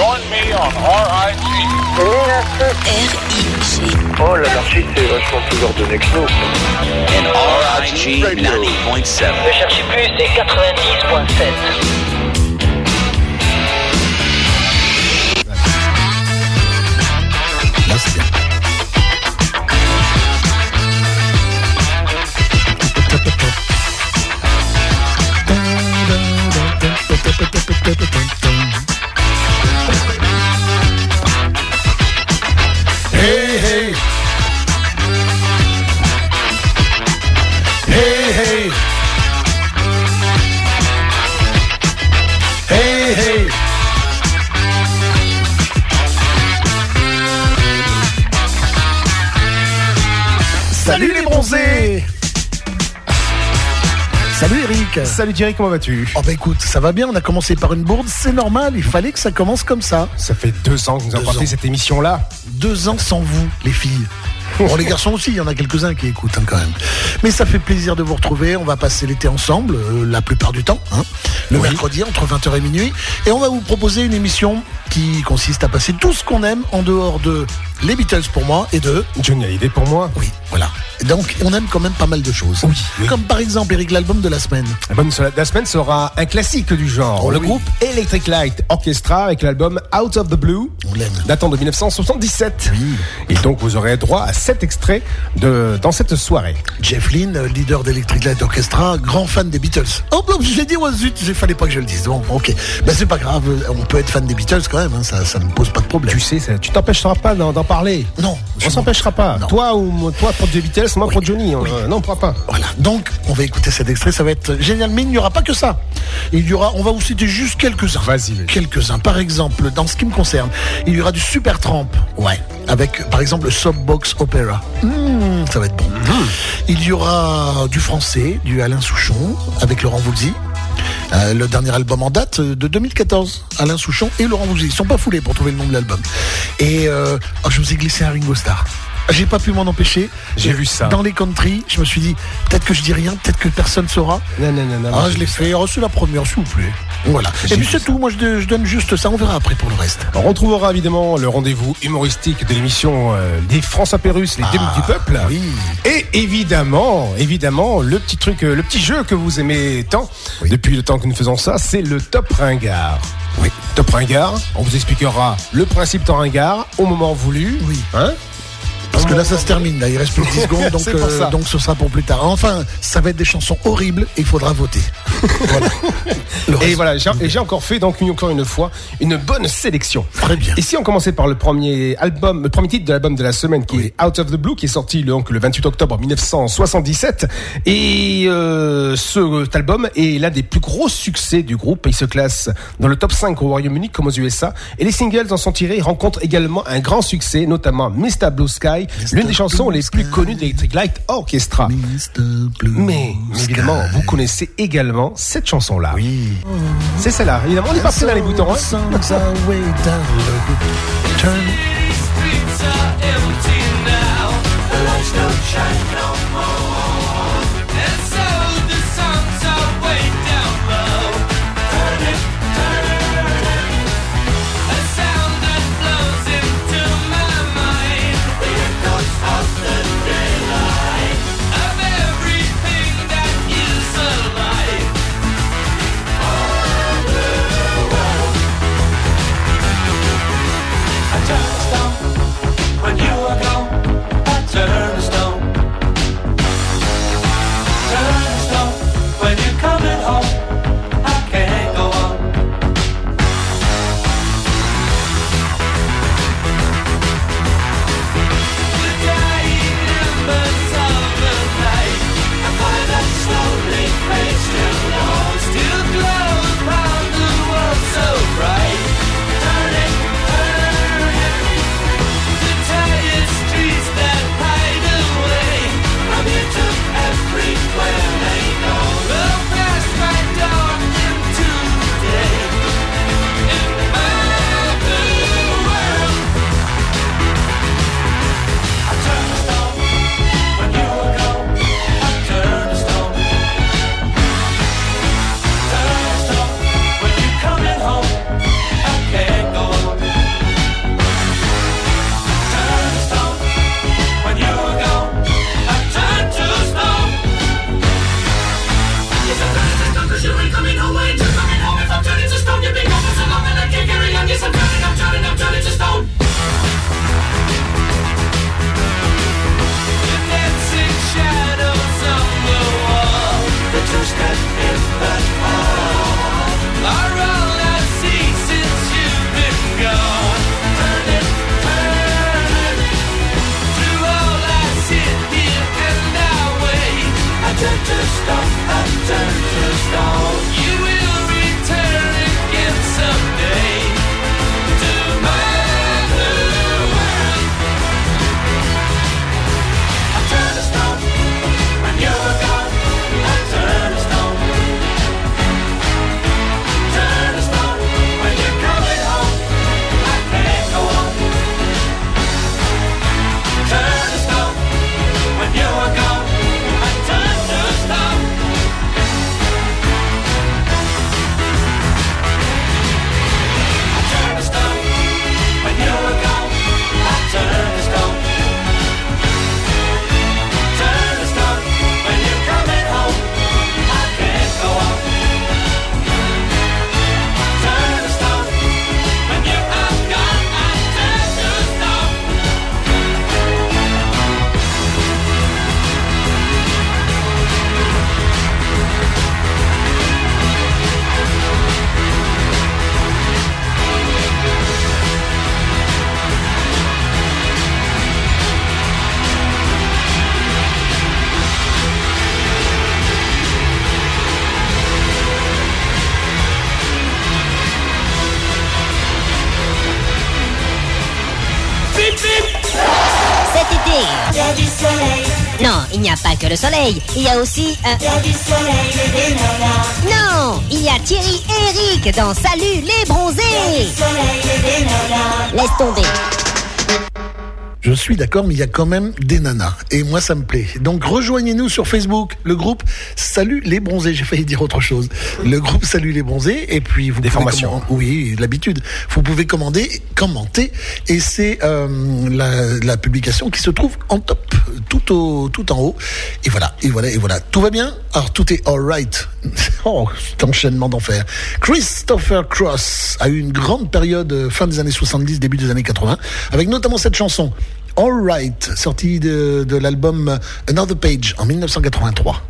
Join me on RIG. R-I-G. Oh, l'anarchie, c'est vachement plus ordonné que nous. and RIG 90.7. Ne cherchez plus, c'est 90.7. Là, c'est Eric Salut Thierry, comment vas-tu? Oh bah écoute, ça va bien, on a commencé par une bourde, c'est normal, il fallait que ça commence comme ça. Ça fait deux ans que nous avons cette émission-là. Deux ans sans vous, les filles. Bon, les garçons aussi, il y en a quelques-uns qui écoutent hein, quand même. Mais ça fait plaisir de vous retrouver, on va passer l'été ensemble, euh, la plupart du temps, hein, le mercredi entre 20h et minuit. Et on va vous proposer une émission qui consiste à passer tout ce qu'on aime en dehors de les Beatles pour moi et de... Johnny Hallyday pour moi. Oui, voilà. Donc on aime quand même pas mal de choses. Oui, oui. Comme par exemple, Eric, l'album de la semaine. L'album de la semaine sera un classique du genre. Oh le oui. groupe Electric Light Orchestra avec l'album Out of the Blue, On l'aime. datant de 1977. Oui. Et donc vous aurez droit à sept extraits de, dans cette soirée. Jeff Lynne, leader d'Electric Light Orchestra, grand fan des Beatles. Oh, bon, je l'ai dit, oh, zut, il fallait pas que je le dise. Bon, ok. Ben, c'est pas grave, on peut être fan des Beatles quand même, hein, ça, ça ne pose pas de problème. Tu sais, ça- tu t'empêcheras pas d'en d'en parler. Non. On s'empêchera pas. Non. Toi ou toi pour Beatles, moi pour Johnny. on- euh, non, on pourra pas. Voilà. Donc, on va écouter cet extrait, ça va être génial. Mais il n'y aura pas que ça. Il y aura, on va vous citer juste quelques-uns. Vas-y. Quelques-uns. Par exemple, dans ce qui me concerne, il y aura du super tramp. Ouais. Avec, par exemple, le Subbox Opera. Mmh, ça va être bon. Il y aura du français, du Alain Souchon, avec Laurent Voulzy. Euh, le dernier album en date euh, de 2014, Alain Souchon et Laurent Voulzy. Ils sont pas foulés pour trouver le nom de l'album. Et euh, oh, je me suis glissé un Ringo Starr. J'ai pas pu m'en empêcher. J'ai vu ça. Dans les country, je me suis dit, peut-être que je dis rien, peut-être que personne saura. Non, non, non, non. Ah, je l'ai fait. Oh, c'est la première, s'il vous plaît. Voilà. Et puis c'est tout. Moi, je, je donne juste ça. On verra après pour le reste. On retrouvera évidemment le rendez-vous humoristique de l'émission euh, des François Pérus, les débuts du peuple. Ah, oui. Et évidemment, évidemment, le petit truc, euh, le petit jeu que vous aimez tant depuis le temps que nous faisons ça, c'est le top ringard. Oui, top ringard. On vous expliquera le principe de ringard au moment voulu. Oui. Hein Parce que là, ça se termine. Là, il reste plus que 10 secondes. Donc, euh, donc, ce sera pour plus tard. Enfin, ça va être des chansons horribles et il faudra voter. voilà. Et voilà, j'ai et j'ai encore fait donc une- encore une fois une bonne sélection. Très bien. Et si on commençait par le premier album, le premier titre de l'album de la semaine qui Oui. est Out of the Blue, qui est sorti le, donc, le 28 octobre 1977. Et euh, ce, cet album est l'un des plus gros succès du groupe. Il se classe dans le top 5 au Royaume-Uni comme aux USA. Et les singles en sont tirés Ils rencontrent également un grand succès, notamment Mr. Blue Sky, l'une des chansons les plus connues d'Electric Light Orchestra. Mais évidemment, vous connaissez également cette chanson-là. Oui. C'est celle-là. Évidemment, on n'est pas pris dans les boutons. Hein. listen il n'y a pas que le soleil. Il y a aussi... euh, il y a du soleil et des nanas. Non, il y a Thierry et Eric dans Salut les bronzés. Soleil et des nanas. Laisse tomber. Je suis d'accord, mais il y a quand même des nanas. Et moi, ça me plaît. Donc, rejoignez-nous sur Facebook, le groupe Salut les bronzés. J'ai failli dire autre chose. Le groupe Salut les bronzés. Et puis, vous Des pouvez formations. Oui, l'habitude. Vous pouvez commander, commenter. Et c'est euh, la, la publication qui se trouve en top, tout, au, tout en haut. Et voilà, et voilà, et voilà. Tout va bien? Alors, tout est alright. Oh, cet enchaînement d'enfer. Christopher Cross a eu une grande période euh, fin des années 70, début des années 80, avec notamment cette chanson. All Right, sortie de, de l'album Another Page en 1983.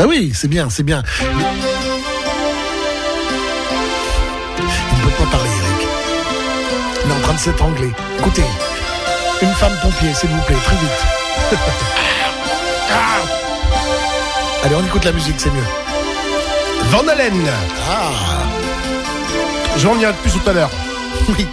Bah oui, c'est bien, c'est bien. Il ne peut pas parler, Eric. Il est en train de s'étrangler. Écoutez, une femme pompier, s'il vous plaît, très vite. Allez, on écoute la musique, c'est mieux. Van Halen. Ah. J'en dirai plus tout à l'heure. Oui.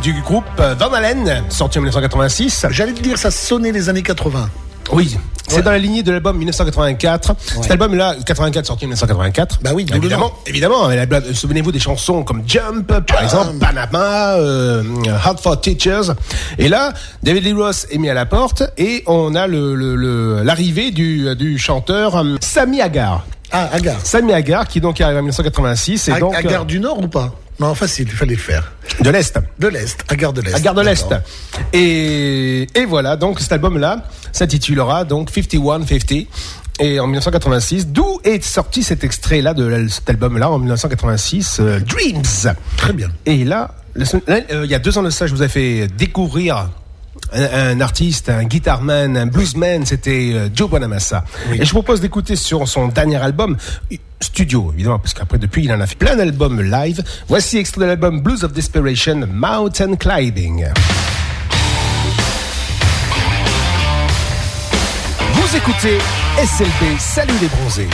Du groupe euh, Van Halen, sorti en 1986. J'allais te dire, ça sonnait les années 80. Oui, c'est Ouais. dans la lignée de l'album 1984. Cet album-là, 84 sorti en 1984. Bah oui, évidemment, évidemment. La- Souvenez-vous des chansons comme Jump, par exemple, Panama, euh, Hard for Teachers. Et là, David Lee Roth est mis à la porte et on a le- l'arrivée du, du chanteur euh, Sami Hagar. Ah, Agar. Sami Hagar qui donc arrive en 1986 et À, donc Gare du Nord ou pas? Non, facile, il fallait le faire. De l'Est. De l'Est, à Gare de l'Est. à Gare de l'Est. Et, et voilà, donc cet album-là s'intitulera donc 5150. Et en 1986, d'où est sorti cet extrait-là de cet album-là en 1986, euh, Dreams. Très bien. Et là, euh, il y a deux ans de ça, je vous ai fait découvrir un, un artiste, un guitarman, un bluesman, c'était euh, Joe Bonamassa. Et je vous propose d'écouter sur son dernier album, studio évidemment, parce qu'après depuis il en a fait plein d'albums live. Voici extrait de l'album Blues of Desperation, Mountain Climbing. Vous écoutez SLB, salut les bronzés.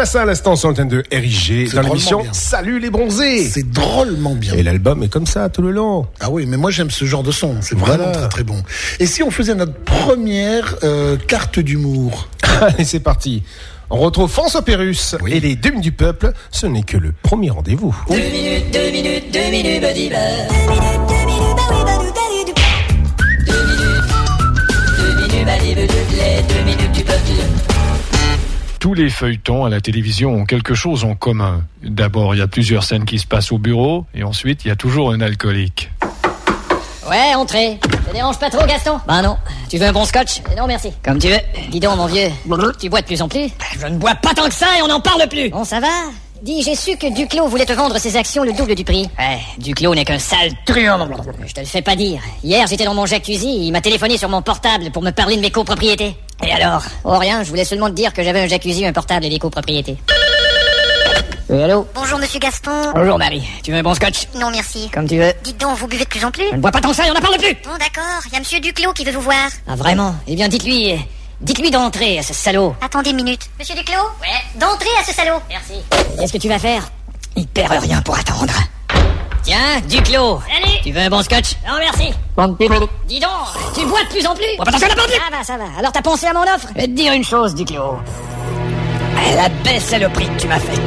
Joe Bonamassa à l'instant sur l'antenne de RIG dans l'émission. Salut les bronzés. C'est drôlement bien. Et l'album est comme ça tout le long. Ah oui, mais moi j'aime ce genre de son. C'est Voilà. vraiment très très bon. Et si on faisait notre première euh, carte d'humour Allez, c'est parti. On retrouve François Pérus Oui. et les deux minutes du peuple. Ce n'est que le premier rendez-vous. Deux minutes, deux minutes, deux minutes, Buddy Bear. Deux minutes, Buddy Bear, les deux minutes du peuple. Tous les feuilletons à la télévision ont quelque chose en commun. D'abord, il y a plusieurs scènes qui se passent au bureau, et ensuite, il y a toujours un alcoolique. Ouais, entrez. Ça dérange pas trop, Gaston? Bah non. Tu veux un bon scotch? Non, merci. Comme tu veux. Dis donc, mon vieux, tu bois de plus en plus? Je ne bois pas tant que ça et on n'en parle plus. Bon, ça va Dis, j'ai su que Duclos voulait te vendre ses actions le double du prix. Ouais, Duclos n'est qu'un sale truand. Je te le fais pas dire. Hier, j'étais dans mon jacuzzi, il m'a téléphoné sur mon portable pour me parler de mes copropriétés. Et alors? Oh, rien, je voulais seulement te dire que j'avais un jacuzzi, un portable et des copropriétés. Oui, allô? Bonjour Monsieur Gaston. Bonjour, Marie. Tu veux un bon scotch? Non merci. Comme tu veux. Dites donc, vous buvez de plus en plus? Je ne bois pas tant ça et on n'en parle plus Bon d'accord, il y a Monsieur Duclos qui veut vous voir. Ah vraiment? Eh bien dites-lui, euh, dites-lui d'entrer à ce salaud. Attendez une minute. Monsieur Duclos Ouais. D'entrer à ce salaud. Merci. Qu'est-ce que tu vas faire? Il perd rien pour attendre. Tiens, Duclos. Salut. Tu veux un bon scotch? Non merci. Dis donc, tu bois de plus en plus pas que ça, n'en parle plus Ah bah ça va. Alors t'as pensé à mon offre? Je vais te dire une chose, Duclos. La belle saloperie que tu m'as faite,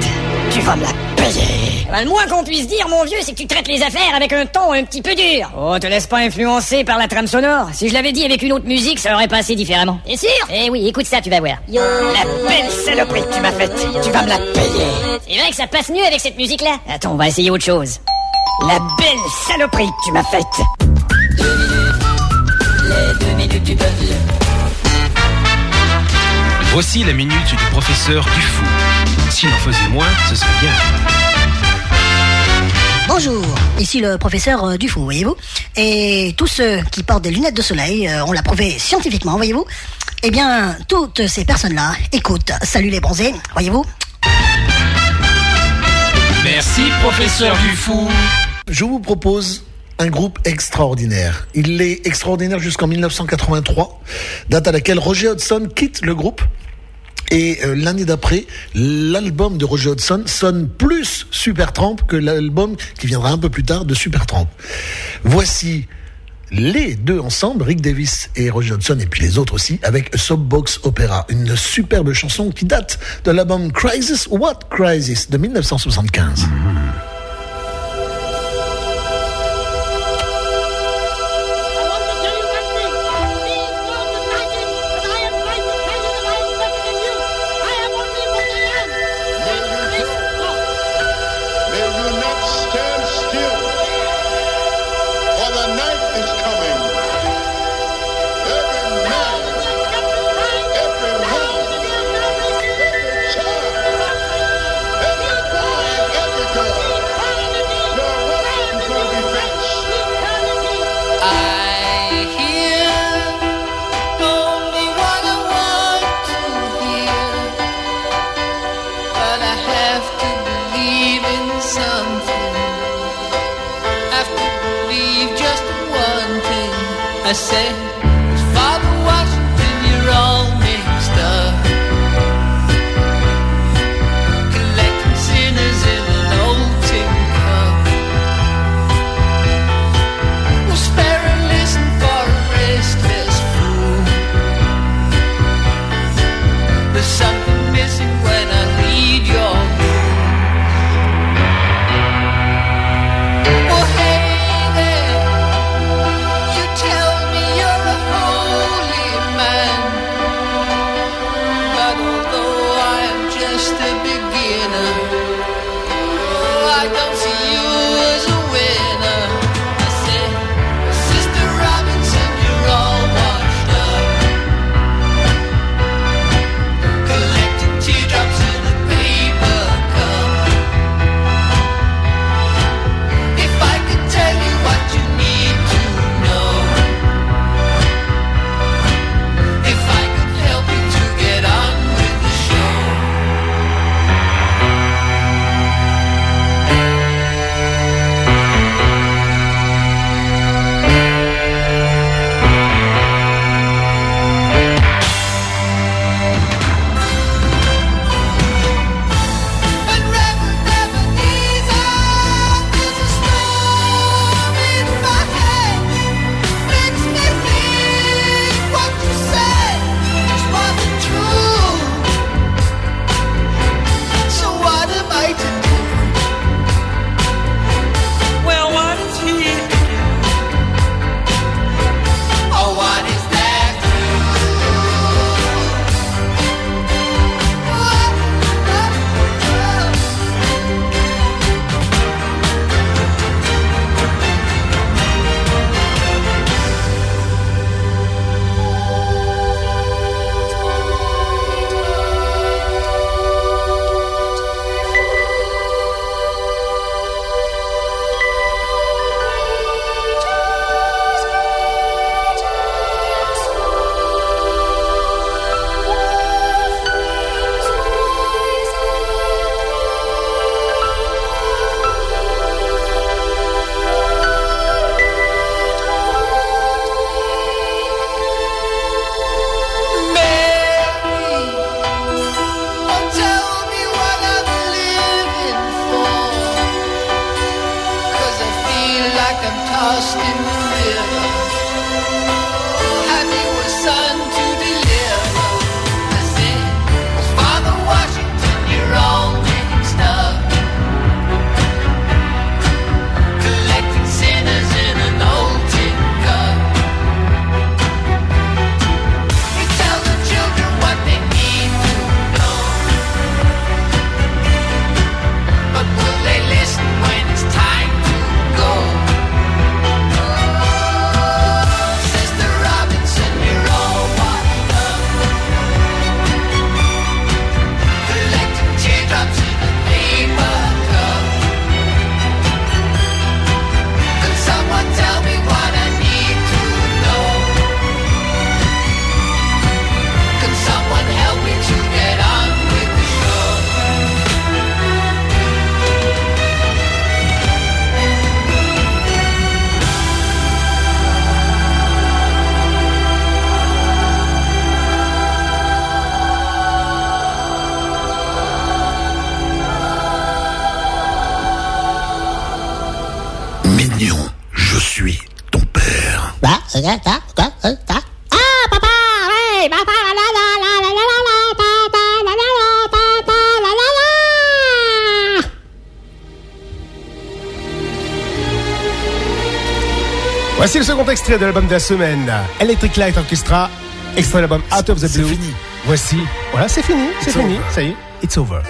tu vas me la payer. Bah, le moins qu'on puisse dire, mon vieux, c'est que tu traites les affaires avec un ton un petit peu dur. Oh, te laisse pas influencer par la trame sonore. Si je l'avais dit avec une autre musique, ça aurait passé différemment. T'es sûr? Eh oui, écoute ça, tu vas voir. La belle saloperie que tu m'as faite, tu vas me la payer. C'est vrai que ça passe mieux avec cette musique-là. Attends, on va essayer autre chose. La belle saloperie que tu m'as faite. Les deux minutes du. Voici la minute du professeur Dufou. S'il en faisait moins, ce serait bien. Bonjour, ici le professeur euh, Dufaux, voyez-vous. Et tous ceux qui portent des lunettes de soleil, euh, on l'a prouvé scientifiquement, voyez-vous. Eh bien, toutes ces personnes-là écoutent Salut les bronzés, voyez-vous. Merci, professeur Dufou. Je vous propose un groupe extraordinaire. Il est extraordinaire jusqu'en 1983, date à laquelle Roger Hodgson quitte le groupe. Et euh, l'année d'après, l'album de Roger Hodgson sonne plus Supertramp que l'album qui viendra un peu plus tard de Supertramp. Voici les deux ensemble, Rick Davis et Roger Hodgson, et puis les autres aussi, avec Soapbox Opera, une superbe chanson qui date de l'album Crisis What Crisis de 1975. May I Voici le second extrait de l'album de la semaine, Electric Light Orchestra, extrait de l'album Out of the Blue. Voici, voilà, c'est fini, c'est fini, ça y est, it's over.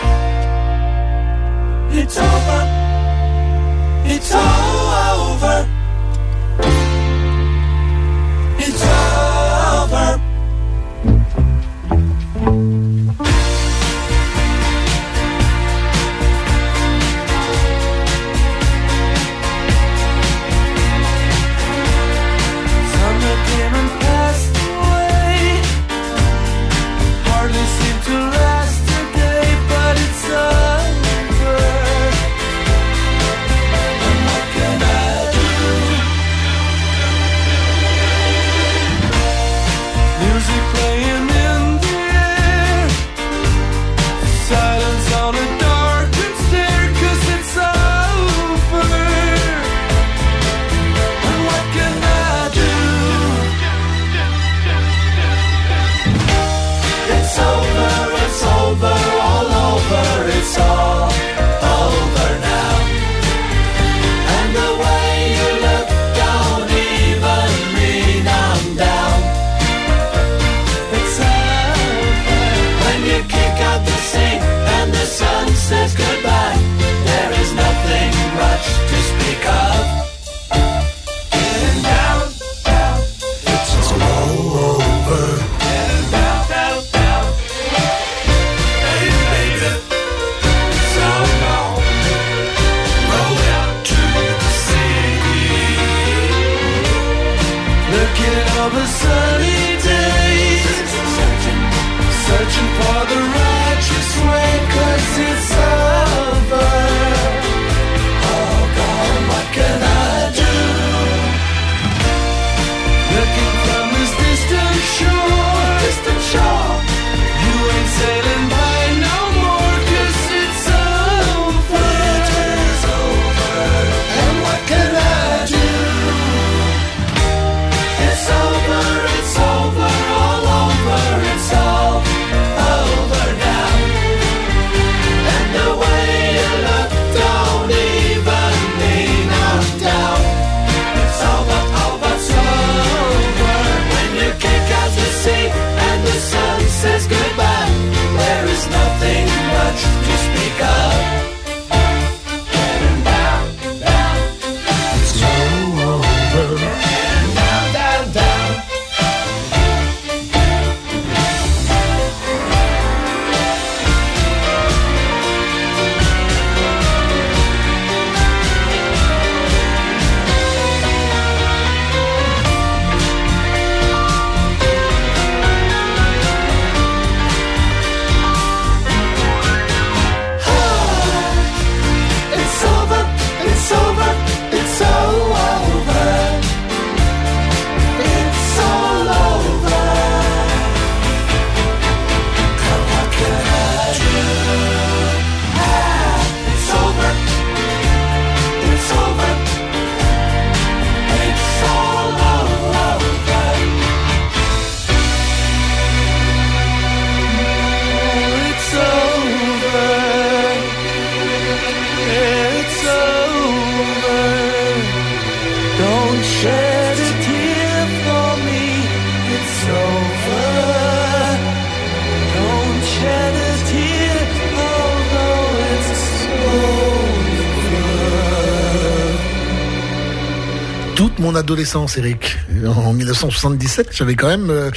Adolescence, Eric. En 1977, j'avais quand même, euh,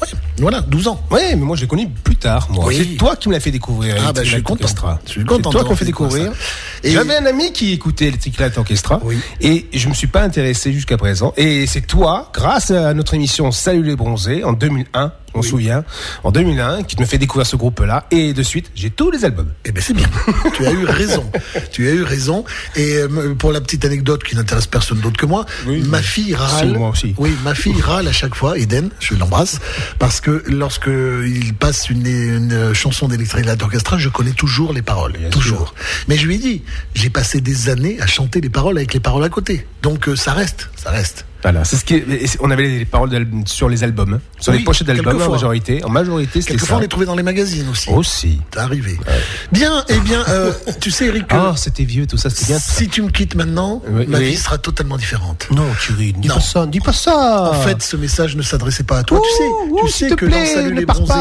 ouais, voilà, 12 ans. Ouais, mais moi je l'ai connu plus tard, moi. Oui. C'est toi qui me l'as fait découvrir. Ah, bah, je suis content. Je suis content C'est toi m'as fait découvrir. Et- J'avais un ami qui écoutait Electric Light Orchestra. Et je me suis pas intéressé jusqu'à présent. Et c'est toi, grâce à notre émission Salut les bronzés, en 2001, on se souvient, en 2001, qui me fait découvrir ce groupe-là. Et de suite, j'ai tous les albums. Eh ben c'est bien. tu as eu raison. Tu as eu raison. Et euh, pour la petite anecdote qui n'intéresse personne d'autre que moi, ma fille râle. Moi aussi. Oui, ma fille râle à chaque fois. Eden, je l'embrasse parce que lorsque il passe une, une chanson d'Electric Light Orchestra, je connais toujours les paroles, toujours. Mais je lui ai dit, j'ai passé des années à chanter les paroles avec les paroles à côté. Donc euh, ça reste, ça reste. Voilà, c'est ce qui est- on avait les paroles sur les albums, sur Oui, les pochettes d'albums en majorité. En majorité, c'était Quelquefois, on les trouvait dans les magazines aussi. Aussi. C'est arrivé. Bien, eh bien, euh, tu sais, Eric. Ah, c'était vieux, tout ça, c'était bien. Si tu me quittes maintenant, Oui, ma vie sera totalement différente. Non, Thierry, dis Non. pas ça, dis pas ça. En fait, ce message ne s'adressait pas à toi. tu sais, tu sais que plaît, dans Salut les bronzés,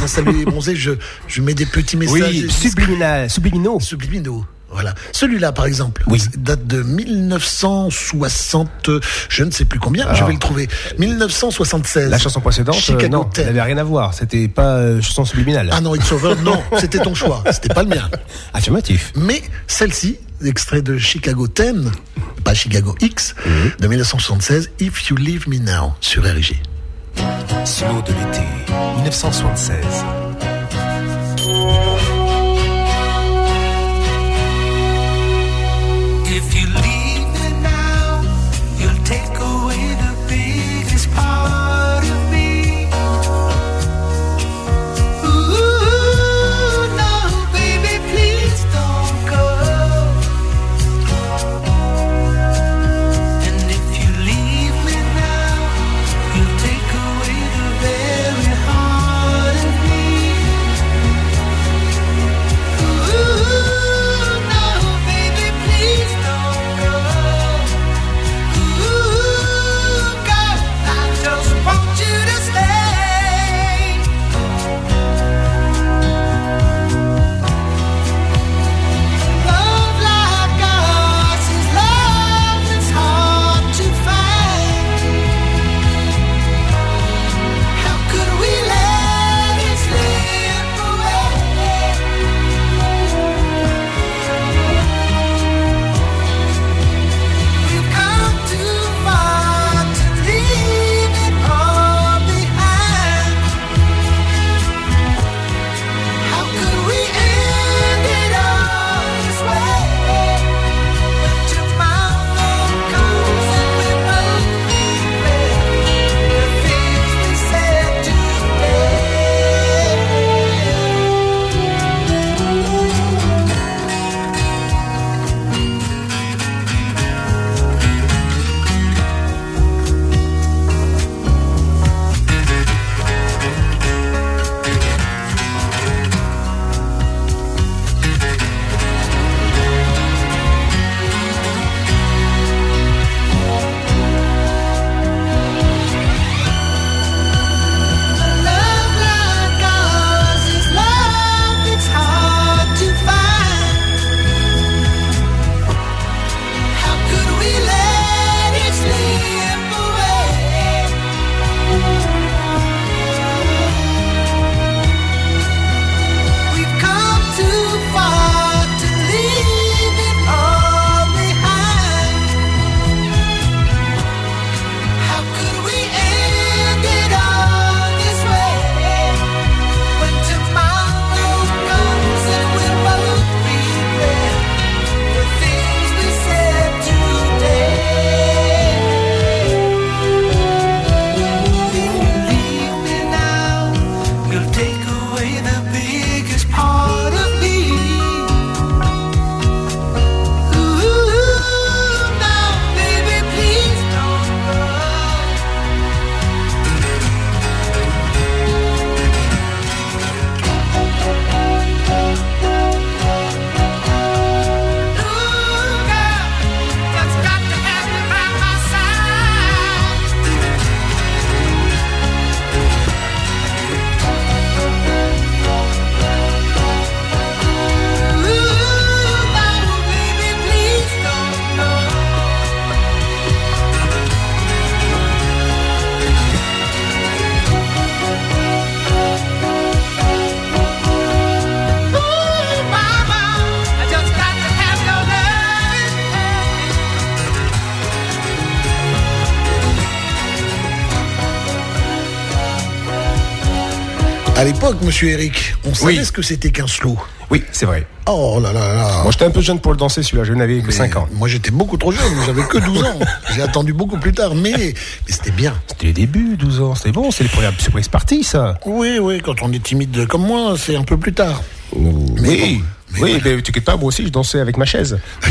dans Salut les bronzés, je, je mets des petits messages. Oui, subliminal, subliminaux. Subliminaux. Voilà. Celui-là, par exemple, date de 1960, je ne sais plus combien, je vais le trouver. 1976. La chanson précédente, euh, Chicago non, 10. elle n'avait rien à voir. C'était pas euh, chanson subliminale. Ah non, It's Over, non, c'était ton choix, c'était pas le mien. Affirmatif. Mais celle-ci, extrait de Chicago 10, pas Chicago X, Mhm. de 1976, If You Leave Me Now, sur RG. Slow de l'été, 1976. L'époque, monsieur Eric, on savait Oui. ce que c'était qu'un slow. Oui, c'est vrai. Oh là là là. Moi, j'étais un peu jeune pour le danser, celui-là. Je n'avais que Mais 5 ans. Moi, j'étais beaucoup trop jeune. J'avais que 12 ans. J'ai attendu beaucoup plus tard, mais, mais c'était bien. C'était les débuts, 12 ans. C'était bon, c'est les premières surprises parties, ça. Oui, oui, quand on est timide comme moi, c'est un peu plus tard. oui. Oui, mais t'inquiète pas, moi aussi, je dansais avec ma chaise.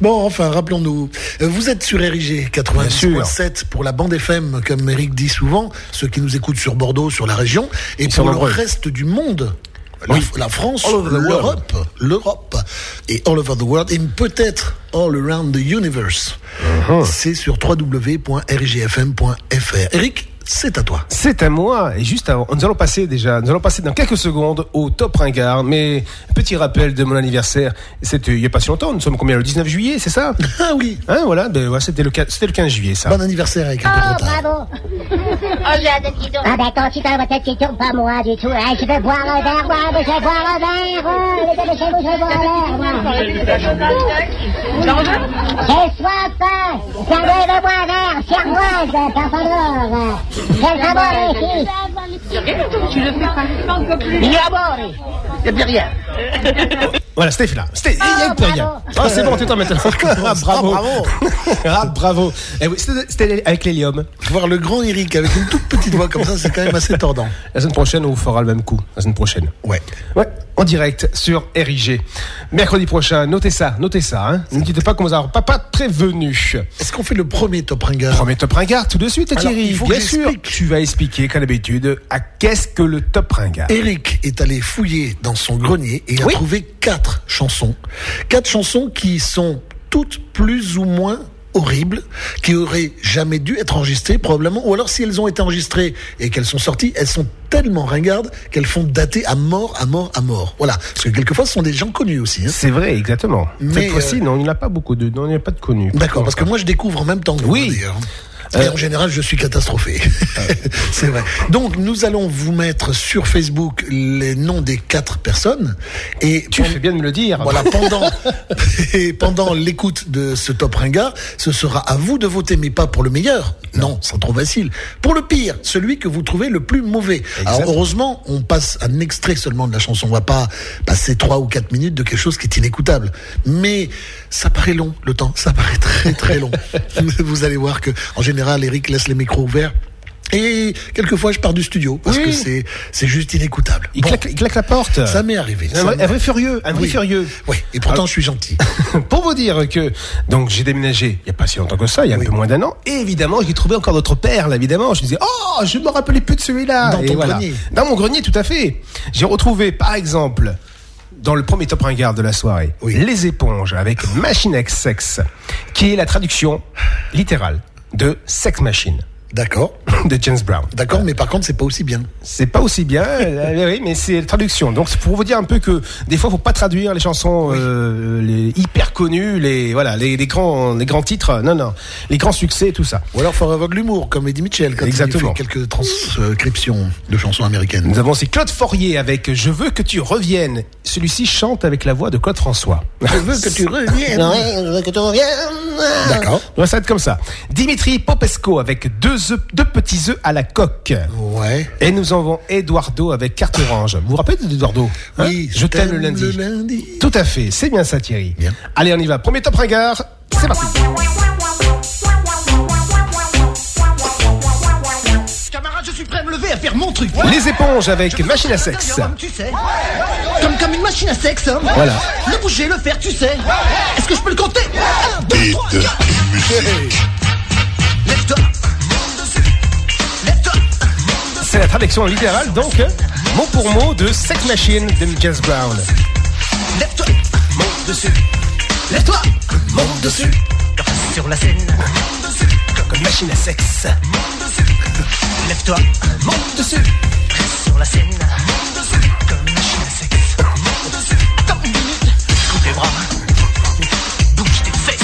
Bon, enfin, rappelons-nous. Euh, Vous êtes sur RIG 90.7 pour la bande FM, comme Eric dit souvent, ceux qui nous écoutent sur Bordeaux, sur la région, et Ils pour le reste du monde. La, Oui. la France, l'Europe, l'Europe et all over the world, et peut-être all around the universe. Uh-huh. C'est sur www.rgfm.fr. Eric, c'est à toi. C'est à moi. Et juste avant, nous allons passer déjà, nous allons passer dans quelques secondes au top ringard. Mais petit rappel de mon anniversaire. C'était il y a pas si longtemps. Nous sommes combien le 19 juillet, c'est ça? Ah oui. Hein, voilà. Ben ouais, c'était le, c'était le 15 juillet, ça. Bon anniversaire avec un Oh, bravo Oh, j'ai qui donc Ah ben, quand tu t'as la tête qui tourne, pas moi du tout. Hein, je veux boire un verre, moi, je veux boire un verre. Oh, je veux boire un verre, moi. J'ai soif, hein. Servez-moi un verre, servoise, Carpador. Quel sabor, ici Tu le fais pas un peu plus. Yabori Il n'y a plus rien. Voilà, Steph là. Steph, il y a plus rien. Ah, c'est bon, tu t'en maintenant. Ah, bravo. bravo. ah, bravo. Eh oui, c'était- C'était avec l'hélium. Voir le grand Eric avec une toute petite voix comme ça, c'est quand même assez tordant. La semaine prochaine, on vous fera le même coup. La semaine prochaine. Ouais. Ouais, en direct sur RIG. Mercredi prochain, notez ça, notez ça. Hein. Ne dites pas qu'on vous a pas, pas prévenu. Est-ce qu'on fait le premier top ringard Premier top ringard tout de suite, Alors, Thierry. il faut que Bien sûr, tu vas expliquer, comme d'habitude, à qu'est-ce que le top ringard. Eric est allé fouiller dans son grenier et a Oui. trouvé quatre chansons. Quatre chansons qui sont toutes plus ou moins horribles, qui auraient jamais dû être enregistrées probablement, ou alors si elles ont été enregistrées et qu'elles sont sorties, elles sont tellement ringardes qu'elles font dater à mort, à mort, à mort. Voilà, parce que quelquefois ce sont des gens connus aussi. hein. C'est vrai, exactement. Mais, Cette fois-ci, euh, non, il n'y en a pas beaucoup de, non, il n'y a pas de connus. D'accord, parce que moi je découvre en même temps que vous, Oui. Euh, Et en général, je suis catastrophé. c'est vrai. Donc, nous allons vous mettre sur Facebook les noms des quatre personnes. Et Tu fais bien de me le dire. Voilà, pendant, et pendant l'écoute de ce top ringard, ce sera à vous de voter, mais pas pour le meilleur. Non, c'est trop facile. Pour le pire, celui que vous trouvez le plus mauvais. Alors, heureusement, on passe un extrait seulement de la chanson. On va pas passer trois ou quatre minutes de quelque chose qui est inécoutable. Mais ça paraît long, le temps. Ça paraît très, très long. vous allez voir que, en général, Eric laisse les micros ouverts. Et quelquefois, je pars du studio parce Oui. que c'est c'est juste inécoutable. Il, Bon, claque, il claque la porte. ça m'est arrivé. Un ça vrai, m'est un vrai furieux, un vrai Oui. furieux. Oui, et pourtant Ah. je suis gentil. Pour vous dire que donc j'ai déménagé il y a pas si longtemps que ça, il y a Oui. un peu moins d'un an, et évidemment j'ai trouvé encore d'autres perles. Évidemment, je me disais oh je me rappelais plus de celui-là. Dans Et ton voilà. grenier. Dans mon grenier, tout à fait. J'ai retrouvé par exemple dans le premier top ringard de la soirée, Oui. les éponges avec Machine X Sex, qui est la traduction littérale de Sex Machine D'accord. de James Brown. D'accord, mais par contre, c'est pas aussi bien. C'est pas aussi bien, euh, oui, mais c'est la traduction. Donc c'est pour vous dire un peu que des fois, faut pas traduire les chansons euh, les hyper connues, les voilà, les, les grands, les grands titres. Non, non, les grands succès, tout ça. Ou alors, faut avoir de l'humour, comme Eddie Mitchell, quand Exactement. il fait quelques transcriptions de chansons américaines. Nous avons aussi Claude Fourier avec Je veux que tu reviennes. Celui-ci chante avec la voix de Claude François. Je veux que tu reviennes. Je veux que tu reviennes. D'accord. Donc, ça va être comme ça. Dimitri Popesco avec deux, œufs- deux petits œufs à la coque. Ouais. Et nous avons Eduardo avec carte orange. Vous vous rappelez d'Eduardo Hein Oui, je t'aime le lundi. lundi. Tout à fait, c'est bien ça Thierry. Bien. Allez, on y va. Premier top ringard, c'est parti. Les éponges avec machine à sexe. Tu sais. Comme, comme une machine à sexe. hein. Voilà. Le bouger, le faire, tu sais. Est-ce que je peux le compter? 1, 2, 3, 4. Lève-toi. Lève-toi. C'est la traduction littérale, donc, euh, mot pour mot de Sex Machine de James Brown. Lève-toi. Monte dessus. Lève-toi. Monte dessus. Sur la scène. Comme machine à sexe. Lève-toi. Monte dessus. Sur la scène. Comme une machine à sexe. Attends une minute. Coupe les bras. Bouge tes fesses.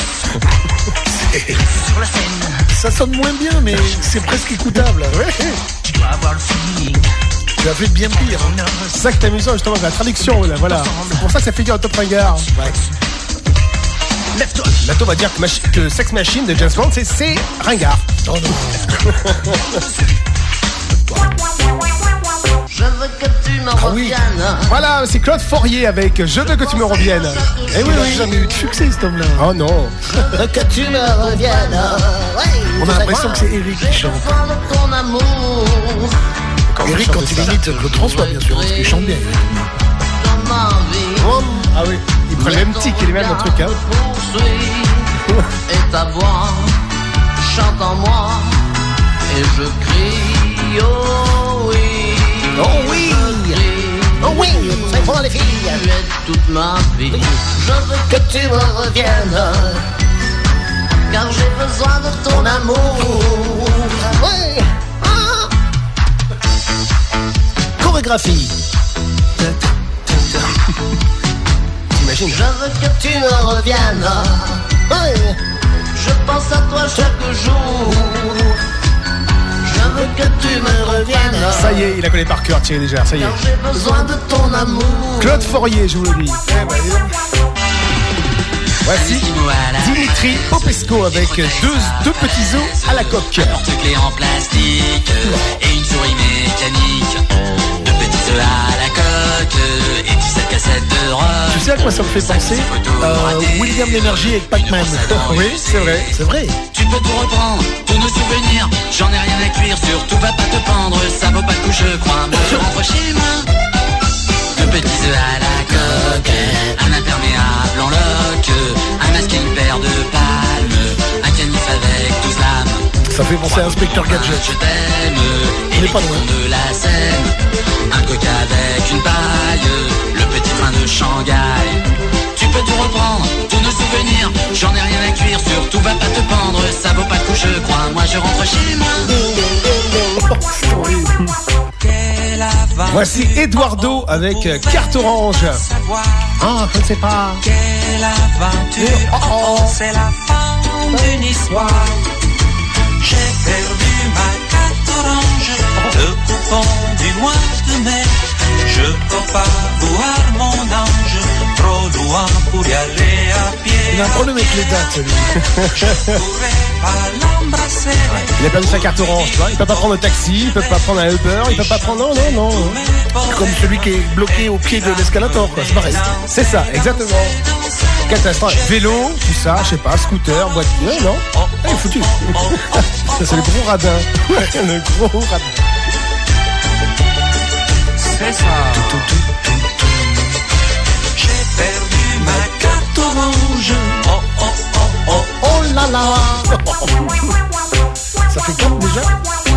Sur la scène. Ça sonne moins bien, mais c'est presque écoutable. Tu dois avoir le feeling. Tu as fait de bien pire. C'est ça qui est amusant, justement, c'est la traduction, là, voilà. C'est pour ça que ça dire un top ringard. Lève-toi. Bientôt, on va dire que, machi- que Sex Machine de James Brown, c'est c'est ringard. Oh non. Je veux que tu me reviennes. Voilà, c'est Claude Fourier avec Je veux que tu me reviennes. Eh oui, oui, jamais eu de succès cet homme-là. Oh non. Je veux que tu me reviennes. On a l'impression que c'est Eric qui chante. de ton amour. Eric, quand il imite Claude François, bien sûr, parce qu'il chante bien. Dans ma vie. Ah oui, il prend le même tic et les mêmes trucs. Hein. et ta voix chante en moi et je crie oh oui. Oh oui. Oh oui, c'est pour les filles. Tu es toute ma vie. Je veux que tu me reviennes car j'ai besoin de ton amour. Ouais. Ah. Chorégraphie Je veux que tu me reviennes Ouais je pense à toi chaque jour je veux que tu me reviennes Ça y est, il a connaît par cœur Thierry Légère, ça y est. j'ai besoin de ton amour Claude Fourier, je vous le dis. Voici Dimitri Popesco avec deux, deux petits os à la coque. porte-clés en plastique et une souris mécanique. Œufs à la coque et 17 cassettes de rock. Tu sais à quoi ça me fait penser Euh, William Lénergie avec Pac-Man. Oui, c'est vrai. C'est vrai. Tu peux tout reprendre, tous nos souvenirs. J'en ai rien à cuire, surtout va pas te pendre. Ça vaut pas le coup, je crois. Je rentre chez moi. Deux petits œufs à la coque, un imperméable en loque, un masque et une paire de palmes, un canif avec 12 lames. Ça fait penser à Inspecteur Gadget. Je t'aime, et pas loin. de la Seine, un coca avec une paille, le petit train de Shanghai. Tu peux tout reprendre, tous nos souvenirs, j'en ai rien à cuire, surtout va pas te pendre, ça vaut pas le coup, je crois, moi je rentre chez moi. Voici Eduardo avec carte orange. Ah, je ne sais pas Quelle aventure, oh oh, c'est la fin d'une histoire. Perdu ma carte orange, le coupon du mois de mai. Je peux pas voir mon ange, trop loin pour y aller à pied. Il a un problème avec les dates, lui. Pas l'embrasser. Il a perdu sa carte orange, tu vois. Il peut pas prendre un taxi, il peut pas prendre un Uber, il peut pas prendre. Non, non, non. Comme celui qui est bloqué au pied de l'escalator, quoi. C'est pareil. C'est ça, exactement. Catastrophe. Vélo, tout ça, je sais pas, scooter, voiture. Non, non. Ah, il est foutu. Ça, c'est le gros radin. le gros radin. C'est ça. J'ai perdu ma carte orange. Oh oh oh oh. Oh là là Ça fait 4 déjà?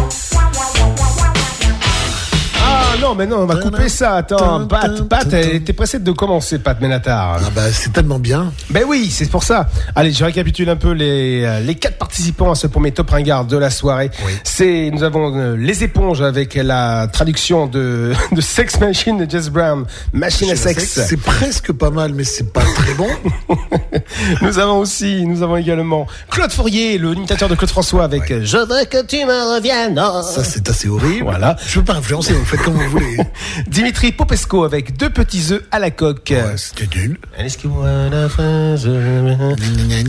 Non, mais non, on va couper ça. Attends, Pat, Pat, elle était pressée de commencer, Pat Menatar. Ah bah c'est tellement bien. Ben oui, c'est pour ça. Allez, je récapitule un peu les, euh, les quatre participants à ce premier top ringard de la soirée. C'est, nous avons euh, les éponges avec la traduction de, de Sex Machine de Jess Brown, Machine à sexe. C'est presque pas mal, mais c'est pas très bon. Nous avons aussi, nous avons également Claude Fourier, le imitateur de Claude François avec euh, Je veux que tu me reviennes. Ça c'est assez horrible. Voilà. Je veux pas influencer, vous faites comme vous voulez. Dimitri Popesco avec deux petits œufs à la coque. C'était nul.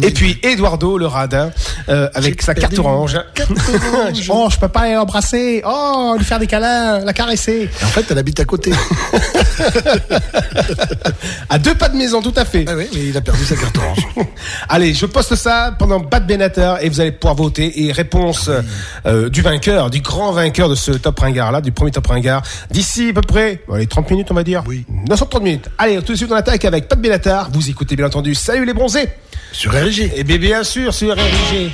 Et puis Eduardo le radin euh, avec sa carte orange. oh, je peux pas l'embrasser. Oh, lui faire des câlins, la caresser. Et en fait, elle habite à côté. à deux pas de maison, tout à fait. Ah oui, mais il a perdu sa carte orange. Allez, je poste ça pendant Bad Benatar et vous allez pouvoir voter. Et réponse euh, du vainqueur, du grand vainqueur de ce top ringard là, du premier top ringard, d'ici à peu près bon, allez, 30 minutes, on va dire. Oui. 930 minutes. Allez, tout de suite on attaque avec Pat Benatar. Vous écoutez bien entendu. Salut les bronzés. Sur RG. Et bien, bien sûr, sur RG.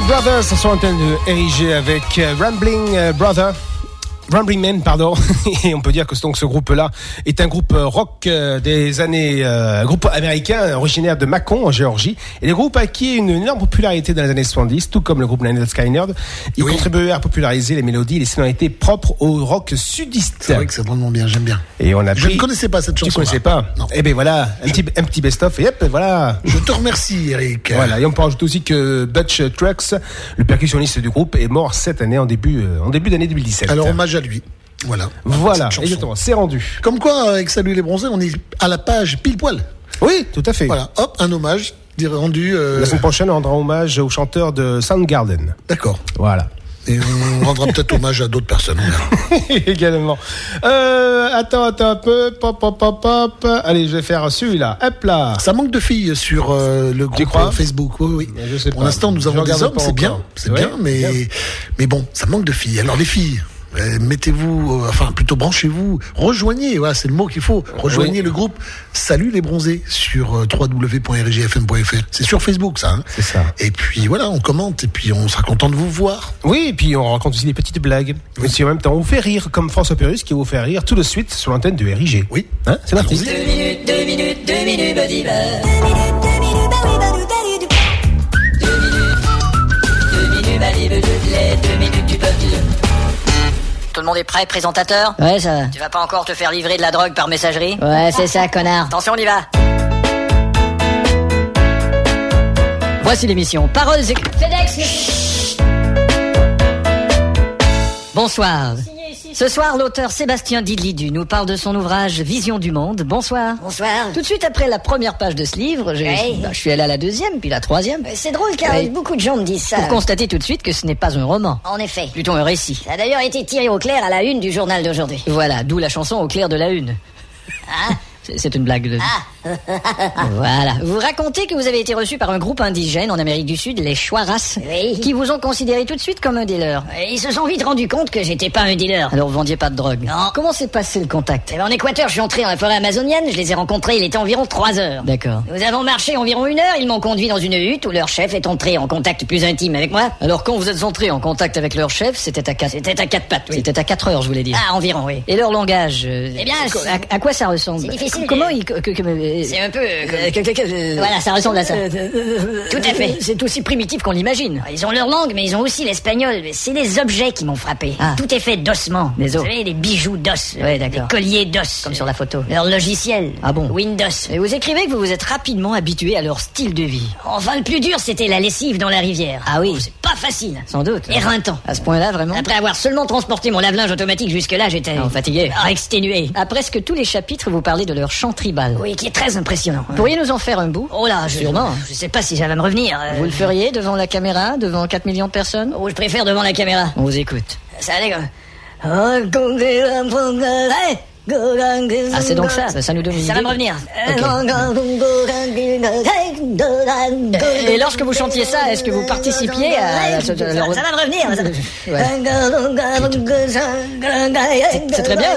Brothers l'antenne de RIG avec euh, Rambling euh, Brother. Rambling Man, pardon. Et on peut dire que donc ce groupe-là est un groupe euh, rock euh, des années, euh, un groupe américain originaire de Macon en Géorgie. Et le groupe a acquis une énorme popularité dans les années 70, tout comme le groupe Nine Inch Skynyrd. Il contribuait à populariser les mélodies et les sonorités propres au rock sudiste. C'est vrai que c'est vraiment bien, j'aime bien. Et on a Je pris- ne connaissais pas cette Tu chanson. connaissais pas Eh ben voilà, un petit, un petit best-of et hop, voilà. Je te remercie, Eric. Voilà, et on peut rajouter aussi que Butch Trucks, le percussionniste du groupe, est mort cette année en début, euh, en début d'année 2017. Alors hommage à lui. Voilà. Voilà, exactement, c'est rendu. Comme quoi, avec Salut les bronzés, on est à la page pile poil. Oui, tout à fait. Voilà, hop, un hommage rendu. euh, La semaine prochaine, on rendra hommage au chanteur de Soundgarden. D'accord. Voilà. Et on rendra peut-être hommage à d'autres personnes. Également. Euh, attends, attends un peu. Pop, pop, pop, pop. Allez, je vais faire celui-là. Hop là. Ça manque de filles sur euh, le groupe euh, Facebook. Oui, oui. Je sais Pour l'instant, nous avons des hommes, c'est bien, c'est Ouais, bien, mais bien. mais bon, ça manque de filles. Alors les filles. Euh, Mettez-vous, euh, enfin plutôt branchez-vous, rejoignez, voilà c'est le mot qu'il faut, rejoignez le groupe Salut les bronzés sur euh, www.rgfm.fr. C'est sur Facebook ça. C'est ça. Et puis voilà, on commente et puis on sera content de vous voir. Oui, et puis on raconte aussi des petites blagues. Mais si en même temps on vous fait rire, comme François Pérus qui vous fait rire tout de suite sur l'antenne de RIG. Oui. Hein, c'est parti. Deux minutes, deux minutes, deux minutes, le monde est prêt, présentateur Ouais, ça va. Tu vas pas encore te faire livrer de la drogue par messagerie Ouais, c'est ça, connard. Attention, on y va Voici l'émission. Paroles et... FedEx, Bonsoir. Ce soir, l'auteur Sébastien Didlidu nous parle de son ouvrage Vision du monde. Bonsoir. Bonsoir. Tout de suite après la première page de ce livre, j'ai- Ouais. bah, je suis allé à la deuxième, puis la troisième. C'est drôle car Ouais. beaucoup de gens me disent ça. Pour constater tout de suite que ce n'est pas un roman, En effet. plutôt un récit. Ça a d'ailleurs été tiré au clair à la une du journal d'aujourd'hui. Voilà, d'où la chanson au clair de la une. Ah. C'est- une blague. De... Voilà. Vous racontez que vous avez été reçu par un groupe indigène en Amérique du Sud, les Chouaras, Oui. qui vous ont considéré tout de suite comme un des leurs. Ils se sont vite rendus compte que j'étais pas un dealer. Alors vous vendiez pas de drogue. Non. Comment s'est passé le contact Eh ben, En Équateur, je suis entré dans la forêt amazonienne, je les ai rencontrés, il était environ 3 heures. D'accord. Nous avons marché environ une heure, ils m'ont conduit dans une hutte où leur chef est entré en contact plus intime avec moi. Alors quand vous êtes entré en contact avec leur chef, c'était à 4 C'était à quatre pattes, oui. C'était à 4 heures, je voulais dire. Ah, environ, oui. Et leur langage euh, Eh bien, à, à quoi ça ressemble? Comment que- euh, C'est un peu... euh, comme- euh, Voilà, ça ressemble à ça. Tout à fait. C'est aussi primitif qu'on l'imagine. Ils ont leur langue, mais ils ont aussi l'espagnol. C'est les objets qui m'ont frappé. Ah. Tout est fait d'ossements. Des os. Vous savez, des bijoux d'os. Ouais, Des colliers d'os. Comme sur la photo. Leur logiciel. Ah bon Windows. Et vous écrivez que vous vous êtes rapidement habitué à leur style de vie. Enfin, le plus dur, c'était la lessive dans la rivière. Ah oui. Oh, c'est pas facile. Sans doute. Éreintant. À ce point-là, vraiment Après avoir seulement transporté mon lave-linge automatique jusque-là, j'étais... Ah, fatigué. Ah, exténué. À presque tous les chapitres, vous parlez de leur chant tribal. Oui, qui est très impressionnant. Pourriez nous en faire un bout Oh là, je, Sûrement. Je sais pas si ça va me revenir. euh, Vous le feriez devant la caméra, devant 4 millions de personnes Oh, je préfère devant la caméra. On vous écoute. Ça allait comme... Ah, c'est donc ça, ça nous donne une Ça va me revenir. Et lorsque vous chantiez ça, est-ce que vous participiez à... Ça, ça va me revenir. C'est très bien,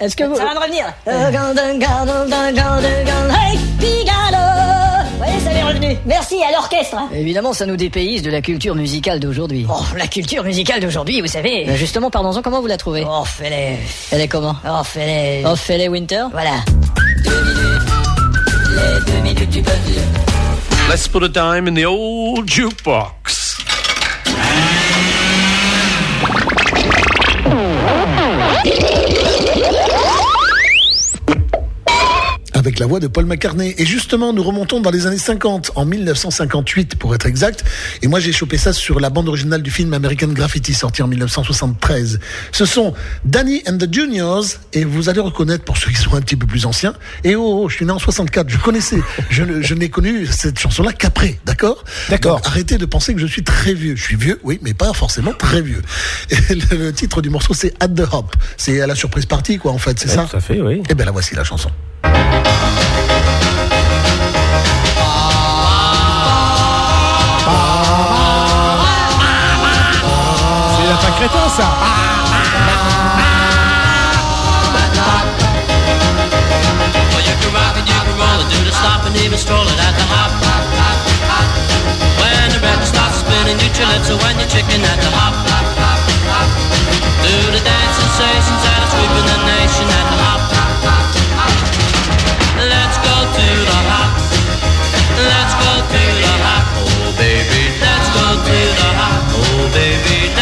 Est-ce que vous... Ça va me revenir. Revenu. Merci à l'orchestre. hein. Évidemment, ça nous dépayse de la culture musicale d'aujourd'hui. Oh, la culture musicale d'aujourd'hui, vous savez. Ben justement, parlons-en, comment vous la trouvez? Oh. Elle est comment? Oh, fais-les. Oh, Fele Winter? Voilà. Deux minutes. Les deux minutes du peuple. Let's put a dime in the old jukebox. Avec la voix de Paul McCartney. Et justement, nous remontons dans les années 50, en 1958 pour être exact. Et moi, j'ai chopé ça sur la bande originale du film American Graffiti, sorti en 1973. Ce sont Danny and the Juniors, et vous allez reconnaître pour ceux qui sont un petit peu plus anciens. Et oh, oh, je suis né en 64, je connaissais, je, n'ai connu cette chanson-là qu'après, d'accord? D'accord. Arrêtez de penser que je suis très vieux. Je suis vieux, oui, mais pas forcément très vieux. Et le, le titre du morceau, c'est At the Hop. C'est à la surprise party, quoi, en fait, c'est Ouais, ça? tout à fait, oui. Eh bien, la voici la chanson. Crétin, ça Well, do the and even at the hop. When the record starts spinning, you when you're chicken at the hop. hop. Do the dance sensations that are sweeping the nation at the hop. Let's go to the hop. Oh baby,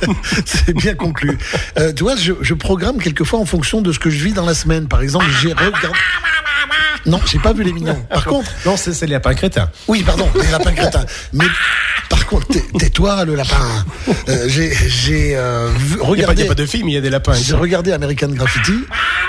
C'est bien conclu. Euh, tu vois, je, je programme quelquefois en fonction de ce que je vis dans la semaine. Par exemple, j'ai regardé. Non, j'ai pas vu les mignons. Par contre. Non, c'est c'est les lapins crétins. Oui, pardon, les lapins crétins. Mais par contre, tais- tais-toi, le lapin. Euh, j'ai j'ai euh, Il n'y a, pas- regardé. a de film, il y a des lapins. J'ai regardé American Graffiti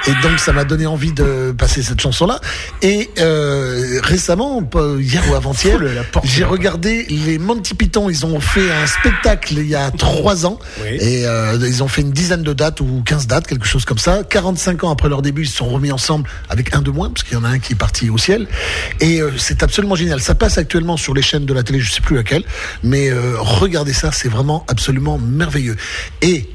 et donc ça m'a donné envie de passer cette chanson-là. Et euh, récemment, hier ou avant-hier, j'ai regardé les Monty Python. Ils ont fait un spectacle il y a trois ans Oui. et ils ont fait une dizaine de dates ou 15 dates, quelque chose comme ça. 45 ans après leur début, ils se sont remis ensemble avec un de moins parce qu'il y en a un qui est parti au ciel. Et c'est absolument génial. Ça passe actuellement sur les chaînes de la télé, je sais plus laquelle, mais euh, regardez ça, c'est vraiment absolument merveilleux. Et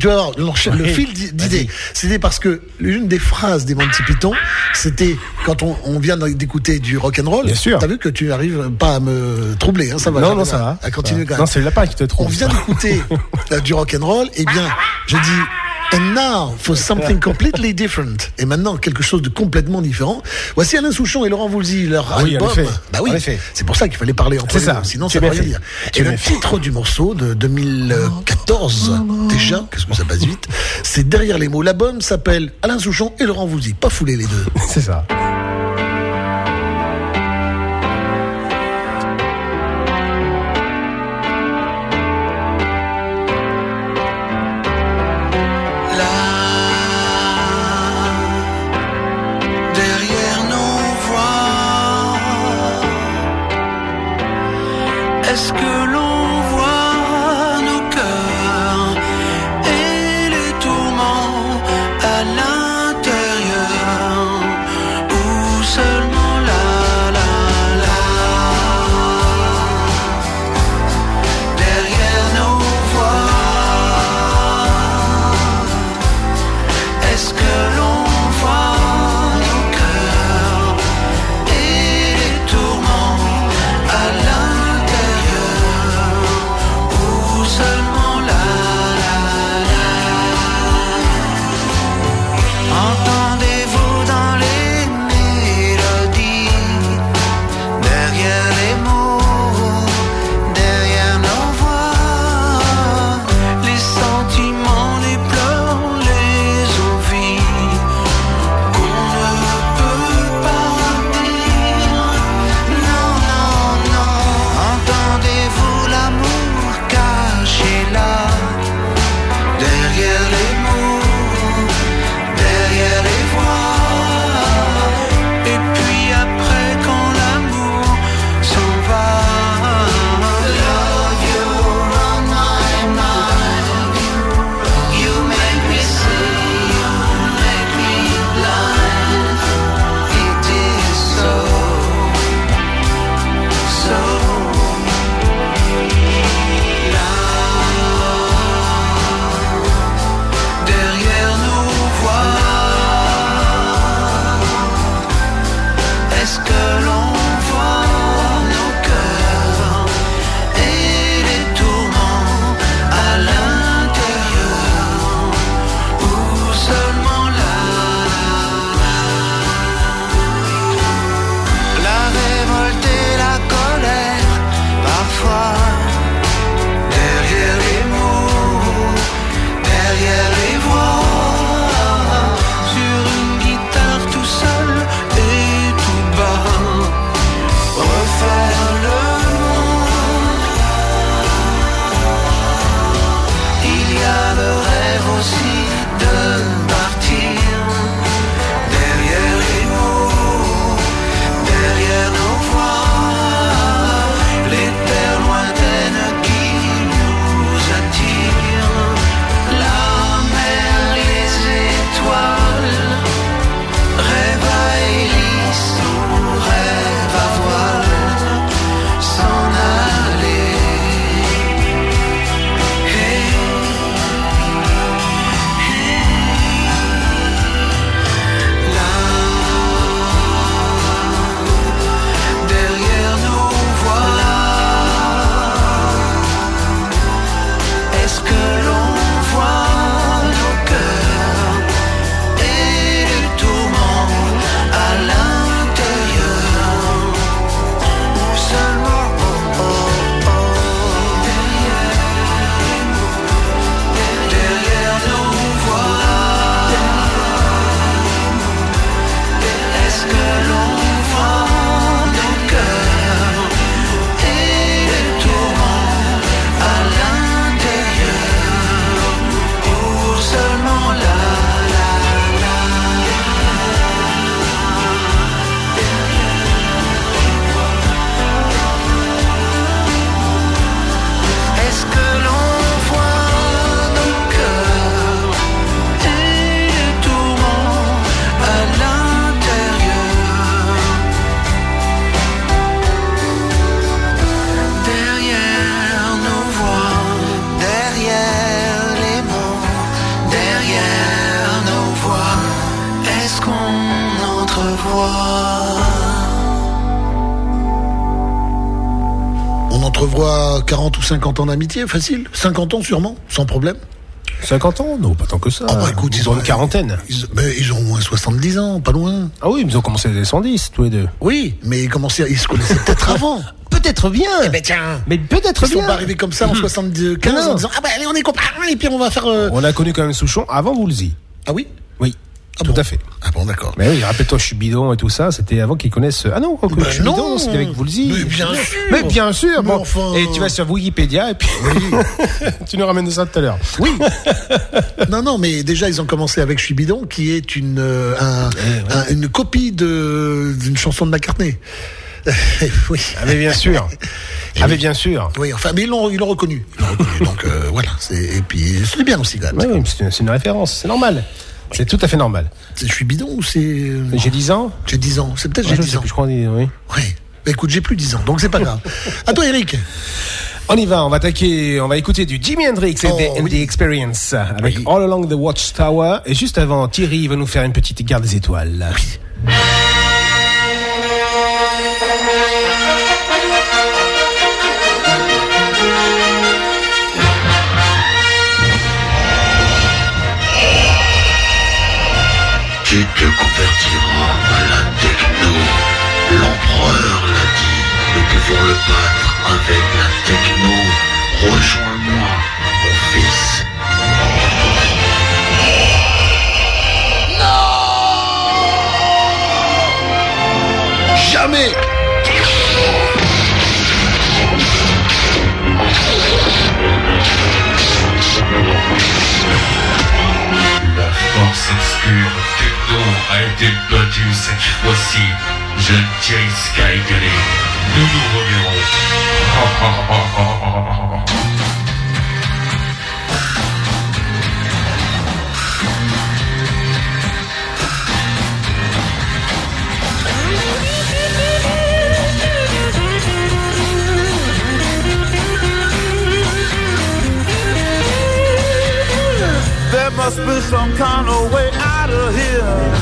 tu vas voir le fil d'i- d'idées. C'était parce que l'une des phrases des Monty Python, c'était quand on, on vient d'écouter du rock and roll. Bien sûr. T'as vu que tu arrives pas à me troubler, hein, ça va. Non, non, ça va. À continuer quand même. Non, c'est le lapin qui te trompe. On vient d'écouter euh, du rock and roll, et bien, je dis. And now for something completely different. Et maintenant quelque chose de complètement différent. Voici Alain Souchon et Laurent Voulzy, leur Ah oui, album. Bah oui, c'est pour ça qu'il fallait parler entre C'est les ça. sinon Tu ça ne veut rien dire. Tu Et le titre du morceau de 2014 déjà, qu'est-ce que ça passe vite, c'est derrière les mots. L'album s'appelle Alain Souchon et Laurent Voulzy. Pas fouler les deux. C'est ça. Ou 50 ans d'amitié, facile. 50 ans sûrement, sans problème. 50 ans Non, pas tant que ça. Ah bah écoute, ils ont ont une quarantaine. Ils, mais ils ont au moins 70 ans, pas loin. Ah oui, mais ils ont commencé les 110, tous les deux. Oui, mais ils, commençaient, ils se connaissaient peut-être avant. Peut-être bien. Eh ben tiens. Mais peut-être Ils sont bien. pas arrivés comme ça en Mhm. 75 Non. en disant Ah bah allez, on est copains, et puis on va faire. euh, On a connu quand même Souchon avant Woolsey. Ah oui? Oui. tout à fait. Mais oui, rappelle-toi, je suis bidon et tout ça, c'était avant qu'ils connaissent. Ah non, Ben je suis non. bidon, c'était avec Woolsey. Mais bien sûr. Mais bien sûr. Mais Bon. enfin. Et tu vas sur Wikipédia et puis tu nous ramènes ça tout à l'heure. Oui. non, non, mais déjà, ils ont commencé avec Je suis bidon, qui est une, euh, un- un- une copie d'une chanson de McCartney. oui. Ah mais bien sûr. Ah mais bien sûr. Oui, enfin, mais ils l'ont, ils l'ont reconnu. Ils l'ont reconnu. donc euh, voilà. C'est, et puis c'est bien aussi quand même. Oui, c'est une référence, c'est normal. C'est tout à fait normal. Je suis bidon ou c'est. euh, J'ai 10 ans J'ai 10 ans. C'est peut-être j'ai je 10 sais ans. plus, je crois, oui. Oui. Bah, écoute, j'ai plus 10 ans, donc c'est pas grave. à toi, Eric. On y va, on va attaquer, on va écouter du Jimi Hendrix et Oh, oui. the Experience avec All Along the Watchtower. Et juste avant, Thierry va nous faire une petite garde des étoiles. Tu te convertiras à la techno. L'empereur l'a dit. Nous pouvons le battre avec la techno. Rejoins-moi, mon fils. Jamais La force obscure battue cette fois-ci. Je tiens Skygalé. Nous nous reverrons. There must be some kind of way out of here.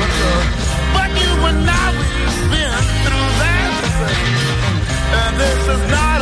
But, uh, but you and I, we've been through that. And this is not.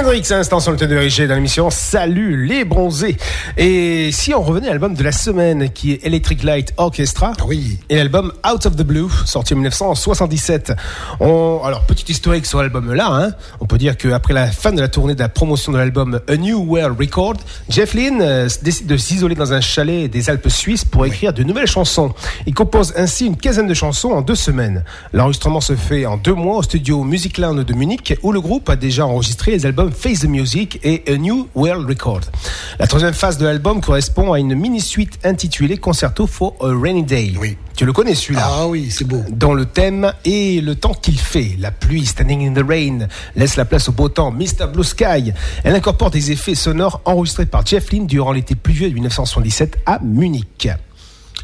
Hendrix, à l'instant sur le thème de RG dans l'émission Salut les bronzés. Et si on revenait à l'album de la semaine qui est Electric Light Orchestra. Oui. Et l'album Out of the Blue, sorti en 1977. On, alors, petit historique sur l'album là, hein. On peut dire qu'après la fin de la tournée de la promotion de l'album A New World Record, Jeff Lynne euh, décide de s'isoler dans un chalet des Alpes suisses pour écrire de nouvelles chansons. Il compose ainsi une quinzaine de chansons en deux semaines. L'enregistrement se fait en deux mois au studio Musicland de Munich où le groupe a déjà enregistré les albums Face the Music et A New World Record. La troisième phase de l'album correspond à une mini-suite intitulée Concerto for a Rainy Day. Oui. Tu le connais celui-là? Ah oui, c'est beau. Dont le thème est le temps qu'il fait. La pluie, standing in the rain, laisse la place au beau temps, Mr. Blue Sky. Elle incorpore des effets sonores enregistrés par Jeff Lynne durant l'été pluvieux de 1977 à Munich.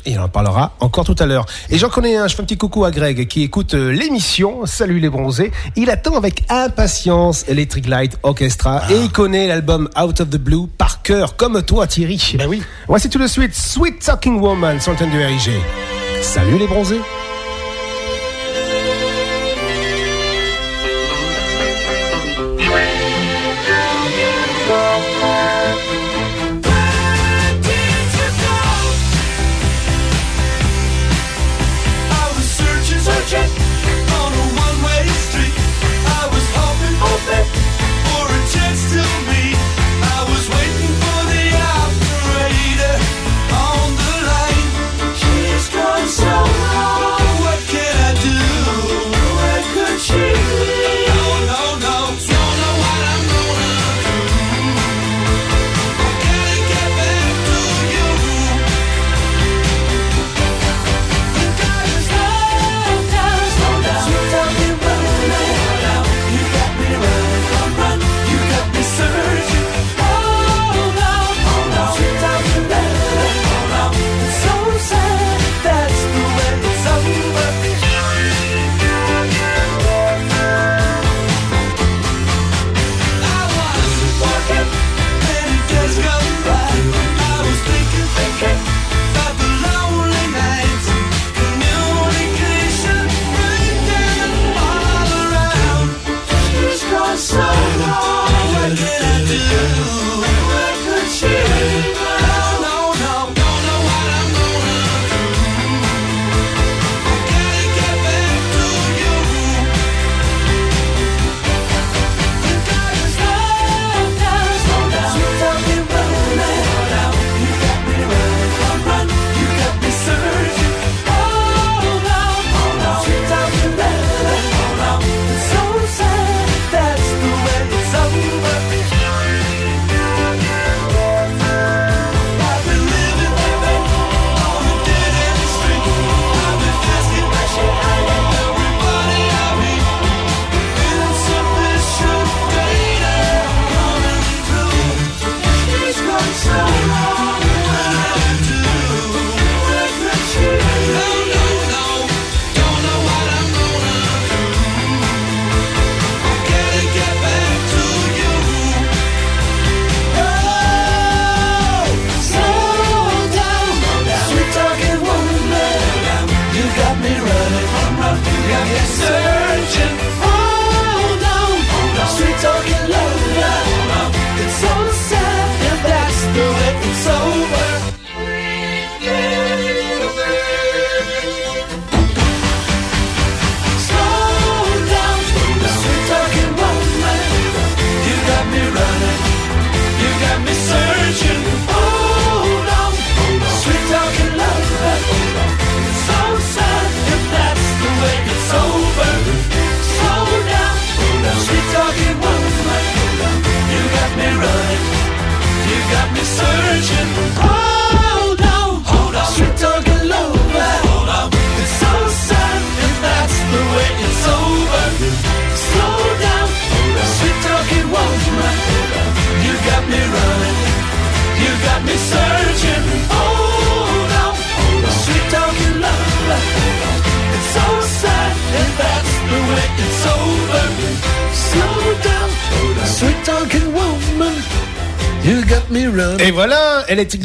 Et on en parlera encore tout à l'heure. Et j'en connais un, je fais un petit coucou à Greg qui écoute euh, l'émission. Salut les bronzés. Il attend avec impatience Electric Light Orchestra et il connaît l'album Out of the Blue par cœur, comme toi Thierry. Ben oui. Voici tout de suite Sweet Talking Woman sur le thème du RIG. Salut les bronzés.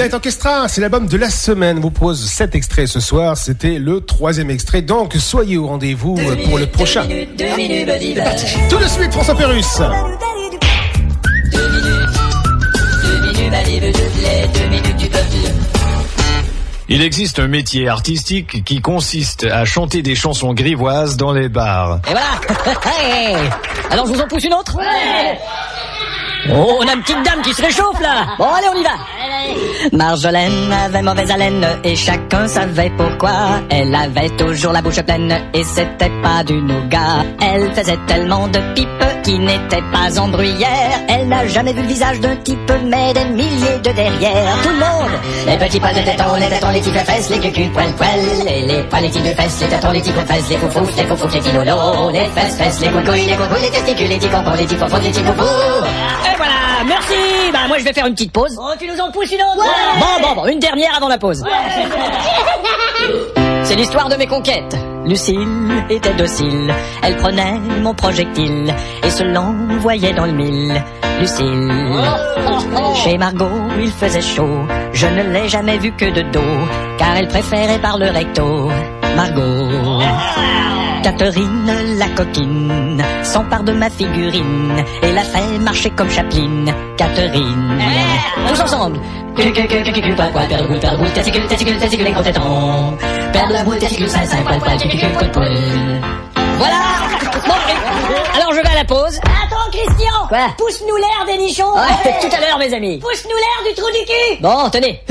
Orchestra, c'est l'album de la semaine. Vous propose sept extraits ce soir. C'était le troisième extrait. Donc, soyez au rendez-vous pour le prochain. Deux minutes, deux minutes. Tout de suite, François Pérus. Il existe un métier artistique qui consiste à chanter des chansons grivoises dans les bars. Et voilà Alors je vous en pousse une autre. Oh, on a une petite dame qui se réchauffe là Bon allez, on y va Marjolaine avait mauvaise haleine et chacun savait pourquoi. Elle avait toujours la bouche pleine et c'était pas du nougat. Elle faisait tellement de pipes qui n'étaient pas en bruyère. Elle n'a jamais vu le visage d'un type mais des milliers de derrière. Tout le monde Les petits poils de tétons, les tétons, les petits fesses, les cucus, poil poil. Les, les poils, les petits de fesses, les tétons, les petits fesses, les foufoufs, les foufous, les petits lolos, les fesses, fesses, les couilles, les couilles, les testicules, les petits les pompons, les petits foufous. Et voilà, merci Bah moi je vais faire une petite pause. Oh, tu nous en pousses une autre Bon, bon, bon, une dernière avant la pause. C'est l'histoire de mes conquêtes. Lucille était docile, elle prenait mon projectile et se l'envoyait dans le mille. Lucille, chez Margot, il faisait chaud. Je ne l'ai jamais vue que de dos, car elle préférait par le recto. Margot. Catherine, la coquine, s'empare de ma figurine et la fait marcher comme Chapeline. Catherine. Tous ensemble. Voilà Bon, alors je vais à la pause. Attends, Christian Quoi? Pousse-nous l'air des nichons Ouais, tout à l'heure, mes amis. Pousse-nous l'air du trou du cul Bon, tenez.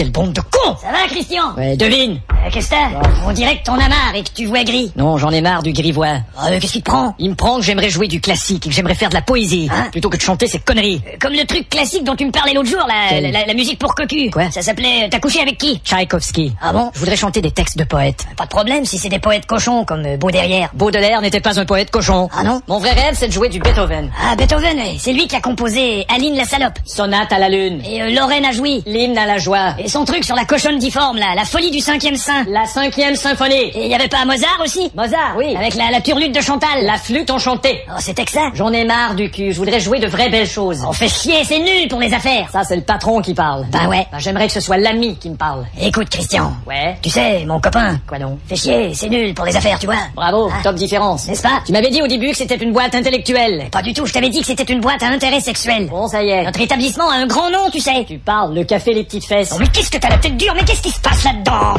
Quelle bande de cons Ça va, Christian Ouais, devine. Euh, Qu'est-ce que t'as On dirait que t'en as marre et que tu vois gris. Non, j'en ai marre du grivois. Ah, mais qu'est-ce qui te prend Il me prend que j'aimerais jouer du classique, que j'aimerais faire de la poésie, Hein plutôt que de chanter ces conneries. Euh, Comme le truc classique dont tu me parlais l'autre jour, la, la, la musique pour cocu. Quoi Ça s'appelait euh, T'as couché avec qui Tchaïkovski. Ah bon Je voudrais chanter des textes de poètes. Pas de problème si c'est des poètes cochons comme euh, Baudelaire. Baudelaire n'était pas un poète cochon. Ah non Mon vrai rêve, c'est de jouer du Beethoven. Ah, Beethoven, c'est lui qui a composé Aline la salope. Sonate à la lune. Et euh, Lorraine a joui. L'hymne à la joie. Et son truc sur la cochonne difforme, là, la folie du cinquième saint. La cinquième symphonie. Et y avait pas Mozart aussi? Mozart, oui. Avec la, la turlute de Chantal. La flûte enchantée. Oh, c'était que ça. J'en ai marre du cul. Je voudrais jouer de vraies belles choses. On fait chier, c'est nul pour les affaires. Ça, c'est le patron qui parle. Bah ouais. Bah, J'aimerais que ce soit l'ami qui me parle. Écoute, Christian. Ouais. Tu sais, mon copain. Quoi donc? Fait chier, c'est nul pour les affaires, tu vois. Bravo, Ah. top différence. N'est-ce pas? Tu m'avais dit au début que c'était une boîte intellectuelle. Pas du tout, je t'avais dit que c'était une boîte à intérêt sexuel. Bon, ça y est. Notre établissement a un grand nom, tu sais. Tu parles, le café les petites fesses. Oh, mais qu'est-ce que t'as la tête dure Mais qu'est-ce qui se passe là-dedans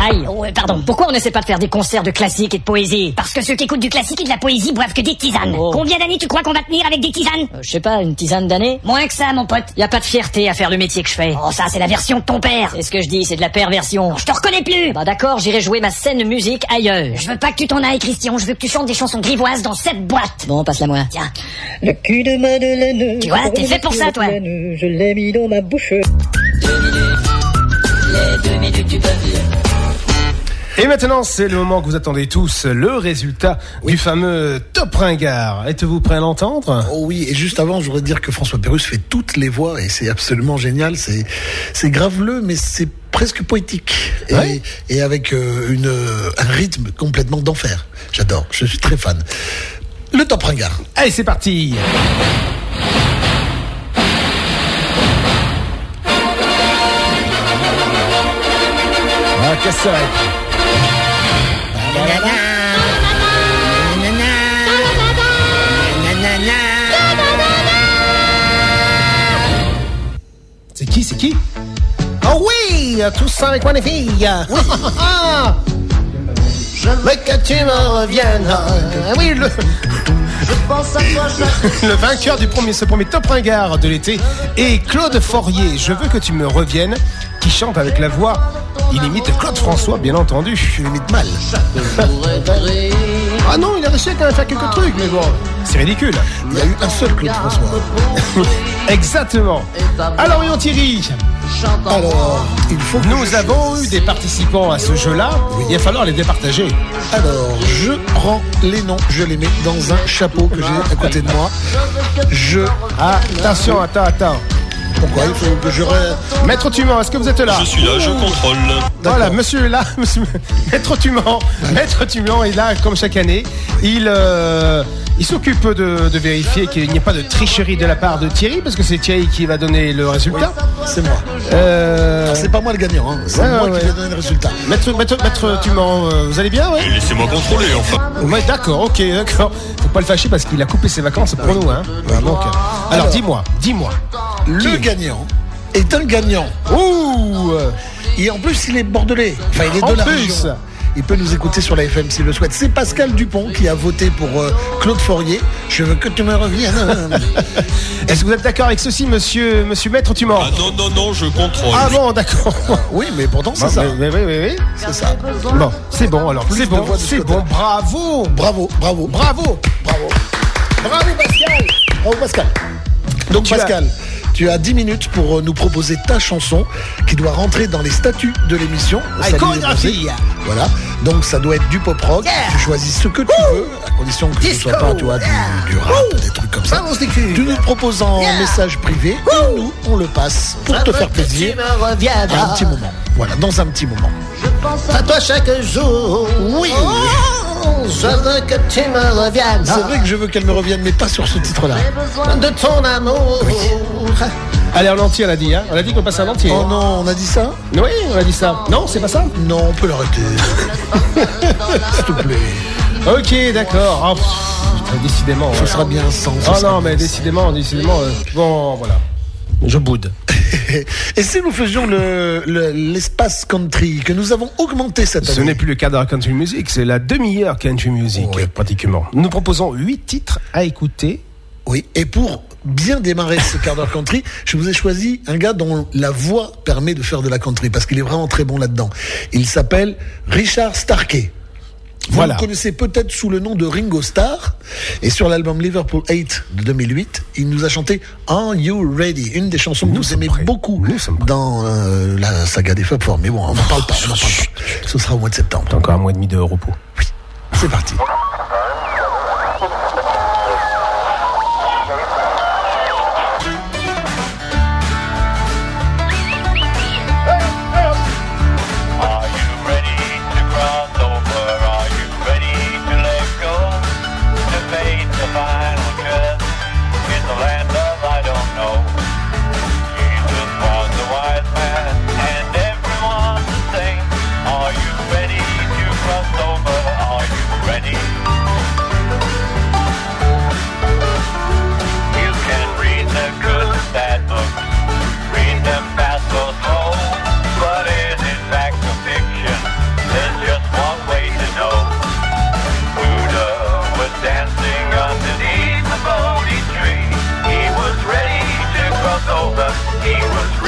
Aïe. Oh, pardon. Pourquoi on n'essaie pas de faire des concerts de classique et de poésie Parce que ceux qui écoutent du classique et de la poésie boivent que des tisanes. Oh. Combien d'années tu crois qu'on va tenir avec des tisanes Euh, Je sais pas, une tisane d'années Moins que ça, mon pote. Y a pas de fierté à faire le métier que je fais. Oh, ça, c'est la version de ton père. C'est ce que je dis, c'est de la perversion. Je te reconnais plus. Bah d'accord, j'irai jouer ma scène musique ailleurs. Je veux pas que tu t'en ailles, Christian. Je veux que tu chantes des chansons grivoises dans cette boîte. Bon, passe-la moi. Tiens. Le cul de Madeleine. Tu vois, t'es fait pour ça, toi. Je l'ai mis dans ma bouche. Les deux minutes du peuple. Et maintenant, c'est le moment que vous attendez tous, le résultat du fameux Top Ringard. Êtes-vous prêt à l'entendre? Oh oui, et juste avant, je voudrais dire que François Pérusse fait toutes les voix et c'est absolument génial. C'est c'est graveleux, mais c'est presque poétique et, Ouais. et avec euh, une euh, un rythme complètement d'enfer. J'adore, je suis très fan. Le Top Ringard. Allez, c'est parti qu'est-ce que C'est qui, c'est qui? Oh oui, tout ça avec moi les filles. Je veux que tu me reviennes. Ah Oui, le, Je pense à toi le vainqueur du premier, ce premier top ringard de l'été est Claude Forier. Je veux que tu me reviennes, qui chante avec la voix. Il imite Claude François, bien entendu. Il imite mal. Ah non, il a réussi à quand même faire quelques trucs, mais bon, c'est ridicule. Il y a eu un seul Claude François. Exactement. Alors, voyons Thierry. Alors, il faut que Nous je avons eu des participants à ce jeu-là. Il va falloir les départager. Alors, je prends les noms, je les mets dans un chapeau que j'ai à côté de moi. Je. Ah, attention, attends, attends. Pourquoi il faut que je. Maître Tuman, est-ce que vous êtes là Je suis là, je contrôle. Voilà, monsieur est là, monsieur, Maître Tuman, Maître Tuman est là comme chaque année. Il, euh, il s'occupe de, de vérifier qu'il n'y ait pas de tricherie de la part de Thierry, parce que c'est Thierry qui va donner le résultat. C'est moi. Euh, C'est pas moi le gagnant, hein. c'est Ouais, moi ouais, qui vais donner le résultat. Maître, Maître, euh, vous allez bien, ouais? Laissez-moi contrôler, enfin. Ouais, d'accord, ok, d'accord. pas le fâcher parce qu'il a coupé ses vacances pour nous. Hein. Donc, alors, Alors. dis-moi, dis-moi. Le gagnant est un gagnant. Ouh Et en plus, il est bordelais. Enfin, il est de En la plus. région. Il peut nous écouter sur la FM s'il le souhaite. C'est Pascal Dupont qui a voté pour euh, Claude Fourier. Je veux que tu me reviennes. Est-ce que vous êtes d'accord avec ceci, monsieur, monsieur Maître Tu mens Ah non, non, non, je contrôle. Ah bon, d'accord. oui, mais pourtant, c'est Bon, ça. mais- mais oui, oui, oui. C'est ça. Bon, c'est bon alors. Plus C'est de bon, voix de ce c'est bon. Bravo. Bravo, bravo, Bravo. bravo. Bravo, Pascal. Bravo, Pascal. Donc, Tu as- Pascal, tu as 10 minutes pour euh, nous proposer ta chanson qui doit rentrer dans les statuts de l'émission. Ah, chorégraphie. Bronzés. Voilà. Donc, ça doit être du pop rock. Tu choisis ce que tu veux, à condition que ce Disco. soit pas, tu vois, du, du rap, des trucs comme ça. Tu nous proposes en message privé et nous, on le passe pour te faire plaisir. Un petit moment. Voilà, dans un petit moment. À toi chaque jour. Oui. Je veux que tu me reviennes. C'est vrai que je veux qu'elle me revienne, mais pas sur ce titre-là. besoin de ton amour. Allez, en entier, on a dit. Hein. On a dit qu'on passait en entier. Oh non, on a dit ça Oui, on a dit ça. Non, c'est pas ça Non, on peut l'arrêter. S'il te plaît. Ok, d'accord. Oh, décidément. Ce ouais. sera bien sans. Oh non, mais décidément, décidément. euh, bon, voilà. Je boude. Et si nous faisions le- le- l'espace country que nous avons augmenté cette Ce année n'est plus le cadre country music, c'est la demi-heure country music, Oui. pratiquement. Nous proposons huit titres à écouter. Oui, et pour bien démarrer ce quart d'heure country, je vous ai choisi un gars dont la voix permet de faire de la country parce qu'il est vraiment très bon là-dedans. Il s'appelle Richard Starkey. Vous Voilà. le connaissez peut-être sous le nom de Ringo Starr. Et sur l'album Liverpool 8 de 2008, il nous a chanté Are You Ready? Une des chansons que Nous vous aimez prêts. beaucoup Nous dans euh, la saga des Fab Four. Mais bon, on n'en parle pas. on en parle pas. Ce sera au mois de septembre. Encore un mois et demi de repos. C'est parti. was over, he was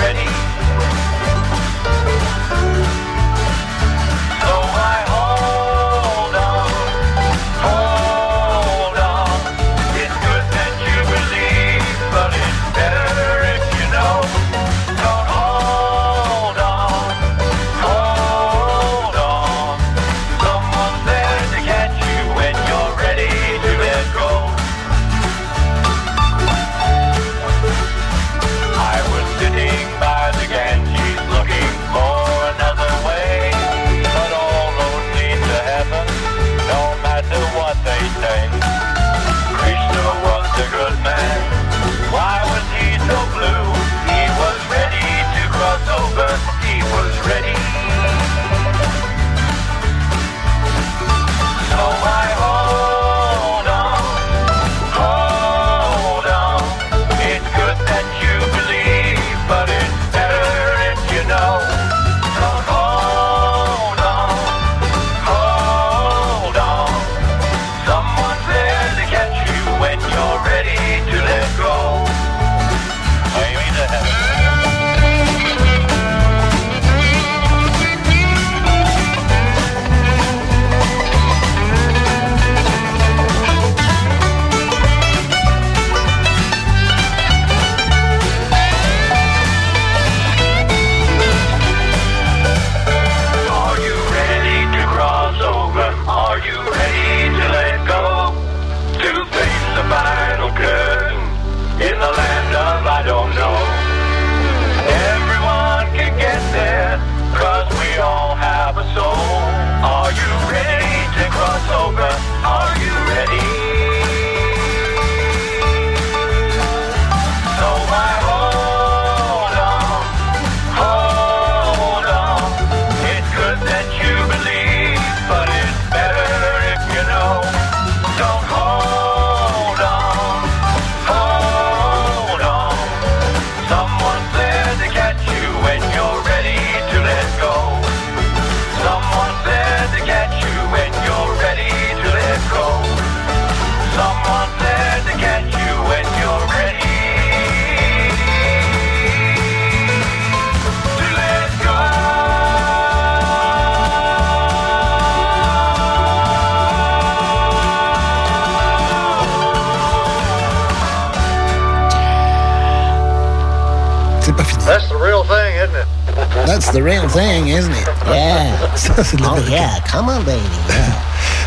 the real thing, isn't it? Yeah. Ça, c'est de Oh yeah, come on baby.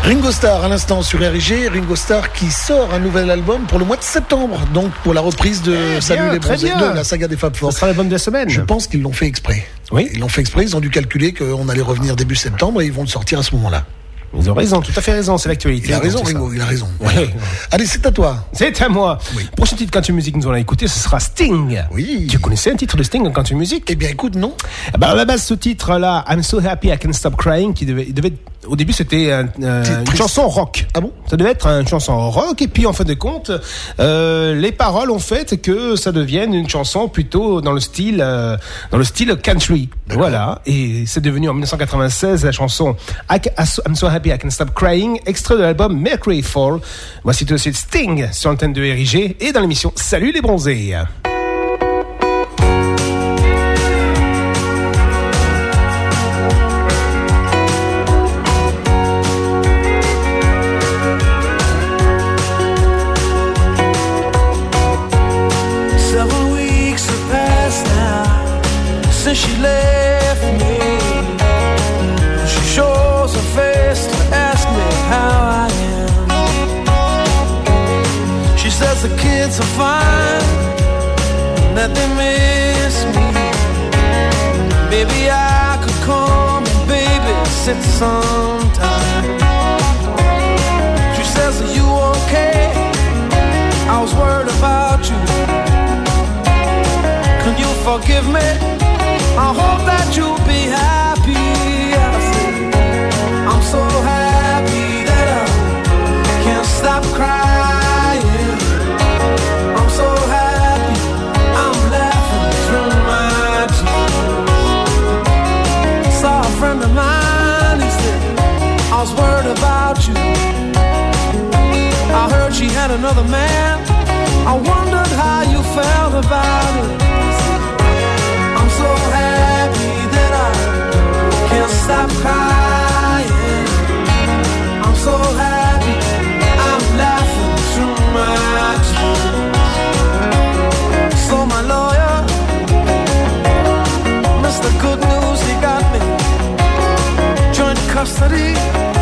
Ringo Starr, à l'instant sur RG. Ringo Starr qui sort un nouvel album pour le mois de septembre. Donc, pour la reprise de Salut bien, les bronzés, bien. de la saga des Fab Four. Ce sera l'album de la semaine. Je pense qu'ils l'ont fait exprès. Oui. Ils l'ont fait exprès. Ils ont dû calculer qu'on allait revenir début septembre et ils vont le sortir à ce moment-là. Ils ont raison, tout à fait raison, c'est l'actualité. Il a raison. Ringo, il a raison. Ouais. Allez, c'est à toi. C'est à moi. Prochain titre Country Music nous allons écouter, ce sera Sting. Oui. Tu connaissais un titre de Sting en Country Music Eh bien, écoute, non. Ah bah, à la base, ce titre-là, I'm So Happy I Can Stop Crying, qui devait, il devait au début, c'était un- euh, une chanson rock. Ah bon? Ça devait être une chanson rock, et puis en fin de compte, euh, les paroles ont fait que ça devienne une chanson plutôt dans le style, euh, dans le style country. Voilà. Et c'est devenu en 1996 la chanson I'm So Happy I Can Stop Crying, extrait de l'album Mercury Fall. Voici tout de suite Sting sur l'antenne de RIG et dans l'émission Salut les bronzés. She says, Are you okay? I was worried about you. Can you forgive me? I hope that you'll another man. I wondered how you felt about it. I'm so happy that I can't stop crying. I'm so happy I'm laughing my tears. So my lawyer, Mr. Good News, he got me joint custody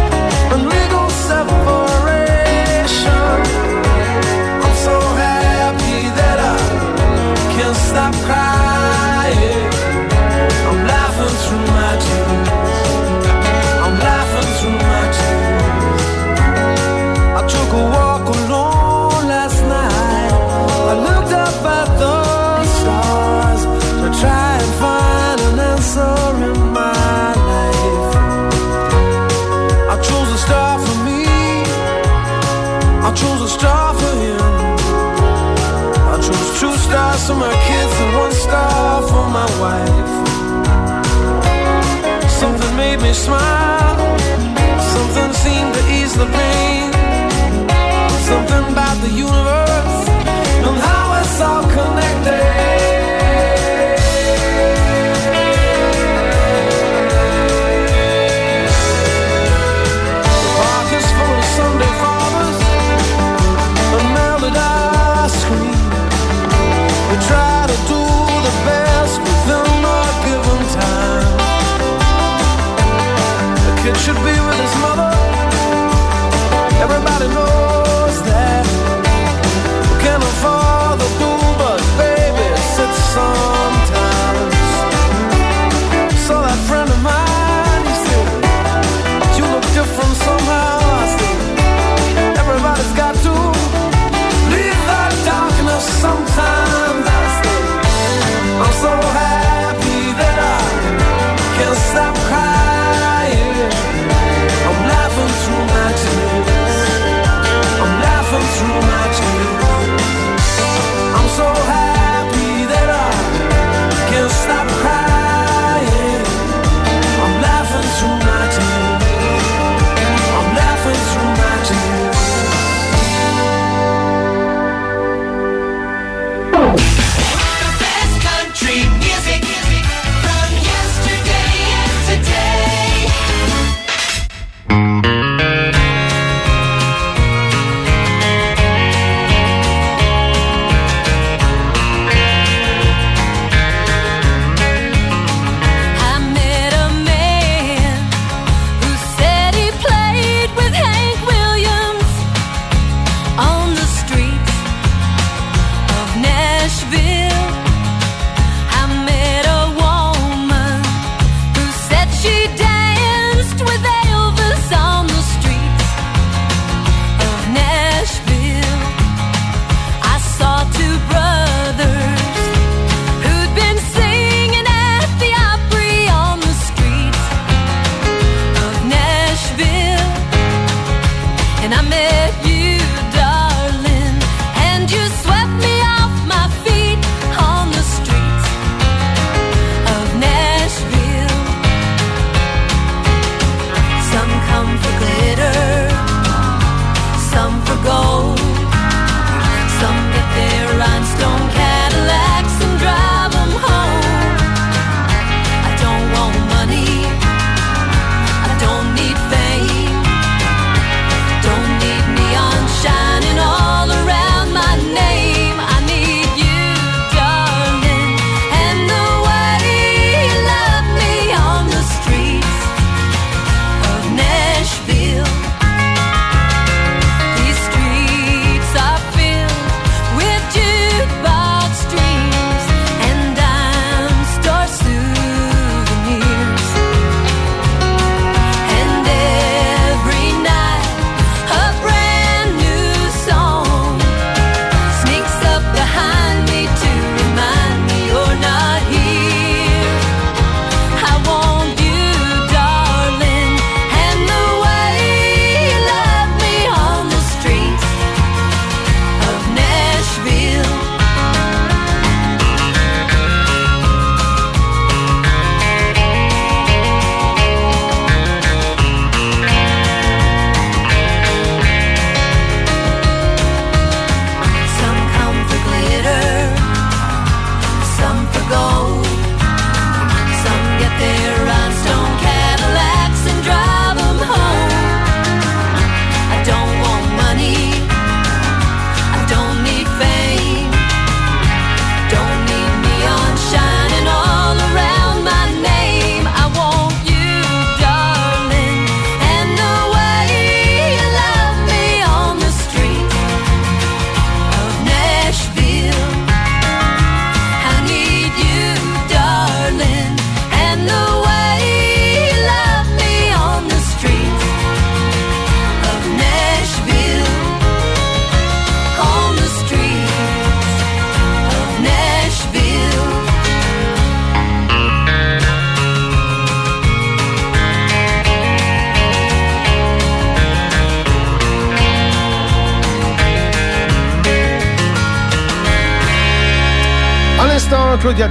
me smile. Something seemed to ease the pain. Something about the universe and how it's all connected.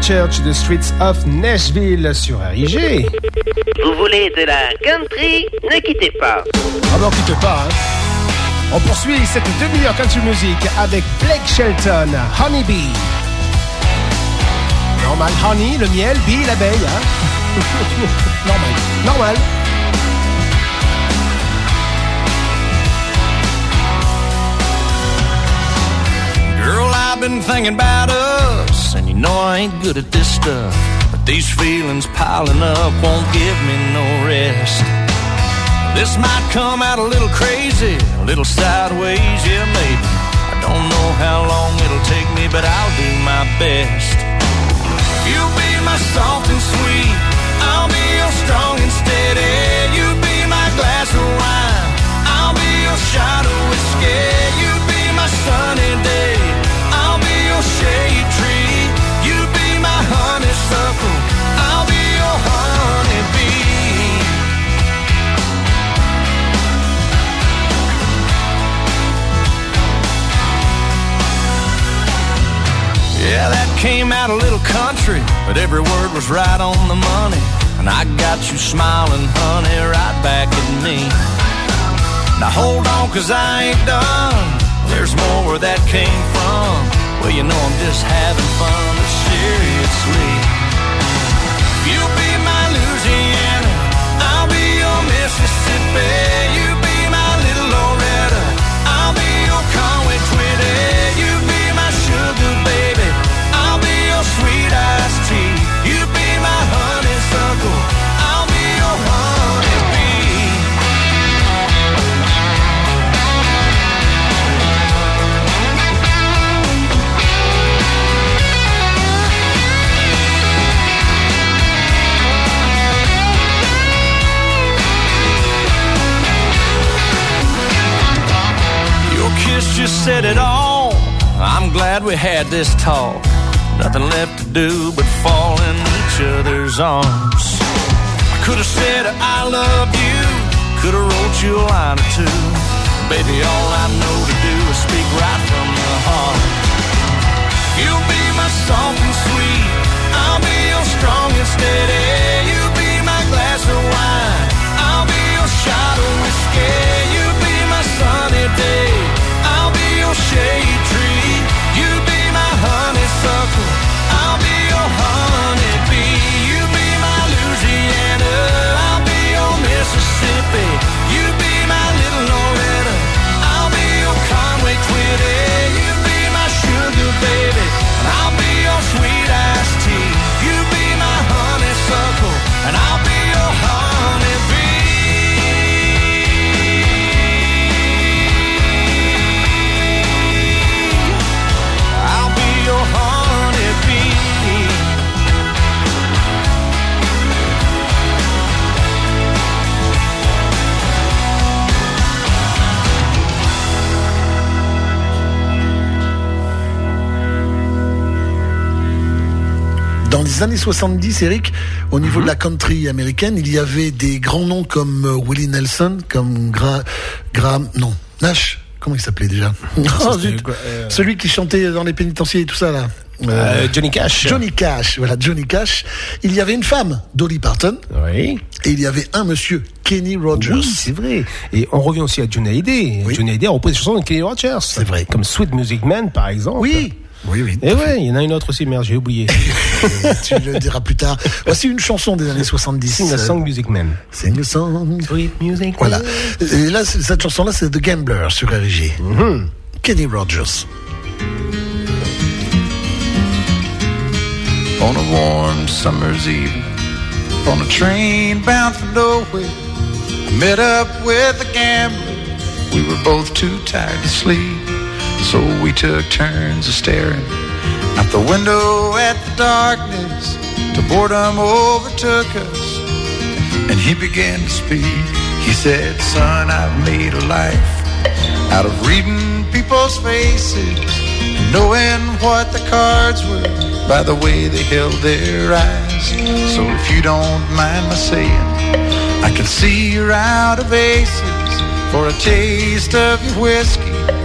Church de Streets of Nashville sur RIG. Vous voulez de la country Ne quittez pas. Ah ben, on quitte pas, hein. On poursuit cette demi-heure country music avec Blake Shelton, Honey Bee. Normal, honey, le miel, bee, l'abeille, hein. Normal, normal. Girl, I've been thinking about and you know I ain't good at this stuff. But these feelings piling up won't give me no rest. This might come out a little crazy, a little sideways, yeah, maybe. I don't know how long it'll take me, but I'll do my best. You'll be my soft and sweet, I'll be your strong and steady. You'll be my glass of wine, I'll be your shot of whiskey. You'll be my sunny day, I'll be your shade tree. I'll be your honeybee. Yeah, that came out a little country, but every word was right on the money. And I got you smiling, honey, right back at me. Now hold on, cause I ain't done. There's more where that came from. Well, you know I'm just having fun, mysteriously kiss just said it all. I'm glad we had this talk. Nothing left to do but fall in each other's arms. I could have said I love you, could have wrote you a line or two. Baby, all I know to do is speak right from the heart. You'll be my soft and sweet, I'll be your strong and steady. You'll be my glass of wine, I'll be your shot of whiskey. You'll be my sunny day, I'll be your shade tree. You be my honeysuckle, I'll be your honeybee. Les années 70, Eric, au niveau de la country américaine, il y avait des grands noms comme euh, Willie Nelson, comme Gra Graham, non, Nash, comment il s'appelait déjà? Oh, euh, Celui qui chantait dans les pénitenciers et tout ça là. Euh, Johnny Cash. Johnny Cash, voilà, Johnny Cash. Il y avait une femme, Dolly Parton. Oui. Et il y avait un monsieur, Kenny Rogers. Oui, c'est vrai. Et on revient aussi à Johnny Hallyday. Johnny Hallyday a repris des chansons de Kenny Rogers. C'est vrai. Comme Sweet Music Man, par exemple. Oui. Oui, oui. Et ouais, il y en a une autre aussi, merde, j'ai oublié. tu le diras plus tard. Voici une chanson des années 70. Sing a Song Music Man. Sing a song. Sweet Music Voilà. Et là, cette chanson-là, c'est The Gambler sur RG. Mhm. Kenny Rogers. on a warm summer's evening on a train bound for nowhere. I met up with a gambler. We were both too tired to sleep, so we took turns of staring out the window at the darkness. Till boredom overtook us, and he began to speak. He said, "Son, I've made a life out of reading people's faces." and knowing what the cards were by the way they held their eyes. So if you don't mind my saying, I can see you're out of aces for a taste of your whiskey.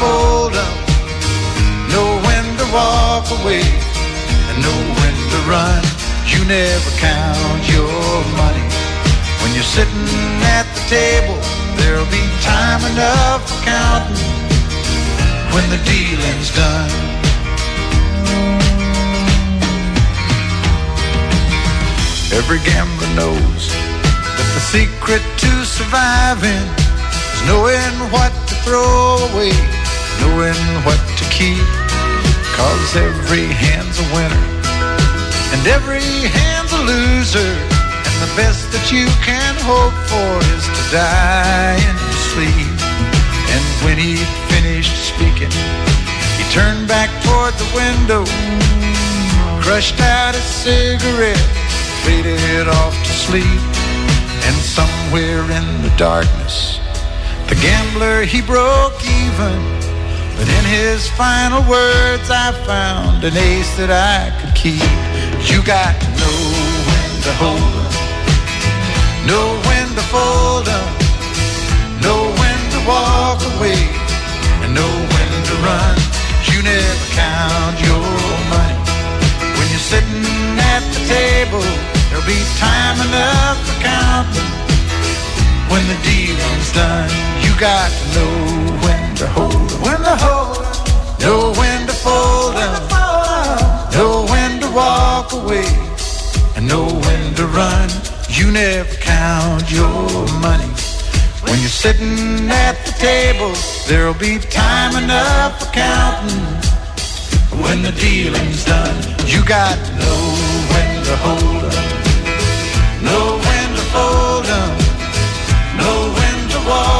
fold 'em, know when to walk away, and know when to run. You never count your money. When you're sitting at the table, there'll be time enough for counting when the dealing's done. Every gambler knows that the secret to surviving is knowing what to throw away, knowing what to keep. Cause every hand's a winner and every hand's a loser. And the best that you can hope for is to die in your sleep. And when he finished speaking, he turned back toward the window, crushed out a cigarette, faded off to sleep. And somewhere in the darkness, the gambler he broke even. But in his final words, I found an ace that I could keep. You got to know when to hold 'em, know when to fold 'em, know when to walk away, and know when to run. You never count your money when you're sitting at the table. There'll be time enough for counting when the dealing's done. You got to know when to hold hold 'em, when to hold 'em, know when to fold 'em, know when to walk away, and know when to run. You never count your money. When you're sitting at the table, there'll be time enough for counting. When the dealing's done, you got to know when to hold 'em, know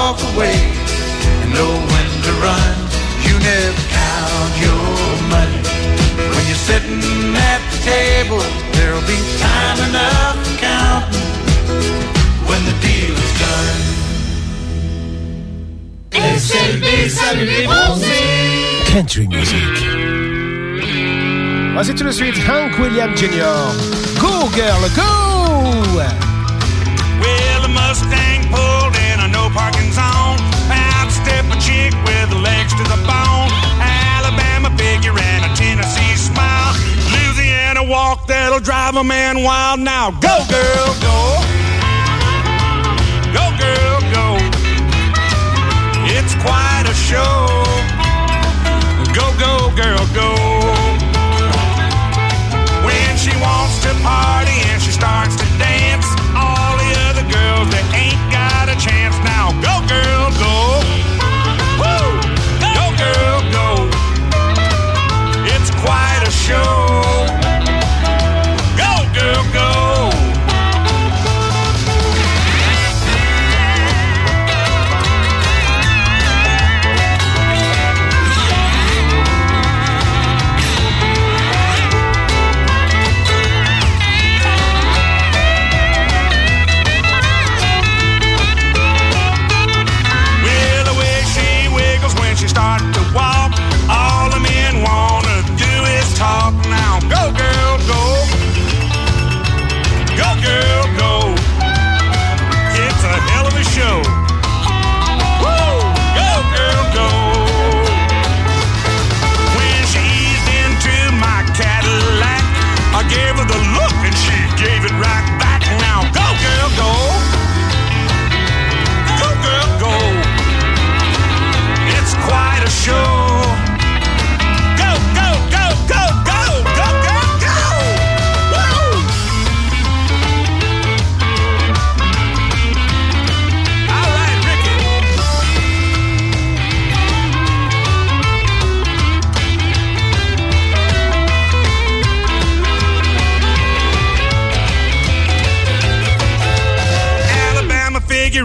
walk away, and know when to run. You never count your money. When you're sitting at the table, there'll be time enough for counting. When the deal is done. SLB, salut les bronzés Country music. Voici tout de suite Hank William Jr. Go girl, go! Well, the Mustang parking zone. Out step a chick with legs to the bone. Alabama figure and a Tennessee smile. Louisiana walk that'll drive a man wild. Now go, girl, go. Go, girl, go. It's quite a show. Go, go, girl, go. When she wants to party and she starts to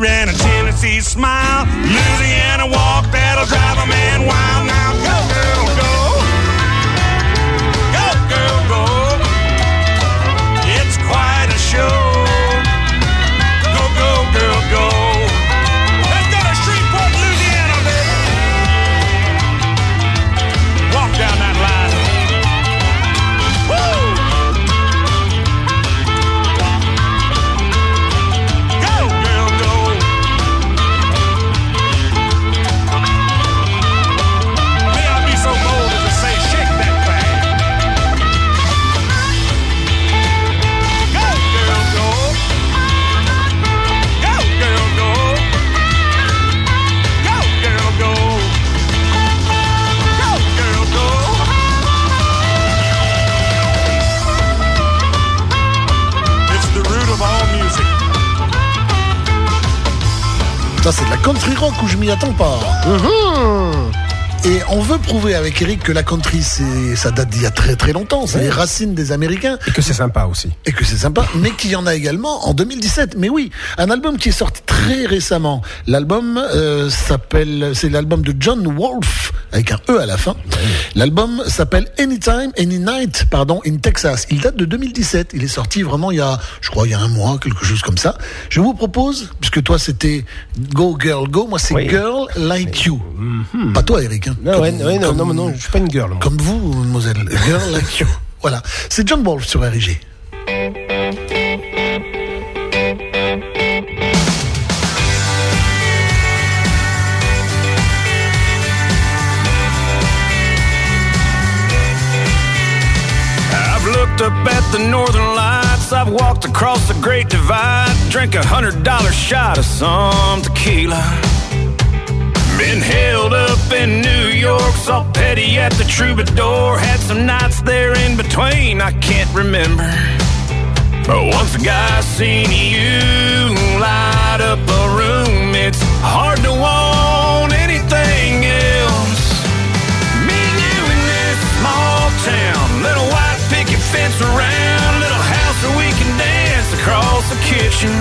and a Tennessee smile. Rock où je m'y attends pas. Et on veut prouver avec Eric que la country, c'est, ça date d'il y a très très longtemps. C'est les racines des Américains. Et que c'est sympa aussi. Et que c'est sympa, mais qu'il y en a également en 2017. Mais oui, un album qui est sorti très récemment. L'album euh, s'appelle, c'est l'album de John Wolfe avec un E à la fin. L'album s'appelle Anytime, Any Night, pardon, in Texas. Il date de 2017. Il est sorti vraiment il y a, je crois, il y a un mois, quelque chose comme ça. Je vous propose, puisque toi c'était Go Girl Go, moi c'est Girl Like You. Pas toi, Eric. Hein. Non, ouais, Comme- ouais, non, comme- non, non, je suis pas une girl. moi. Comme vous, mademoiselle. Girl Like You. Voilà. C'est John Wolfe sur RG. The northern lights. I've walked across the great divide. Drank a hundred dollar shot of some tequila. Been held up in New York, saw Petty at the Troubadour. Had some nights there in between, I can't remember. But once a guy seen you light up a room, it's hard to want fence around, little house where we can dance across the kitchen.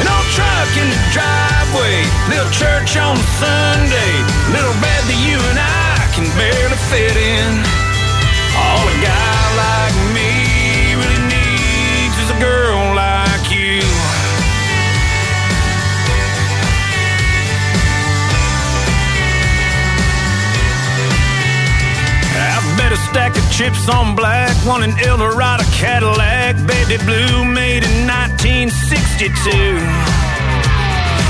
An old truck in the driveway, little church on Sunday, little bed that you and I can barely fit in. All a guy like me really needs is a girl a stack of chips on black, one an Eldorado Cadillac, baby blue, made in 1962.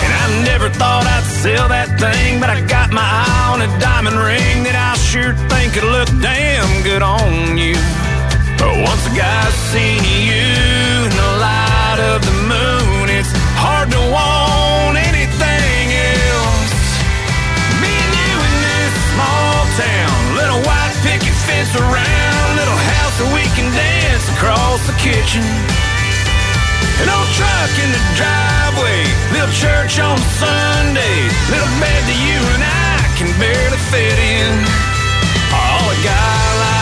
And I never thought I'd sell that thing, but I got my eye on a diamond ring that I sure think could look damn good on you. But once a guy's seen you in the light of the moon, it's hard to want around, little house where we can dance across the kitchen. An old truck in the driveway, little church on Sunday, little bed that you and I can barely fit in. All a guy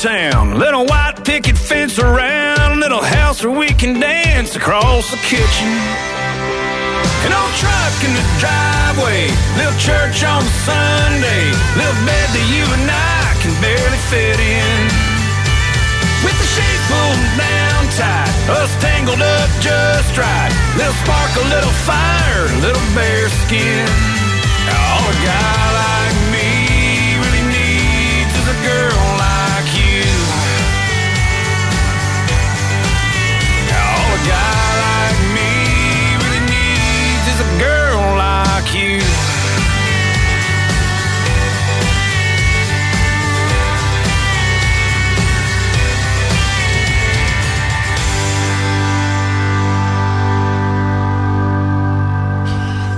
town. Little white picket fence around, little house where we can dance across the kitchen. An old truck in the driveway, little church on Sunday, little bed that you and I can barely fit in. With the sheets pulled down tight, us tangled up just right. Little spark, a little fire, little bare skin. All a guy like me really needs is a girl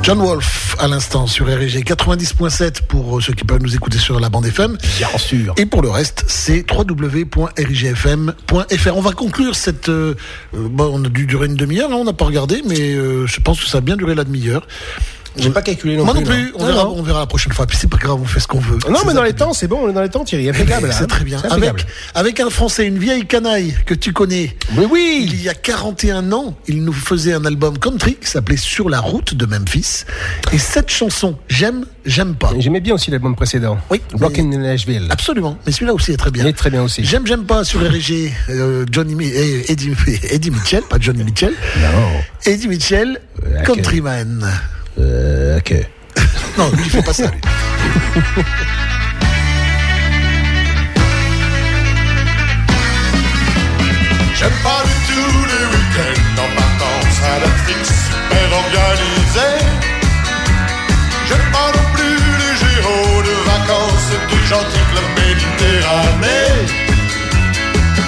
John Wolfe à l'instant sur RG 90.7 pour euh, ceux qui peuvent nous écouter sur la bande FM. Bien sûr. Et pour le reste, c'est www.rigfm.fr. On va conclure cette. euh, euh, bon, on a dû durer une demi-heure, on n'a pas regardé, mais euh, je pense que ça a bien duré la demi-heure. J'ai pas calculé non Moi plus. non plus. On, Non, verra, non. on verra la prochaine fois. Puis c'est pas grave, on fait ce qu'on veut. Non, mais dans les temps, c'est bon, on est dans les temps, Thierry. Impeccable. C'est hein. très bien. Avec, avec un Français, une vieille canaille que tu connais. Oui, oui. Il y a 41 ans, il nous faisait un album country qui s'appelait Sur la route de Memphis. Et cette chanson, j'aime, j'aime pas. J'aimais bien aussi l'album précédent. Oui. Blocking in Nashville. Absolument. Mais celui-là aussi est très bien. Il est très bien aussi. J'aime, j'aime pas sur RG, euh, Johnny, eh, Eddie, Eddie Mitchell, pas Johnny Mitchell. Non. Eddie Mitchell, ok. Countryman. Euh, ok. non, il faut pas ça. J'aime pas du tout les week-ends en vacances à la fixe super organisée. J'aime pas non plus les géos de vacances du gentil club méditerranée.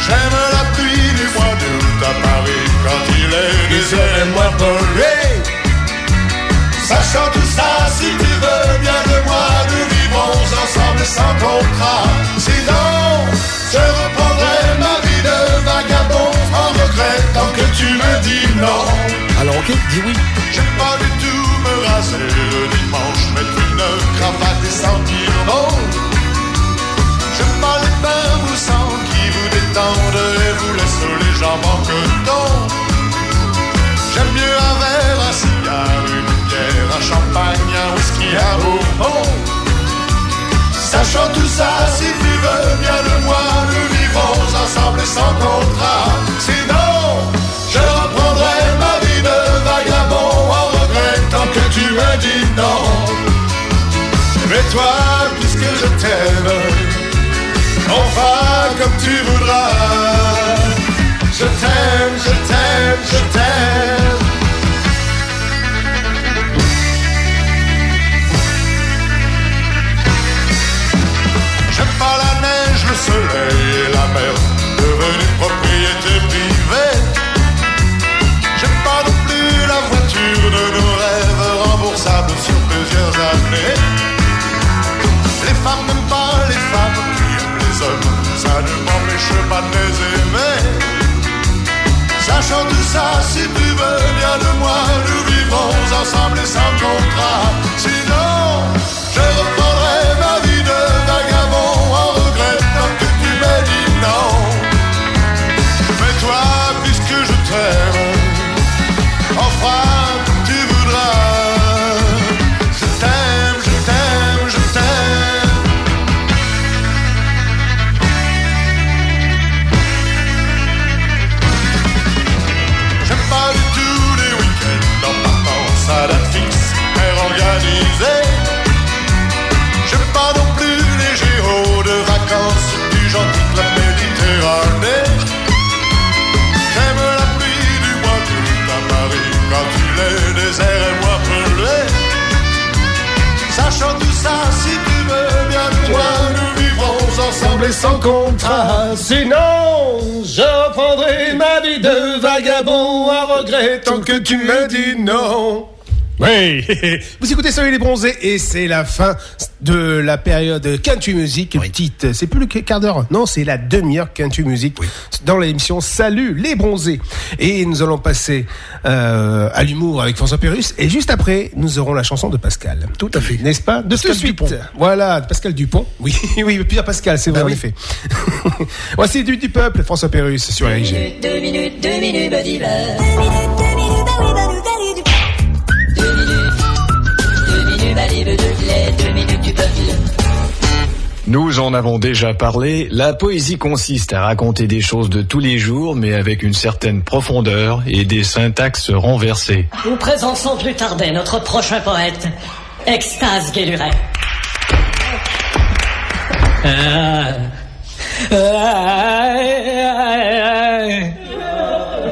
J'aime la pluie du mois d'août à Paris quand il est désert et moi pollué. Sachant tout ça, si tu veux bien de moi, nous vivrons ensemble sans contrat. Sinon, je reprendrai ma vie de vagabond en regret tant que tu me dis non. Alors ok, dis oui. J'ai pas du tout me raser le dimanche, mettre une cravate et sentir bon. Je parle les bains moussants qui vous détendent et vous laissent les jambes en coton. Un champagne, un whisky, un bourbon. Sachant tout ça, si tu veux bien le moi, nous vivrons ensemble et sans contrat. Sinon, je reprendrai ma vie de vagabond en regrettant que tu me dis non. Mais toi, puisque je t'aime, on fera comme tu voudras. Je t'aime, je t'aime, je t'aime. Le soleil et la mer, sans contrat. Sinon, je reprendrai ma vie de vagabond en regrettant que tu me dis non. Oui, vous écoutez Salut les bronzés et c'est la fin de la période Country Music. Petite, c'est plus le quart d'heure, non, c'est la demi-heure Country Music dans l'émission Salut les bronzés. Et nous allons passer euh, à l'humour avec François Pérus et juste après, nous aurons la chanson de Pascal. Tout à fait. N'est-ce pas De Pascal tout de suite. Dupont. Voilà, Pascal Dupont. Oui, oui, Pierre Pascal, c'est vrai Ben en oui. effet. Voici du, du peuple, François Pérus sur RIG. Deux minutes, deux minutes. Deux minutes, Nous en avons déjà parlé, la poésie consiste à raconter des choses de tous les jours, mais avec une certaine profondeur et des syntaxes renversées. Nous présentons plus tarder notre prochain poète, Extase Guéluret.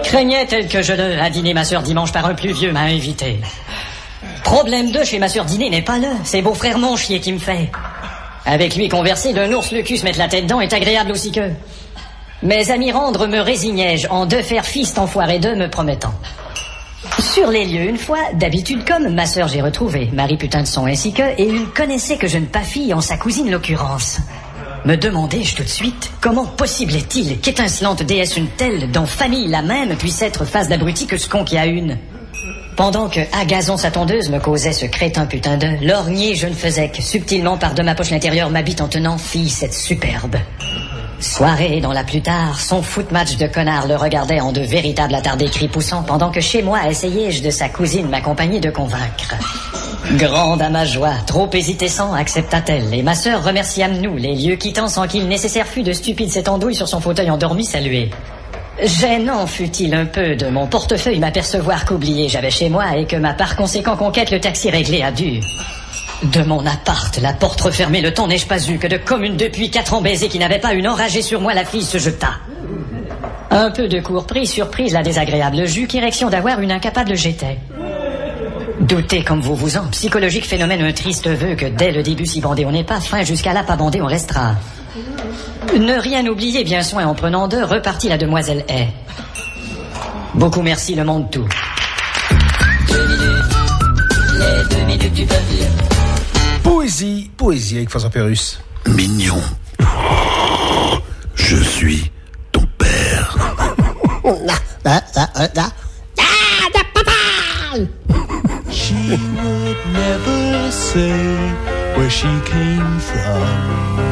Craignait tel que je le à dîner ma sœur dimanche par un plus vieux m'a invité. Problème 2 chez ma sœur dîner n'est pas là, c'est beau-frère mon chier qui me fait. Avec lui converser, d'un ours le cul se mettre la tête dedans est agréable aussi que. À m'y rendre me résignai-je en deux faire fist enfoiré deux me promettant. Sur les lieux, une fois, d'habitude comme ma sœur j'ai retrouvé, Marie putain de son ainsi que, et il connaissait que je ne pas fille en sa cousine l'occurrence. Me demandai-je tout de suite, comment possible est-il qu'étincelante déesse une telle, dont famille la même, puisse être face d'abruti que ce con qui a une? Pendant que Agazon sa tondeuse me causait ce crétin putain de lorgner, je ne faisais que subtilement par de ma poche intérieure m'habite en tenant fille cette superbe. Soirée dans la plus tard, son foot match de connard le regardait en de véritables attardés cris poussants, pendant que chez moi essayai-je de sa cousine m'accompagner de convaincre. Grande à ma joie, trop hésitessant, accepta-t-elle, et ma sœur remerciâmes nous, les lieux quittant sans qu'il nécessaire fût de stupide cette andouille sur son fauteuil endormi saluer. Gênant fut-il un peu de mon portefeuille m'apercevoir qu'oublié j'avais chez moi et que ma par conséquent conquête le taxi réglé a dû. De mon appart, la porte refermée, le temps n'ai-je pas eu que de commune depuis quatre ans baisée qui n'avait pas une enragée sur moi, la fille se jeta. Un peu de cours pris, surprise la désagréable, j'eus qu'érection d'avoir une incapable j'étais. Doutez comme vous vous en, psychologique phénomène, un triste vœu que dès le début si bandé on n'est pas, fin jusqu'à là pas bandé on restera. Ne rien oublier, bien soin en prenant deux, repartit la demoiselle Hay. Beaucoup merci, le monde tout. Deux minutes, les deux minutes du peuple. Poésie, poésie avec François Pérus. Mignon. Je suis ton père. She would never say where she came from.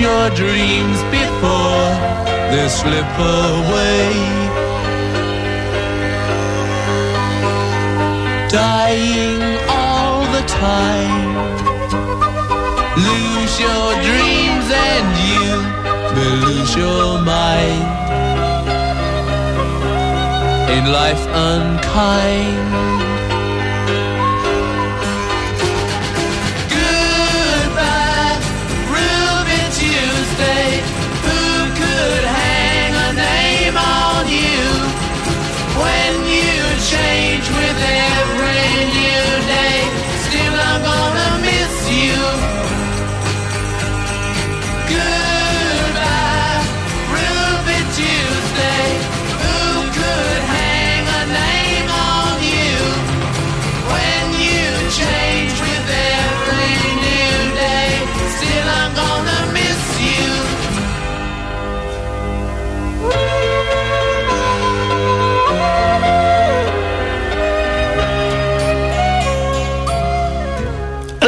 Your dreams before they slip away. Dying all the time. Lose your dreams and you may lose your mind. In life unkind.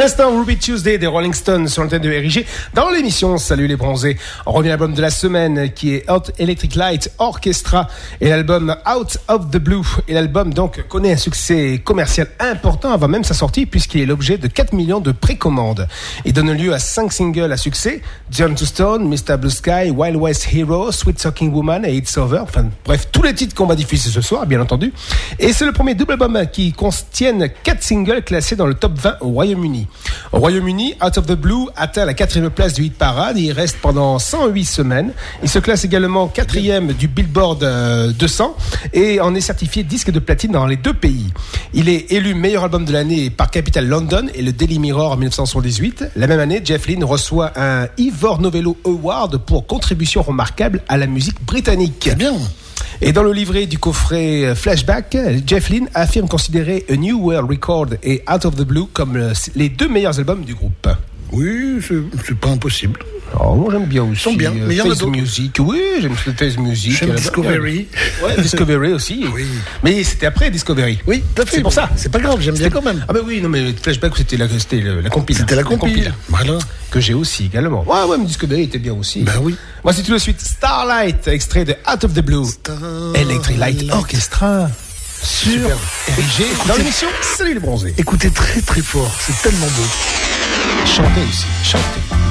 L'instant, Ruby Tuesday des Rolling Stones sur l'antenne de RIG. Dans l'émission Salut les bronzés, on revient à l'album de la semaine qui est Out Electric Light Orchestra et l'album Out of the Blue. Et l'album donc connaît un succès commercial important avant même sa sortie puisqu'il est l'objet de 4 millions de précommandes. Il donne lieu à 5 singles à succès, John to Stone, Mr. Blue Sky, Wild West Hero, Sweet Talking Woman et It's Over. Enfin bref, tous les titres qu'on va diffuser ce soir, bien entendu. Et c'est le premier double album qui contienne 4 singles classés dans le top 20 au Royaume-Uni. Au Royaume-Uni, Out of the Blue atteint la quatrième place du hit parade et il reste pendant 108 semaines. Il se classe également quatrième du Billboard euh, 200 et en est certifié disque de platine dans les deux pays. Il est élu meilleur album de l'année par Capital London et le Daily Mirror en 1978. La même année, Jeff Lynne reçoit un Ivor Novello Award pour contribution remarquable à la musique britannique. Bien. Et dans le livret du coffret euh, Flashback, Jeff Lynne affirme considérer A New World Record et Out of the Blue comme euh, les deux meilleurs albums du groupe. Oui, c'est pas impossible. Oh, moi j'aime bien aussi. sont bien, euh, mais il y en a d'autres. Music, oui, j'aime ce Face Music. J'aime Discovery. Ouais, Discovery aussi. Mais c'était après Discovery. Oui, tout à fait. C'est pour ça. C'est pas grave, j'aime bien quand même. Ah bah oui, non mais Flashback c'était la, c'était la compile. C'était la compile. Voilà. Que j'ai aussi également. Ouais, ouais, mais Discovery était bien aussi. Ben oui. Moi c'est tout de suite Starlight, extrait de Out of the Blue. Electric Light Orchestra. Sur Super. RIG, dans l'émission Salut les bronzés. Écoutez très très fort, c'est tellement beau. Chantez aussi, chantez.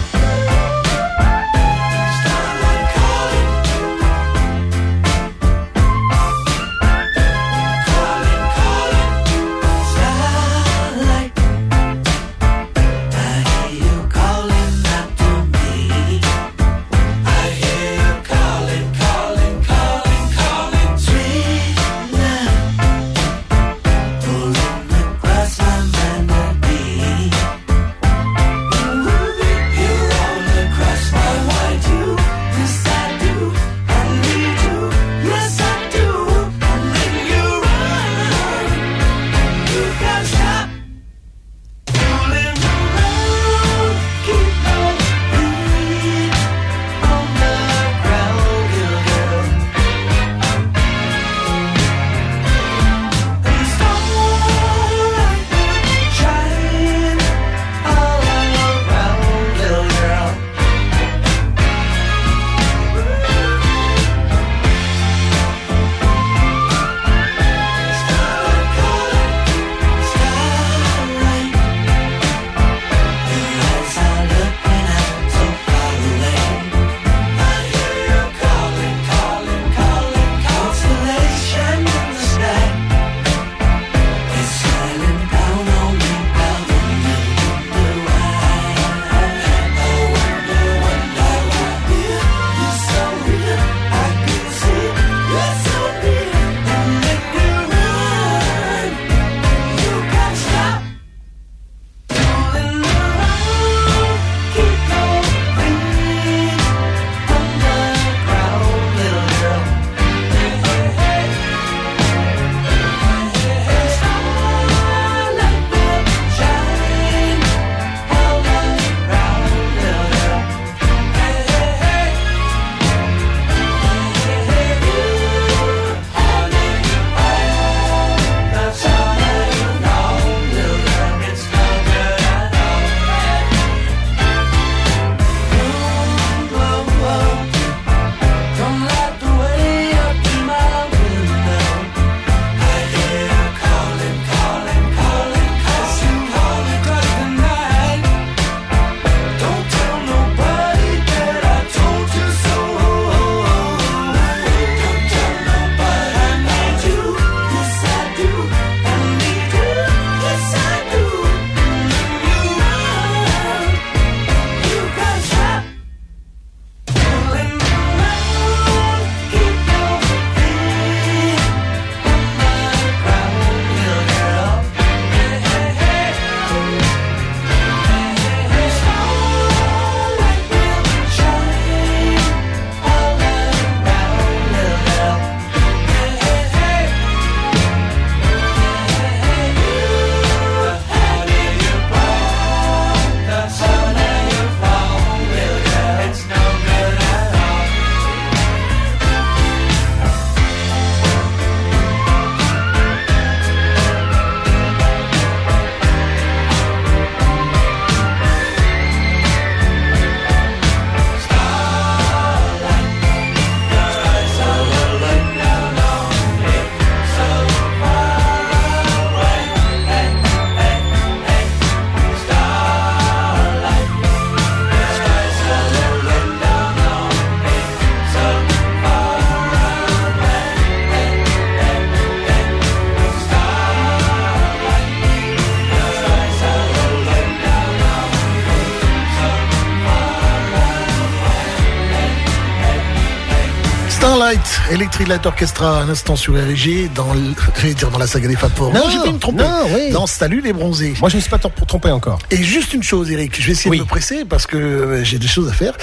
Electric Light Orchestra, un instant sur RG, dans, le- dire dans la saga des Fab Four. Non, j'ai failli me tromper. non, oui. Dans Salut les bronzés. Moi, je ne me suis pas trom- trompé encore. Et juste une chose, Eric, je vais essayer de me presser parce que euh, j'ai des choses à faire.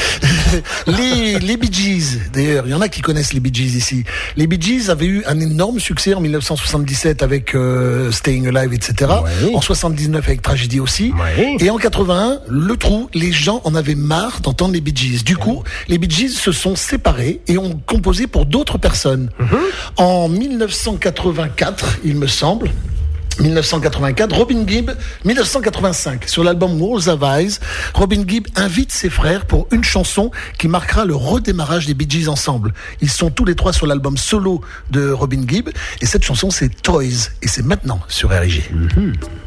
les, les Bee Gees, d'ailleurs, il y en a qui connaissent les Bee Gees ici. Les Bee Gees avaient eu un énorme succès en 1977 avec euh, Staying Alive, etc. En 79 avec Tragedy aussi. Et en 81, le trou, les gens en avaient marre d'entendre les Bee Gees. Du coup, les Bee Gees se sont séparés et ont composé pour d'autres personnes. En 1984, il me semble, 1984, Robin Gibb, 1985, sur l'album Walls of Eyes, Robin Gibb invite ses frères pour une chanson qui marquera le redémarrage des Bee Gees ensemble. Ils sont tous les trois sur l'album solo de Robin Gibb, et cette chanson c'est Toys, et c'est maintenant sur RIG. Don't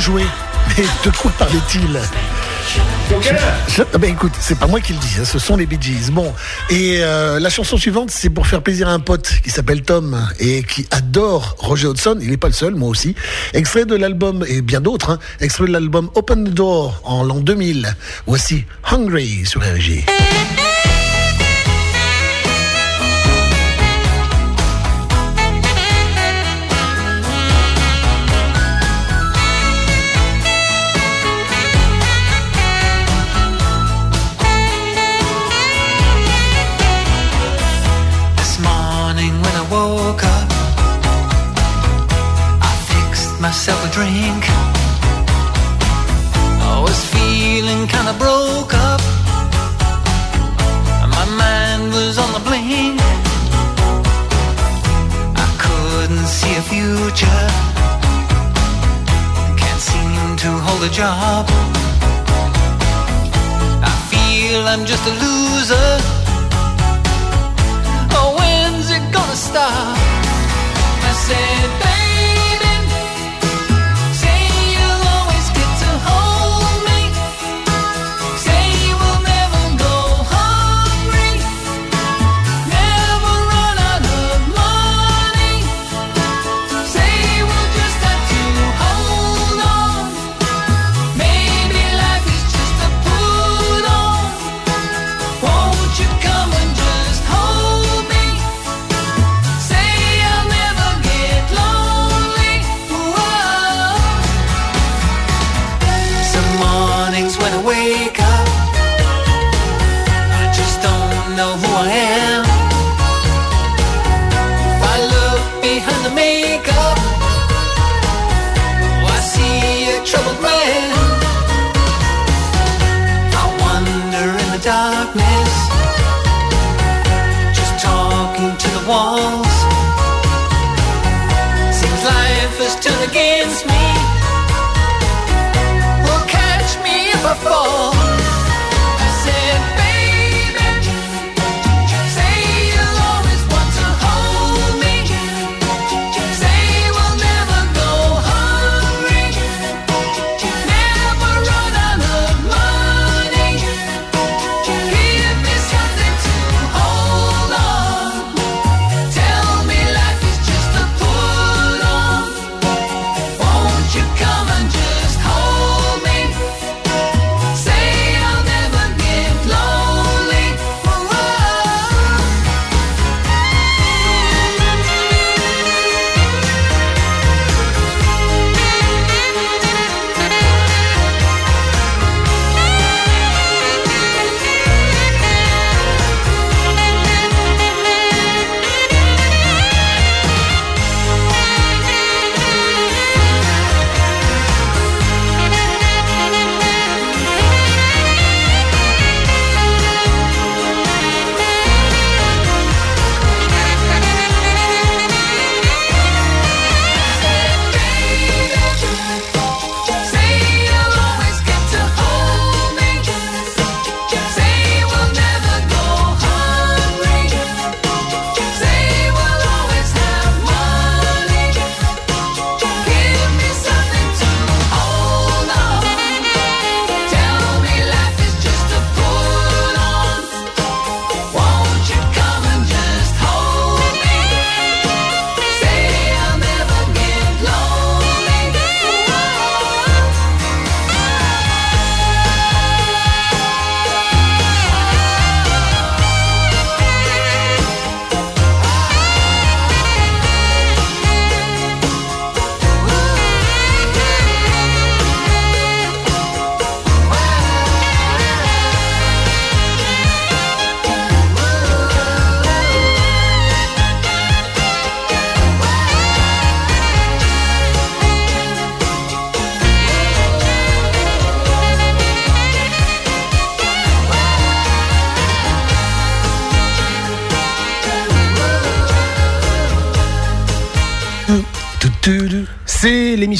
Jouer. Mais de quoi parlait-il Je- ah ben écoute, c'est pas moi qui le dis, hein, ce sont les Bee Gees. Bon, et euh, la chanson suivante, c'est pour faire plaisir à un pote qui s'appelle Tom et qui adore Roger Hodgson. Il n'est pas le seul, moi aussi. Extrait de l'album et bien d'autres. Hein, extrait de l'album Open the Door en l'an 2000. Voici Hungry sur RG. Drink. I was feeling kinda broke up. My mind was on the blink. I couldn't see a future. Can't seem to hold a job. I feel I'm just a loser. Oh, when's it gonna stop? I said,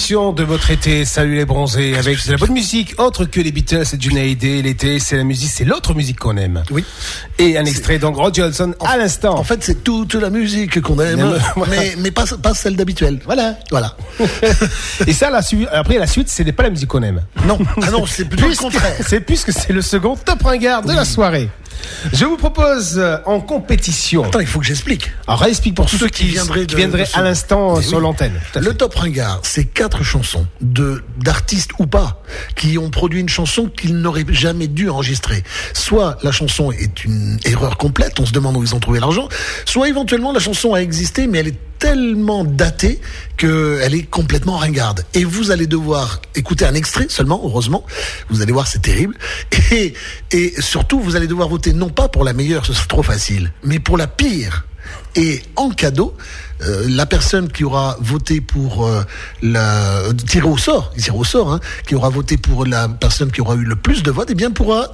De votre été. Salut les bronzés avec de la bonne musique autre que les Beatles et Johnny Hallyday. L'été, c'est la musique, c'est l'autre musique qu'on aime. Oui. Et un extrait donc Rod Johnson à l'instant. En fait, c'est toute la musique qu'on aime, Voilà. mais, mais pas, pas celle d'habituel. Voilà. Voilà. Et ça, la suite, après la suite, ce n'est pas la musique qu'on aime. Non, ah non, c'est plutôt le contraire. C'est puisque c'est le second top ringard de la soirée. Je vous propose euh, en compétition. Attends, il faut que j'explique. Alors, explique pour tous ceux qui, viendraient qui viendraient de à l'instant euh, Mais sur oui. l'antenne. Le top ringard, c'est quatre chansons de d'artistes ou pas qui ont produit une chanson qu'ils n'auraient jamais dû enregistrer. Soit la chanson est une erreur complète, on se demande où ils ont trouvé l'argent, soit éventuellement la chanson a existé mais elle est tellement datée qu'elle est complètement ringarde. Et vous allez devoir écouter un extrait seulement, heureusement. Vous allez voir, c'est terrible. Et, et surtout, vous allez devoir voter non pas pour la meilleure, ce serait trop facile, mais pour la pire. Et en cadeau, euh, la personne qui aura voté pour euh, la tiré au sort, tiré au sort, hein, qui aura voté pour la personne qui aura eu le plus de votes, eh bien pourra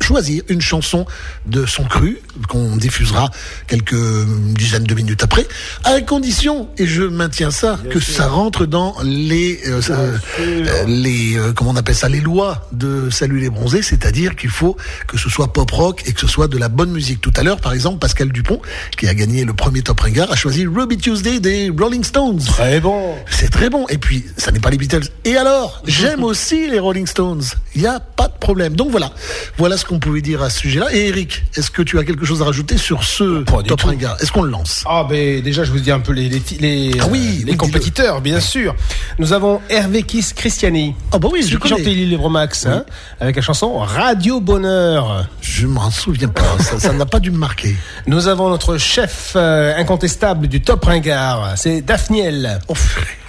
choisir une chanson de son cru qu'on diffusera quelques dizaines de minutes après, à condition, et je maintiens ça, que ça rentre dans les euh, euh, euh, les euh, comment on appelle ça, les lois de Salut les bronzés, c'est-à-dire qu'il faut que ce soit pop rock et que ce soit de la bonne musique. Tout à l'heure, par exemple, Pascal Dupont, qui a gagné le premier Top Ringard, a choisi Ruby Tuesday des Rolling Stones. Très bon. C'est très bon. Et puis, ça n'est pas les Beatles. Et alors, j'aime aussi les Rolling Stones. Il n'y a pas de problème. Donc voilà. Voilà ce qu'on pouvait dire à ce sujet-là. Et Eric, est-ce que tu as quelque chose à rajouter sur ce Top. Ringard Est-ce qu'on le lance? Ah ben déjà je vous dis un peu les les, les, Ah oui, euh, oui, les compétiteurs bien sûr. Nous avons Hervé Kiss Christiani. Ah bah oui, je connais. chantait Lille Max hein, avec la chanson Radio Bonheur. Je m'en souviens pas. Ça n'a pas dû me marquer. Nous avons notre chef euh, incontestable du Top Ringard, c'est Daphniel. Oh,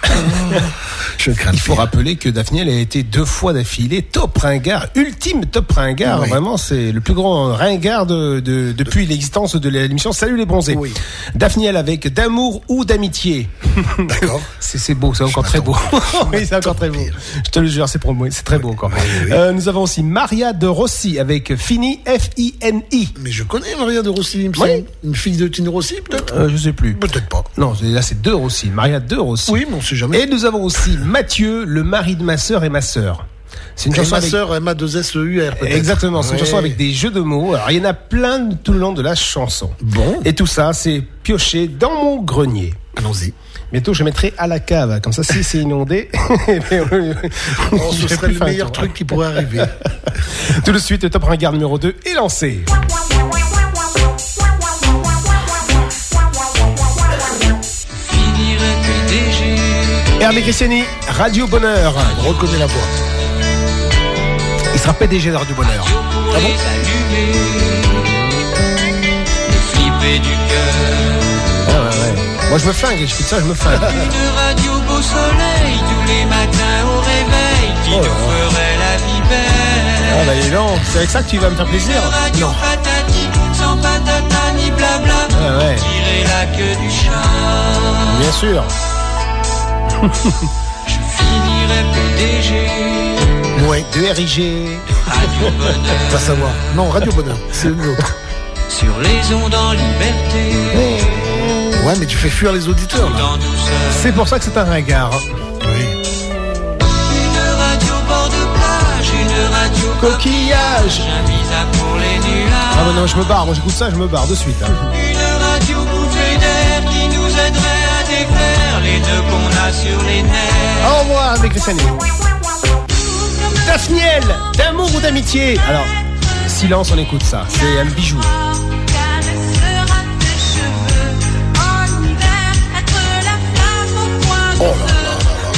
Je crains. Il faut rappeler que Daphniel a été deux fois d'affilée Top Ringard, ultime Top Ringard. Oui. Vraiment, c'est le plus grand ringard de, de- depuis l'existence de l'émission Salut les bronzés. Oui. Daphniel avec d'amour ou d'amitié. D'accord. C'est beau, c'est encore très beau. oui, c'est encore très beau. Je te le jure, c'est pour moi, c'est très beau encore. Euh, nous avons aussi Maria de Rossi avec Fini F-I-N-I. Mais je connais Maria de Rossi. Une fille de Tino Rossi, peut-être Euh, je sais plus. Peut-être pas. Non, là c'est deux Rossi. Maria de Rossi. Oui, mais on sait jamais. Et nous avons aussi Mathieu, le mari de ma sœur et ma sœur. C'est une Et chanson ma avec... sœur, Emma 2 S E U R peut-être. Exactement, c'est une Ouais. chanson avec des jeux de mots. Alors il y en a plein tout le long de la chanson. Bon. Et tout ça, c'est pioché dans mon grenier. Allons-y. Bientôt, je mettrai à la cave. Comme ça, si c'est inondé, Oh, ce serait le meilleur truc qui pourrait arriver. Tout de suite, le top ringard numéro 2 est lancé. Hervé Christiani, Radio Bonheur. On reconnaît la voix. Il sera PDG de Radio Bonheur. les allumer. Les du cœur. Ah ouais, ouais. Moi, je me flingue. J'écoute ça, je me flingue. Une radio beau soleil tous les matins au réveil qui Oh nous ferait la vie belle. Ah bah dis donc, c'est avec ça que tu vas me faire plaisir. Une radio Non. patati, sans patata ni blabla. Ah ouais. Tirer la queue du chat. Bien sûr. Je finirai PDG. Ouais. De RIG. Radio Bonheur. Va savoir. Non, Radio Bonheur. C'est une autre. Sur les ondes en liberté. Ouais, mais tu fais fuir les auditeurs, là. C'est pour ça que c'est un ringard. Oui. Une radio bord de plage. Une radio Coquillage. Un pour les nuages. Ah bah non, je me barre. Moi, j'écoute ça, je me barre de suite. hein. Une radio bouffée d'air qui nous aiderait les nœuds qu'on a sur les nerfs. Au revoir avec Christiani. Daphniel, d'amour ou d'amitié Alors, silence, on écoute ça. C'est un bijou. Caressera tes cheveux en hiver, être la flamme au coin Oh du feu.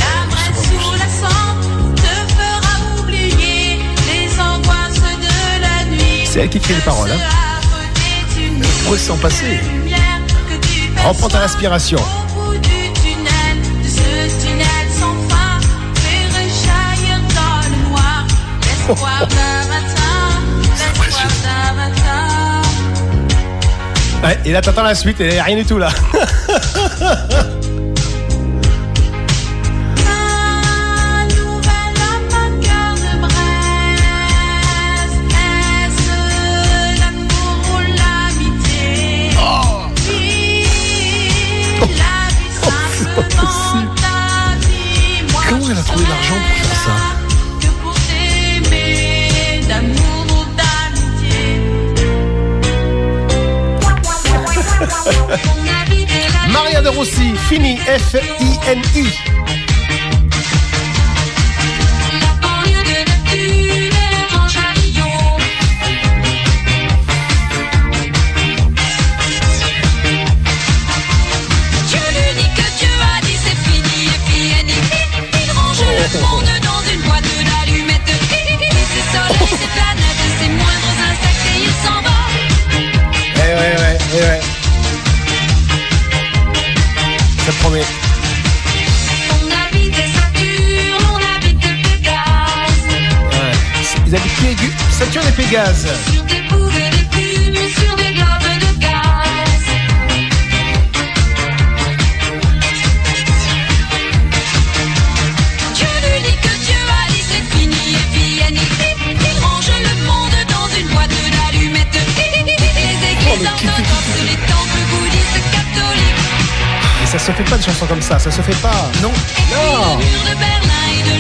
La braise sous la cendre te fera oublier les angoisses de la nuit. C'est elle qui écrit les paroles, hein. S'en passer. Reprends ta respiration. Ouais, et là, t'attends la suite et rien du tout là. Un nouvel vainqueur de Brest, Maria de Rossi, fini, F-I-N-I. On habite Saturne, on habite Pégase. Ouais. Ils habitent Pégu- Saturne et Pégase. Sur des boules et des plumes, sur des globes de gaz. Dieu l'unique que Dieu a dit c'est fini et puis il, il, range le monde dans une boîte d'allumettes. Les églises ça se fait pas de chansons comme ça, ça se fait pas. Non. Non. Il,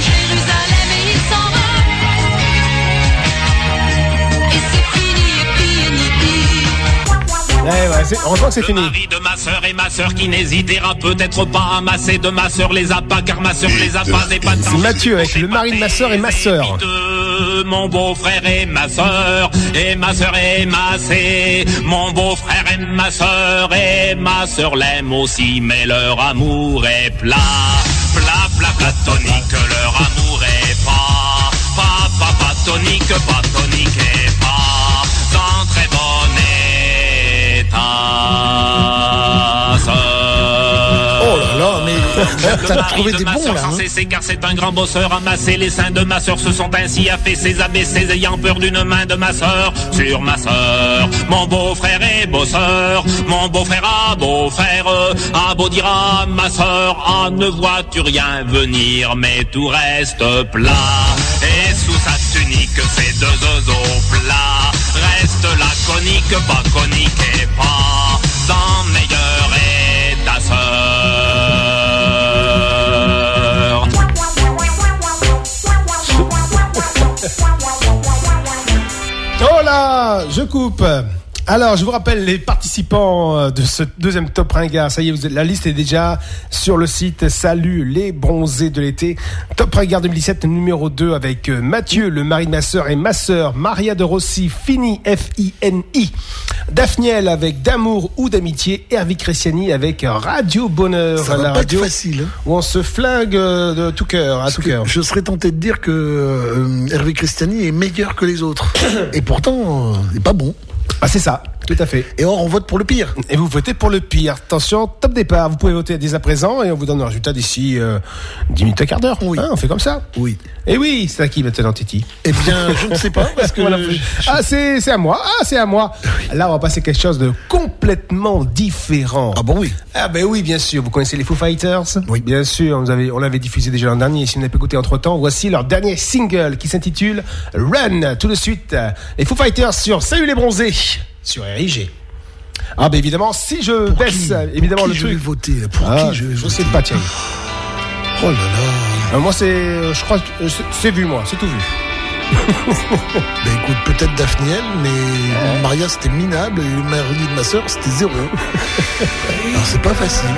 Ouais, ouais, c'est- heureusement que c'est fini. mari de ma sœur et ma sœur qui n'hésitera peut-être pas à masser de ma sœur les a pas car ma sœur les a pas pas C'est Mathieu avec le mari de ma sœur et ma sœur. Mon beau-frère et ma sœur et ma sœur est massée mon beau-frère et ma sœur et ma sœur l'aiment aussi mais leur amour est plat. Plat plat platonique leur amour est pas. Pas pas pas tonique pas t'as trouvé des bons là. Hein? cesser car c'est un grand bosseur amassé les seins de ma sœur se sont ainsi affaissés abaissés ayant peur d'une main de ma sœur sur ma sœur mon beau-frère est bosseur mon beau-frère a beau faire a beau dire à ma sœur ah ne vois-tu rien venir mais tout reste plat et sous sa tunique ses deux oiseaux plats reste laconique pas conique et pas Oh là, je coupe. Alors, je vous rappelle les participants euh, de ce deuxième top ringard. Ça y est, vous êtes- la liste est déjà sur le site. Salut les bronzés de l'été. Top ringard 2017 numéro 2 avec euh, Mathieu, le mari de ma sœur et ma sœur, Maria de Rossi, Fini, F-I-N-I. Daphniel avec D'amour ou d'amitié. Hervé Cresciani avec Radio Bonheur. Ça va la pas radio être facile. hein. Où on se flingue euh, de tout cœur, à Parce tout cœur. je serais tenté de dire que Hervé Christiani est meilleur que les autres. Et pourtant, il est pas bon. Ah, c'est ça, tout à fait. Et or, on vote pour le pire. Et vous votez pour le pire. Attention, top départ. Vous pouvez voter dès à présent et on vous donne le résultat d'ici euh, 10 minutes à quart d'heure. Oui. Hein, on fait comme ça. Oui. Et oui, c'est à qui maintenant, Titi? Eh bien, je ne sais pas, parce que Voilà. je- Ah, c'est c'est à moi. Ah, c'est à moi. Là, on va passer quelque chose de complètement différent. Ah bon, oui. Ah ben oui, bien sûr. Vous connaissez les Foo Fighters? Oui. Bien sûr, on, avait, on l'avait diffusé déjà l'an dernier. Si vous n'avez pas écouté entre-temps, voici leur dernier single qui s'intitule Run. Tout de suite, euh, les Foo Fighters sur Salut les bronzés sur RIG. Ah ben évidemment, si je Pour baisse qui euh, évidemment Pour le qui je vais truc. voter Pour Ah, qui je vais je voter sais pas, tiens. Oh là là. Euh, moi, c'est, euh, je crois, que c'est- vu, moi, c'est tout vu. Ben écoute, peut-être Daphniel, mais Maria c'était minable et le mari de ma sœur c'était zéro. Alors c'est pas facile.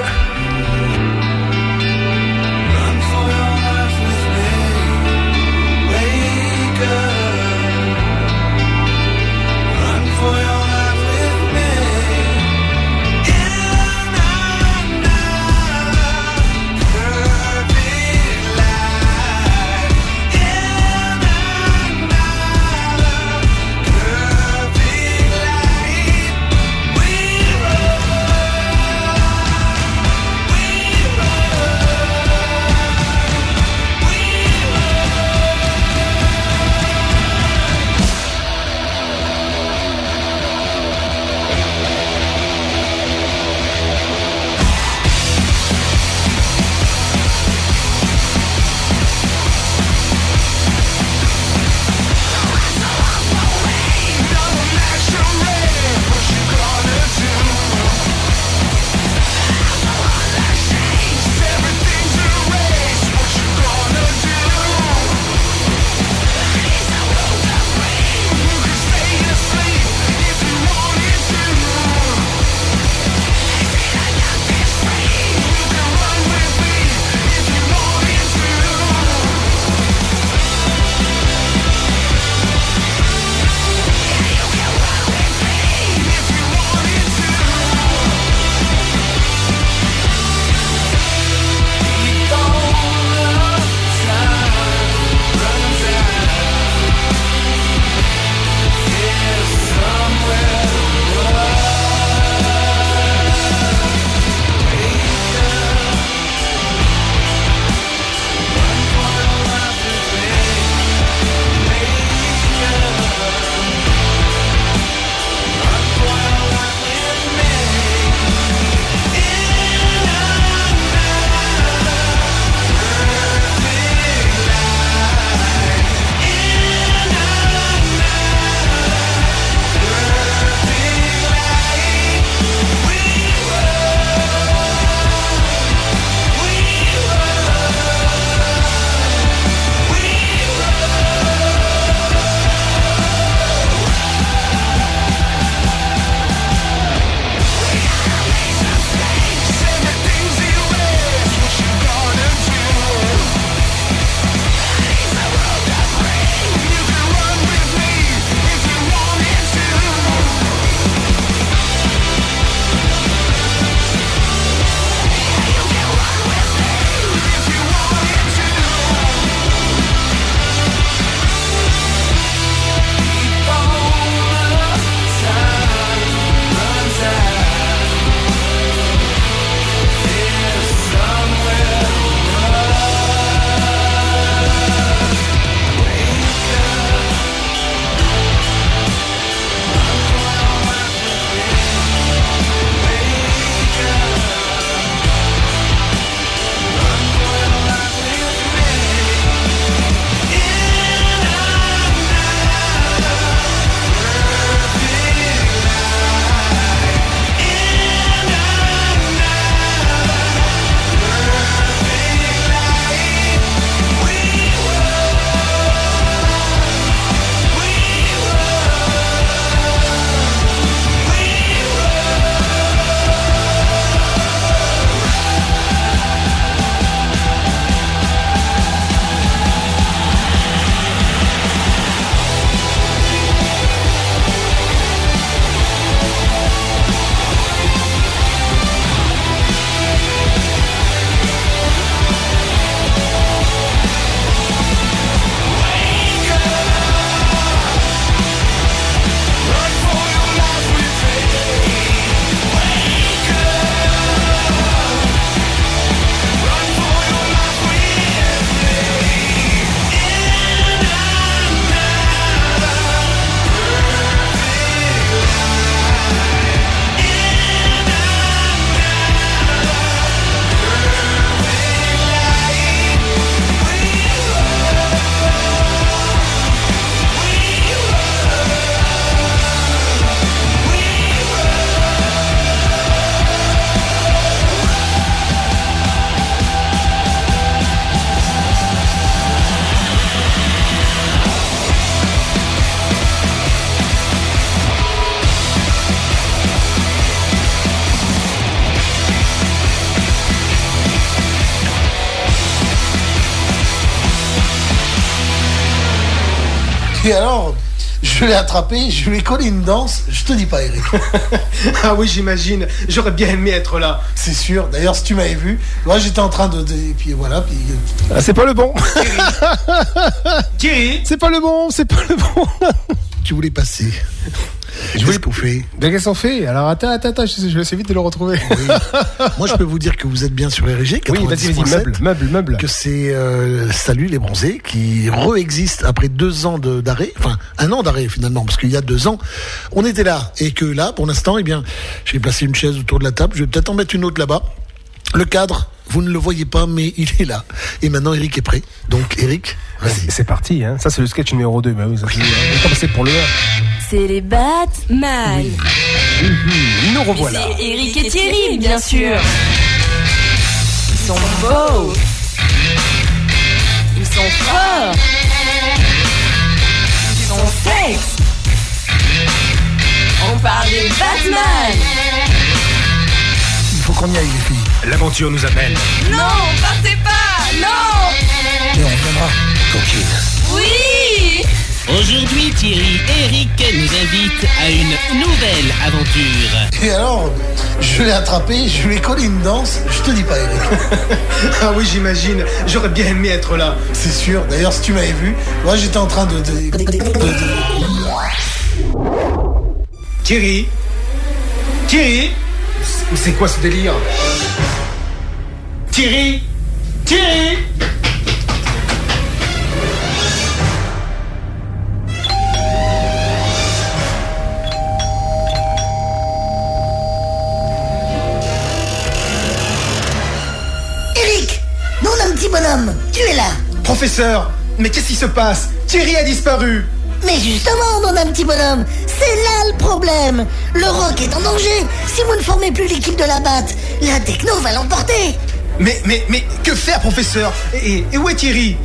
Alors, je l'ai attrapé, je lui ai collé une danse, je te dis pas, Eric. ah oui, j'imagine. J'aurais bien aimé être là. C'est sûr. D'ailleurs, si tu m'avais vu, moi j'étais en train de. et puis voilà, puis. Ah, c'est pas le bon. Thierry C'est pas le bon, c'est pas le bon. Tu voulais passer. Voulais qu'on fait. Mais qu'est-ce qu'on fait Alors attends, attends, attends, je, vais essayer vite de le retrouver. Moi, je peux vous dire que vous êtes bien sur RG. Oui, vas-y, vas-y, 90.7, meuble, meuble, meuble. Que c'est euh, Salut les bronzés qui re-existe après deux ans de- d'arrêt, enfin un an d'arrêt finalement, parce qu'il y a deux ans, on était là et que là, pour l'instant, eh bien, j'ai placé une chaise autour de la table. Je vais peut-être en mettre une autre là-bas. Le cadre, vous ne le voyez pas, mais il est là. Et maintenant, Eric est prêt. Donc, Eric, vas-y. C'est parti, hein. ça c'est le sketch numéro 2. Bah oui, ça c'est. Pour le 1. C'est les Batman. Nous revoilà. C'est Eric et Thierry, bien sûr. Ils sont beaux. Ils sont forts. Ils sont sexe. On parle des Batman. Il faut qu'on y aille, les filles. L'aventure nous appelle. Non, partez pas. Non. Et on reviendra. Coquine. Oui. Aujourd'hui, Thierry et Eric nous invitent à une nouvelle aventure. Et alors, je l'ai attrapé, je lui ai collé une danse, je te dis pas, Eric. ah oui, j'imagine. J'aurais bien aimé être là. C'est sûr. D'ailleurs, si tu m'avais vu, moi j'étais en train de. de- de- de- Thierry Thierry C'est- C'est quoi ce délire? Thierry Thierry petit bonhomme, tu es là. Professeur Mais qu'est-ce qui se passe? Thierry a disparu. Mais justement, mon un petit bonhomme, c'est là le problème. Le rock est en danger. Si vous ne formez plus l'équipe de la batte, la techno va l'emporter. Mais, mais, mais, que faire, professeur? Et, et- et où est Thierry?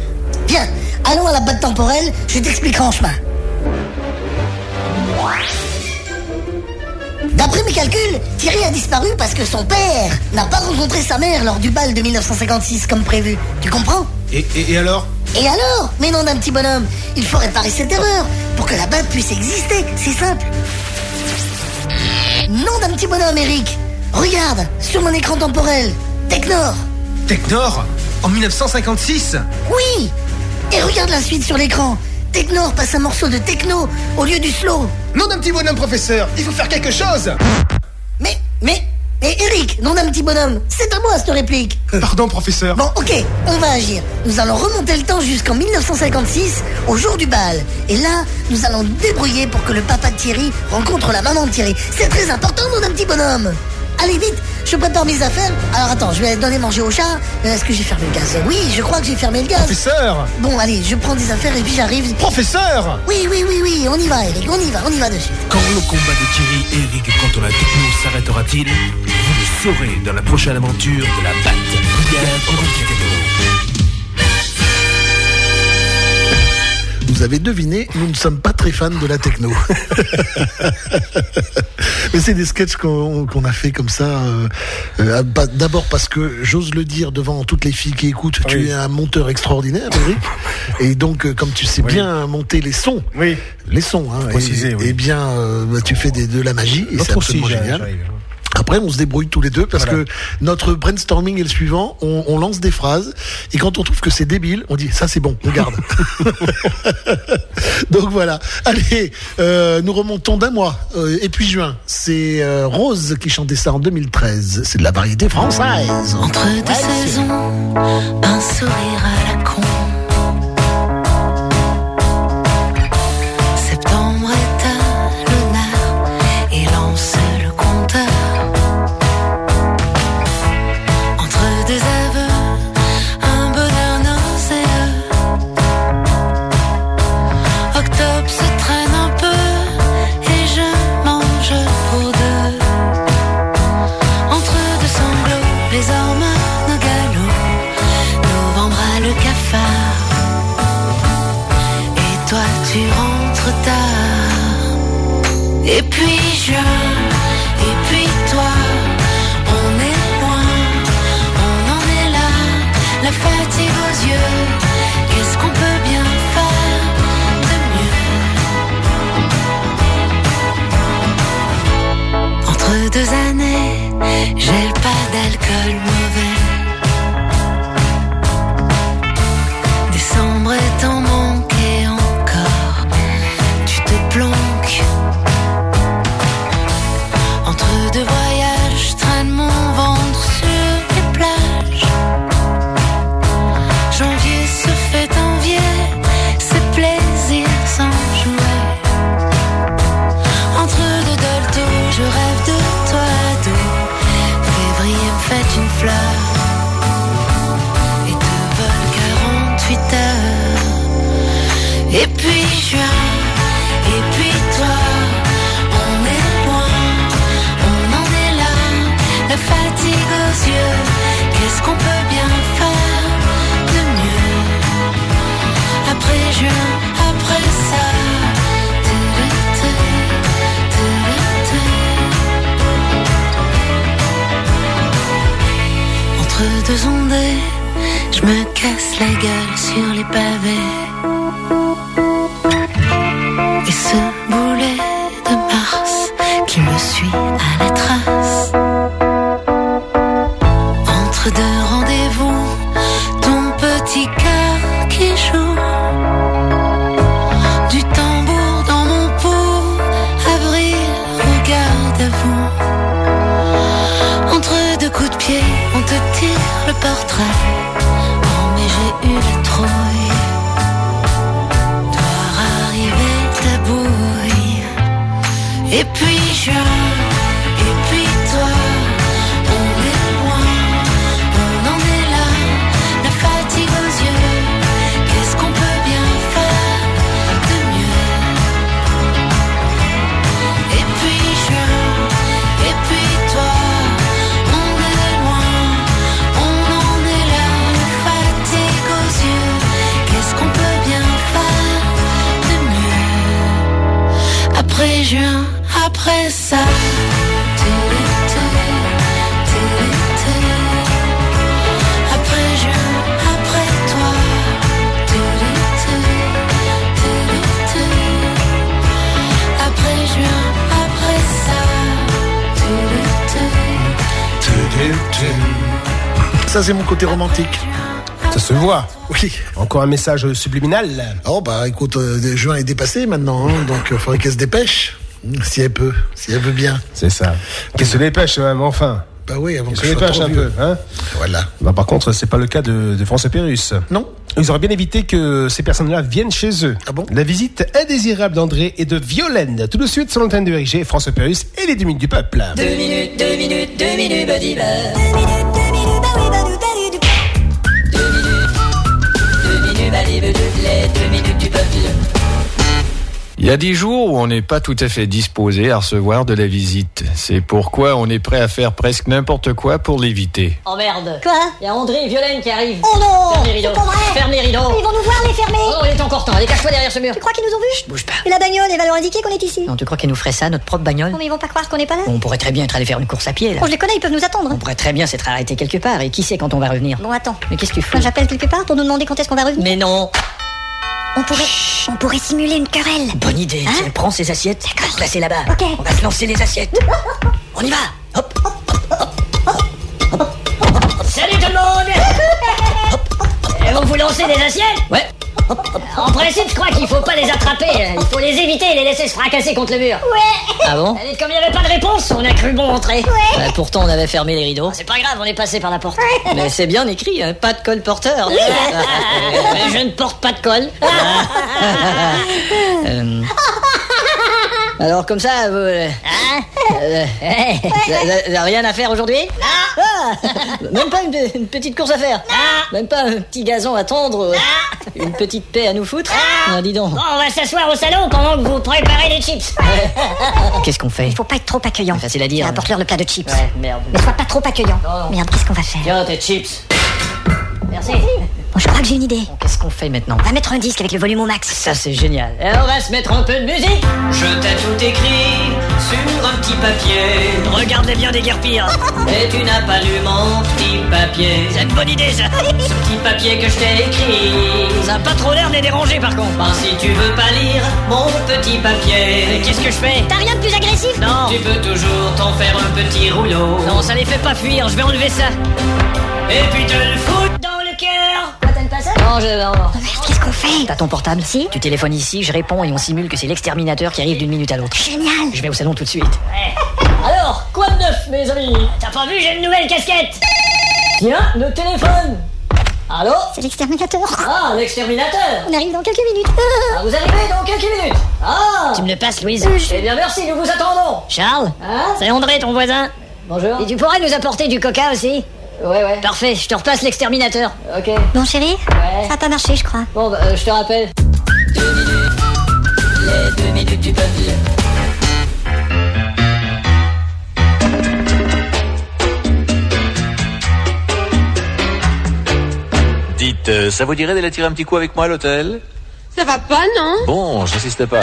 Viens, allons à la batte temporelle, je t'expliquerai en chemin. D'après mes calculs, Thierry a disparu parce que son père n'a pas rencontré sa mère lors du bal de 1956 comme prévu. Tu comprends et, et- et alors Et alors Mais non d'un petit bonhomme, il faut réparer cette erreur pour que la batte puisse exister, c'est simple. Non d'un petit bonhomme, Eric. Regarde, sur mon écran temporel, Technor. Technor En 1956 Oui Et regarde la suite sur l'écran. Technor passe un morceau de techno au lieu du slow. Non d'un petit bonhomme, professeur Il faut faire quelque chose Mais, mais, mais Eric, non d'un petit bonhomme, c'est à moi cette réplique. Pardon, professeur. Bon, ok, on va agir. Nous allons remonter le temps jusqu'en 1956, au jour du bal. Et là, nous allons débrouiller pour que le papa de Thierry rencontre la maman de Thierry. C'est très important, non d'un petit bonhomme. Allez vite, je prépare mes affaires. Alors attends, je vais donner manger au chat. Euh, Est-ce que j'ai fermé le gaz? Oui, je crois que j'ai fermé le gaz. Professeur Bon, allez, je prends des affaires et puis j'arrive. Professeur Oui, oui, oui, oui, on y va, Eric, on y va, on y va dessus. Quand le combat de Thierry et Eric contre la techno s'arrêtera-t-il? Vous le saurez dans la prochaine aventure de la batte. Vous avez deviné, nous ne sommes pas très fans de la techno. Mais c'est des sketchs qu'on a fait comme ça. euh, euh, bah, D'abord parce que j'ose le dire devant toutes les filles qui écoutent, tu es un monteur extraordinaire, Eric. Et donc, euh, comme tu sais bien monter les sons, les sons, hein, préciser, et, oui. bien, bah, tu fais des- de la magie et c'est absolument génial. Après, on se débrouille tous les deux parce Voilà. que notre brainstorming est le suivant. On, on lance des phrases et quand on trouve que c'est débile, on dit ça c'est bon, on garde. Donc voilà. Allez, euh, nous remontons d'un mois euh, et puis juin. C'est euh, Rose qui chantait ça en 2013. C'est de la variété française. Entre deux saisons, un sourire à la con. J'ai pas Qu'est-ce qu'on peut bien faire de mieux après juin, après ça? Entre deux ondées, je me casse la gueule sur les pavés. Et ce boulet de Mars qui me suit à puis après ça. Après juin, après toi. Après juin, après ça. Ça, c'est mon côté romantique. Ça se voit. Oui. Encore un message subliminal. Oh, bah écoute, euh, juin est dépassé maintenant, hein, donc il faudrait qu'elle se dépêche. Si elle peut, si elle veut bien. C'est ça. Qu'elle se dépêche, même, enfin. Bah oui, avant Qu'elle que se je sois dépêche trop un vieux. peu, hein. Voilà. Bah, par contre, c'est pas le cas de, de François Pérus. Non. Ils auraient bien évité que ces personnes-là viennent chez eux. Ah bon La visite indésirable d'André et de Violaine. Tout de suite sur l'antenne de RG, François Pérus et les 10 minutes du peuple. Deux minutes, deux minutes, deux minutes, buddy bear. Deux Il y a des jours où on n'est pas tout à fait disposé à recevoir de la visite. C'est pourquoi on est prêt à faire presque n'importe quoi pour l'éviter. Oh merde Quoi? Il y a André et Violaine qui arrivent. Oh non Ferme les rideaux. Pas vrai Ferme les rideaux. Ils vont nous voir les fermer Oh, il est encore temps. Allez, cache-toi derrière ce mur. Tu crois qu'ils nous ont vus? Chut, bouge pas. Et la bagnole, elle va leur indiquer qu'on est ici Non, tu crois qu'ils nous feraient ça, notre propre bagnole? Non mais ils vont pas croire qu'on est pas là On pourrait très bien être allé faire une course à pied, là. Bon, je les connais, ils peuvent nous attendre On pourrait très bien s'être arrêté quelque part. Et qui sait quand on va revenir? Bon, attends. Mais qu'est-ce que tu Moi, j'appelle quelque part pour nous demander quand est-ce qu'on va revenir Mais non On pourrait... On pourrait simuler une querelle Bonne idée. Hein Tiens, prends ces assiettes. D'accord. Placez là-bas. Ok. On va se lancer les assiettes. On y va. Hop. Salut tout le monde Et Vous vous lancez des assiettes? Ouais. En principe, je crois qu'il faut pas les attraper. Il faut les éviter et les laisser se fracasser contre le mur. Ouais Ah bon Allez, Comme il n'y avait pas de réponse, on a cru bon entrer. Ouais. pourtant, on avait fermé les rideaux. C'est pas grave, on est passé par la porte. Mais c'est bien écrit, hein, pas de colporteur. Mais je ne porte pas de colle. Euh, Alors comme ça, vous... euh, euh, vous avez- vous rien à faire aujourd'hui? Ah, Même pas une, une petite course à faire? Même pas un petit gazon à tendre Une petite paix à nous foutre? Ah, dis donc. Bon, on va s'asseoir au salon pendant que vous préparez les chips. Qu'est-ce qu'on fait? Il faut pas être trop accueillant. Facile à dire. Apporte-leur le plat de chips. Ouais, merde. Mais sois pas trop accueillant. Non. Merde, qu'est-ce qu'on va faire? Tiens, tes chips. Merci. Bon, je crois que j'ai une idée. Bon, Qu'est-ce qu'on fait maintenant On va mettre un disque avec le volume au max. Ça, c'est génial. Et on va se mettre un peu de musique. Je t'ai tout écrit sur un petit papier. Regarde-les bien déguerpir. Et tu n'as pas lu mon petit papier. C'est une bonne idée, ça. Ce petit papier que je t'ai écrit. Ça a pas trop l'air de les déranger, par contre. Ben, si tu veux pas lire mon petit papier. Et qu'est-ce que je fais T'as rien de plus agressif Non. Tu peux toujours t'en faire un petit rouleau. Non, ça les fait pas fuir. Je vais enlever ça. Et puis te le foutre Dans le cœur. Ça Non, je. Non, non. Oh merde, qu'est-ce qu'on fait T'as ton portable Si. Tu téléphones ici, je réponds et on simule que c'est l'exterminateur qui arrive d'une minute à l'autre. Génial Je vais au salon tout de suite. Alors, quoi de neuf, mes amis T'as pas vu, j'ai une nouvelle casquette Tiens, le téléphone. Allô C'est l'exterminateur Ah, l'exterminateur. On arrive dans quelques minutes Ah, vous arrivez dans quelques minutes. Ah Tu me le passes, Louise Eh bien, merci, nous vous attendons. Charles Hein C'est André, ton voisin Bonjour. Et tu pourrais nous apporter du coca aussi Ouais, ouais. Parfait, je te repasse l'exterminateur. Ok. Bon, chérie Ouais. Ça a pas marché, je crois. Bon, bah, euh, je te rappelle. Les deux minutes du peuple. Dites, euh, ça vous dirait d'aller tirer un petit coup avec moi à l'hôtel? Ça va pas, non? Bon, j'insiste pas.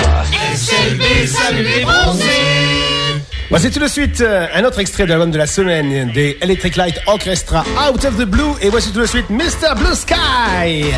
Voici tout de suite euh, un autre extrait de l'album de la semaine des Electric Light Orchestra Out of the Blue et voici tout de suite Mr. Blue Sky.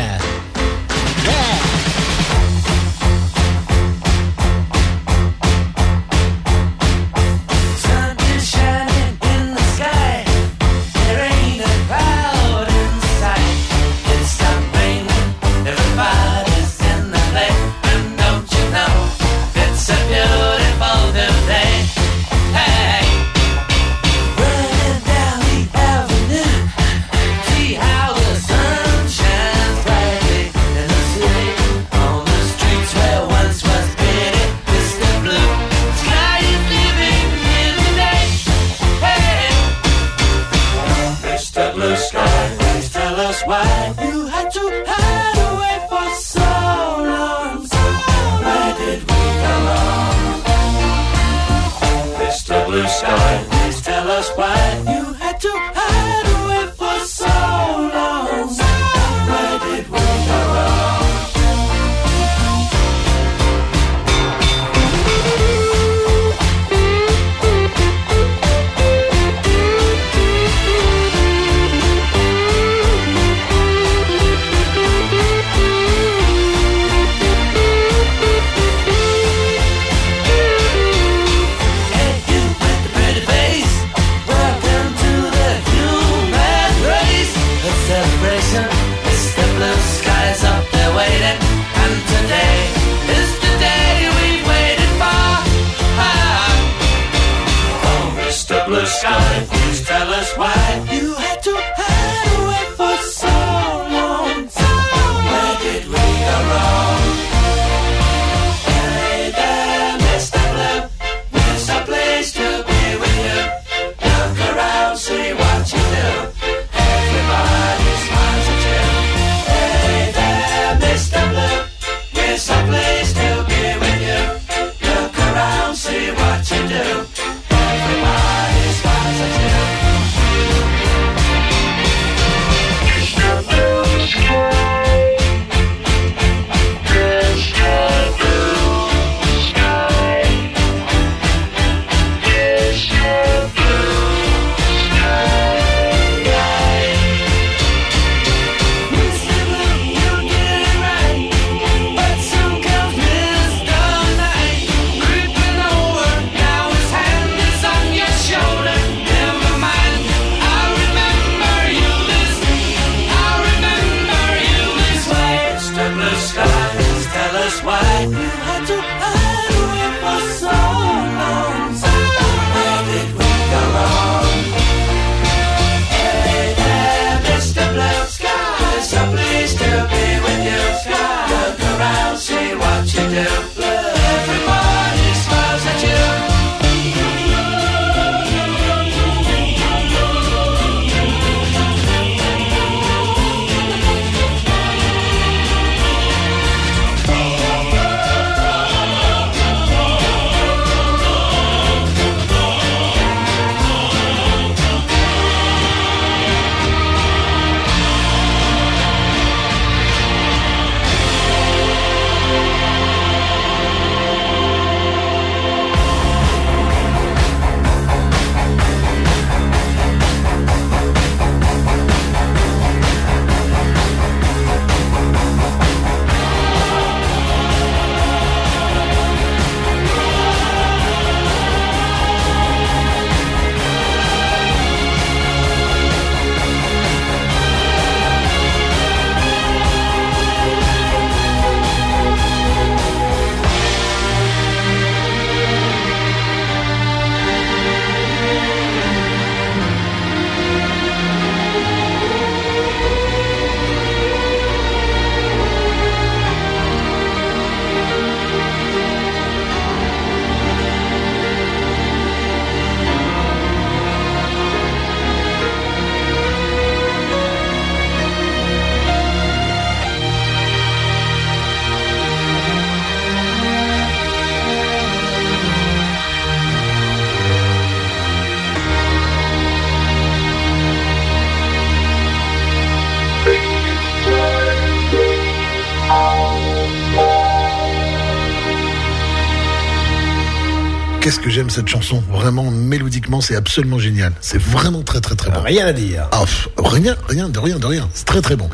Qu'est-ce que j'aime cette chanson. Vraiment, mélodiquement, c'est absolument génial. C'est vraiment très très très bon. Rien à dire. Ah, rien, rien, de rien, de rien. C'est très très bon.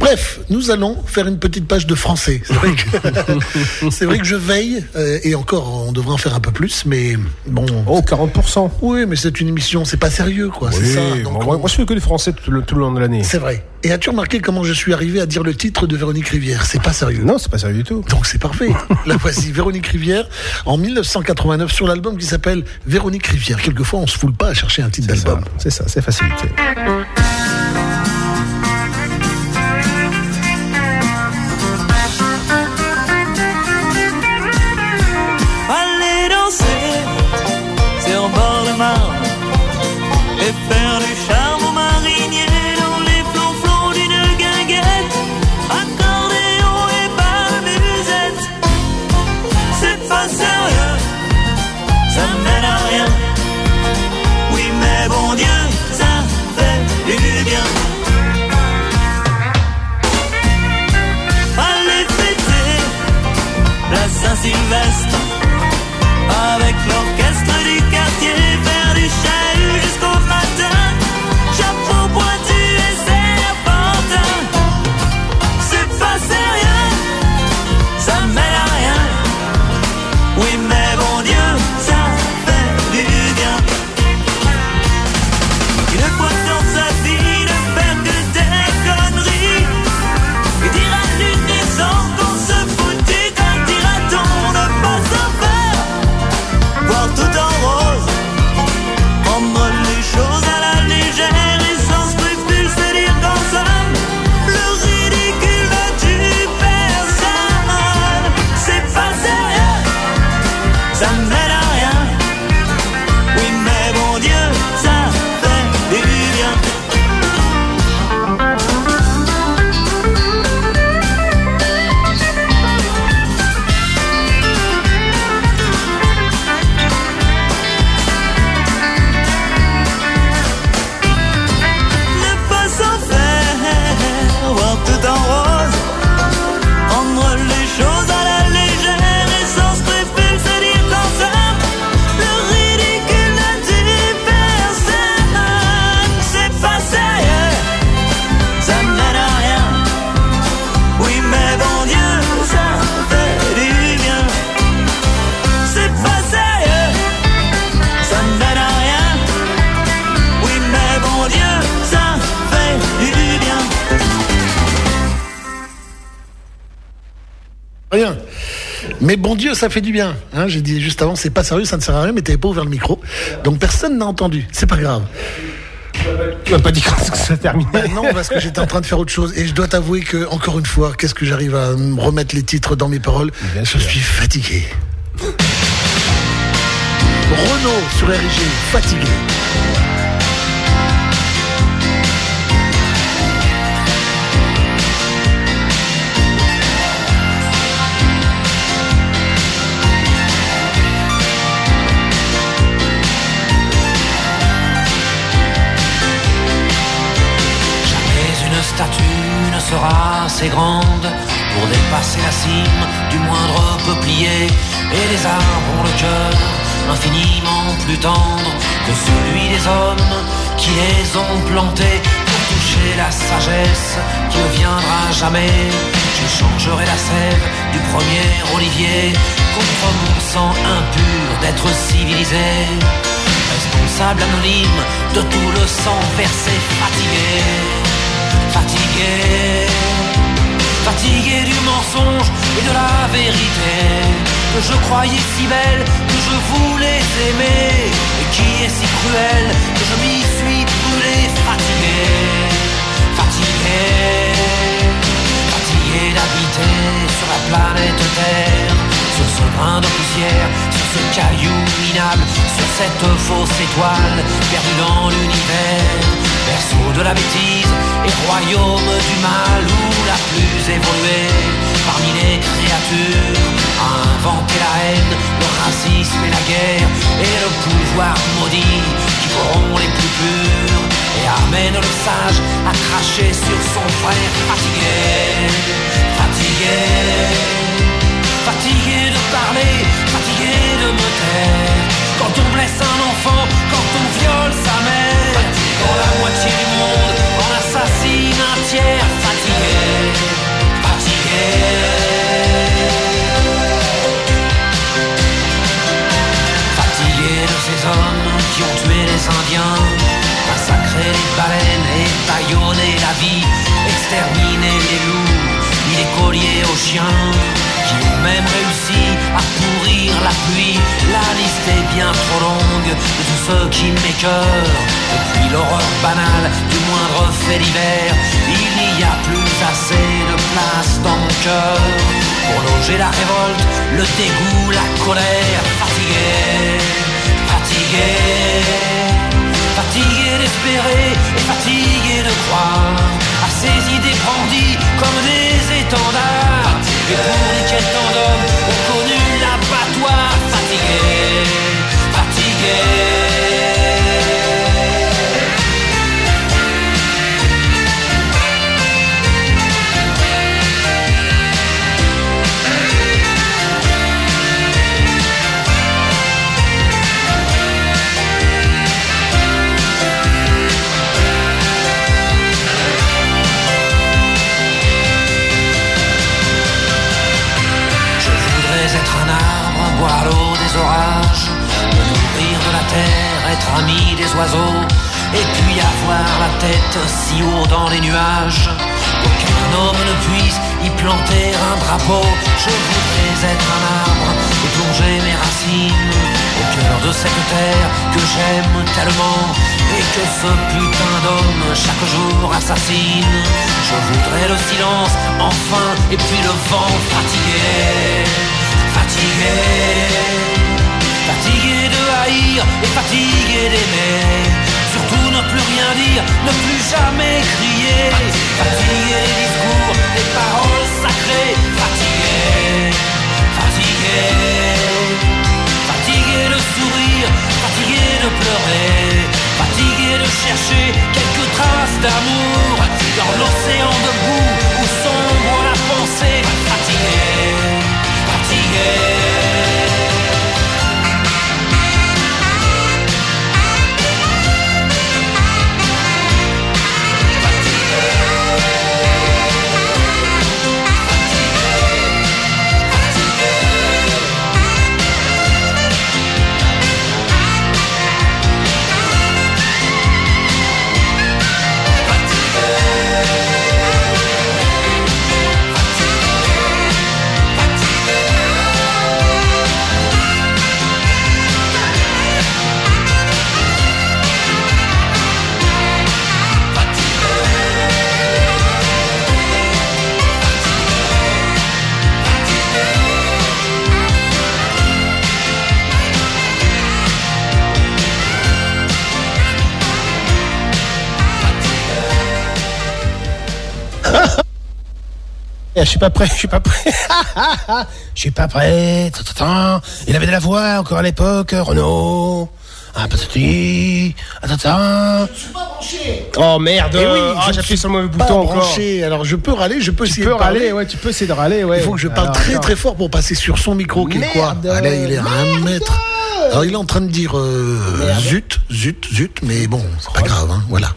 Bref, nous allons faire une petite page de français. C'est vrai que, c'est vrai que je veille, euh, et encore, on devrait en faire un peu plus, mais bon. Oh, 40%. Oui, mais c'est une émission, c'est pas sérieux, quoi. Oui, c'est ça. Donc, moi, moi, je fais que les Français tout le, tout le long de l'année. c'est vrai. Et as-tu remarqué comment je suis arrivé à dire le titre de Véronique Rivière? C'est pas sérieux. Non, c'est pas sérieux du tout. Donc c'est parfait. La voici, Véronique Rivière, en 1989, sur l'album qui s'appelle Véronique Rivière. Quelquefois, on se foule pas à chercher un titre d'album. C'est ça, c'est facilité. Aller danser sur bord de Marne et Mais bon Dieu, ça fait du bien. Hein, J'ai dit juste avant, c'est pas sérieux, ça ne sert à rien, mais t'avais pas ouvert le micro. Donc personne n'a entendu. C'est pas grave. Tu m'as pas dit quand ça terminait. Ben non, parce que j'étais en train de faire autre chose. Et je dois t'avouer que, encore une fois, qu'est-ce que j'arrive à me remettre les titres dans mes paroles? Je suis fatigué. Renault sur RG, fatigué. Assez grande pour dépasser la cime du moindre peuplier. Et les arbres ont le cœur infiniment plus tendre que celui des hommes qui les ont plantés pour toucher la sagesse qui ne viendra jamais. J'échangerai la sève du premier olivier contre mon sang impur d'être civilisé. Responsable anonyme de tout le sang versé, fatigué, fatigué, fatigué du mensonge et de la vérité. Que je croyais si belle, que je voulais aimer et qui est si cruelle que je m'y suis brûlé, fatigué, fatigué, fatigué d'habiter sur la planète Terre, sur ce brin de poussière, ce caillou minable, sur cette fausse étoile perdue dans l'univers, berceau de la bêtise et royaume du mal où la plus évoluée. Parmi les créatures a inventé la haine, le racisme et la guerre et le pouvoir maudit qui corrompt les plus purs et amène le sage à cracher sur son frère fatigué, fatigué, fatigué de parler, fatigué de me taire. Quand on blesse un enfant, quand on viole sa mère, quand la moitié du monde en assassine un tiers, fatigué, fatigué. Fatigué de ces hommes qui ont tué les Indiens, massacré les baleines et baillonné la vie, exterminé les loups, mis les colliers aux chiens même réussi à pourrir la pluie. La liste est bien trop longue de tous ceux qui m'écœurent. Depuis l'horreur banale du moindre fait d'hiver, il n'y a plus assez de place dans mon cœur pour loger la révolte, le dégoût, la colère, fatigué, fatigué. Fatigué d'espérer et fatigué de croire à ces idées brandies comme des étendards. Et pour lesquels tant d'hommes ont connu l'abattoir. Fatigué, fatigué. Être ami des oiseaux, et puis avoir la tête si haut dans les nuages, qu'aucun homme ne puisse y planter un drapeau. Je voudrais être un arbre et plonger mes racines au cœur de cette terre que j'aime tellement, et que ce putain d'homme chaque jour assassine. Je voudrais le silence, enfin, et puis le vent fatigué, fatigué, fatigué de haïr et fatigué d'aimer. Surtout ne plus rien dire, ne plus jamais crier. Fatigué des discours, des paroles sacrées. Suis pas prêt, je suis pas prêt. Je suis pas prêt. Attends, Il avait de la voix encore à l'époque, Renaud. Petit. Attends. Oh merde. Eh oui, Ah, je appuyé suis sur le mauvais pas bouton encore. branché. Alors je peux râler, je peux Tu essayer peux de parler. râler, ouais, tu peux essayer de râler, ouais. Il faut que je parle Alors, très attends. très fort pour passer sur son micro qui est quoi. Ah, là, il est à un mètre. Alors il est en train de dire euh, zut, zut, zut, mais bon, c'est pas grave, hein, voilà.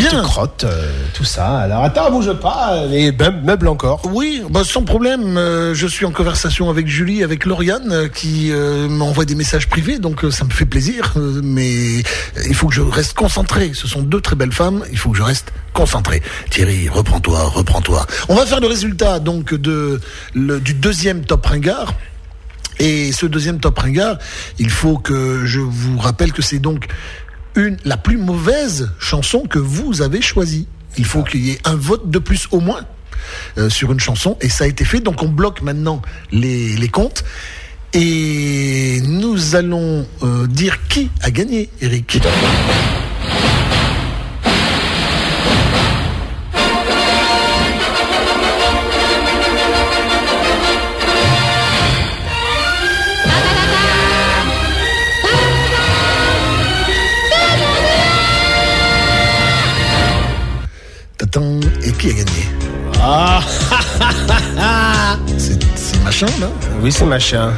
Flûte, crotte, euh, tout ça. Alors attends, bouge pas. Les meubles encore. Oui, bah, sans problème. euh, je suis en conversation avec Julie, avec Lauriane, euh, qui euh, m'envoie des messages privés, donc euh, ça me fait plaisir. euh, mais euh, il faut que je reste concentré. Ce sont deux très belles femmes. Il faut que je reste concentré. Thierry, reprends-toi, reprends-toi. On va faire le résultat donc de le- du deuxième top ringard. Et ce deuxième top ringard, il faut que je vous rappelle que c'est donc une, la plus mauvaise chanson que vous avez choisie. Il faut qu'il y ait un vote de plus au moins euh, sur une chanson. Et ça a été fait. Donc on bloque maintenant les, les comptes. Et nous allons euh, dire qui a gagné, Eric. Qui a gagné? Ah C'est machin, là? Oui, c'est machin.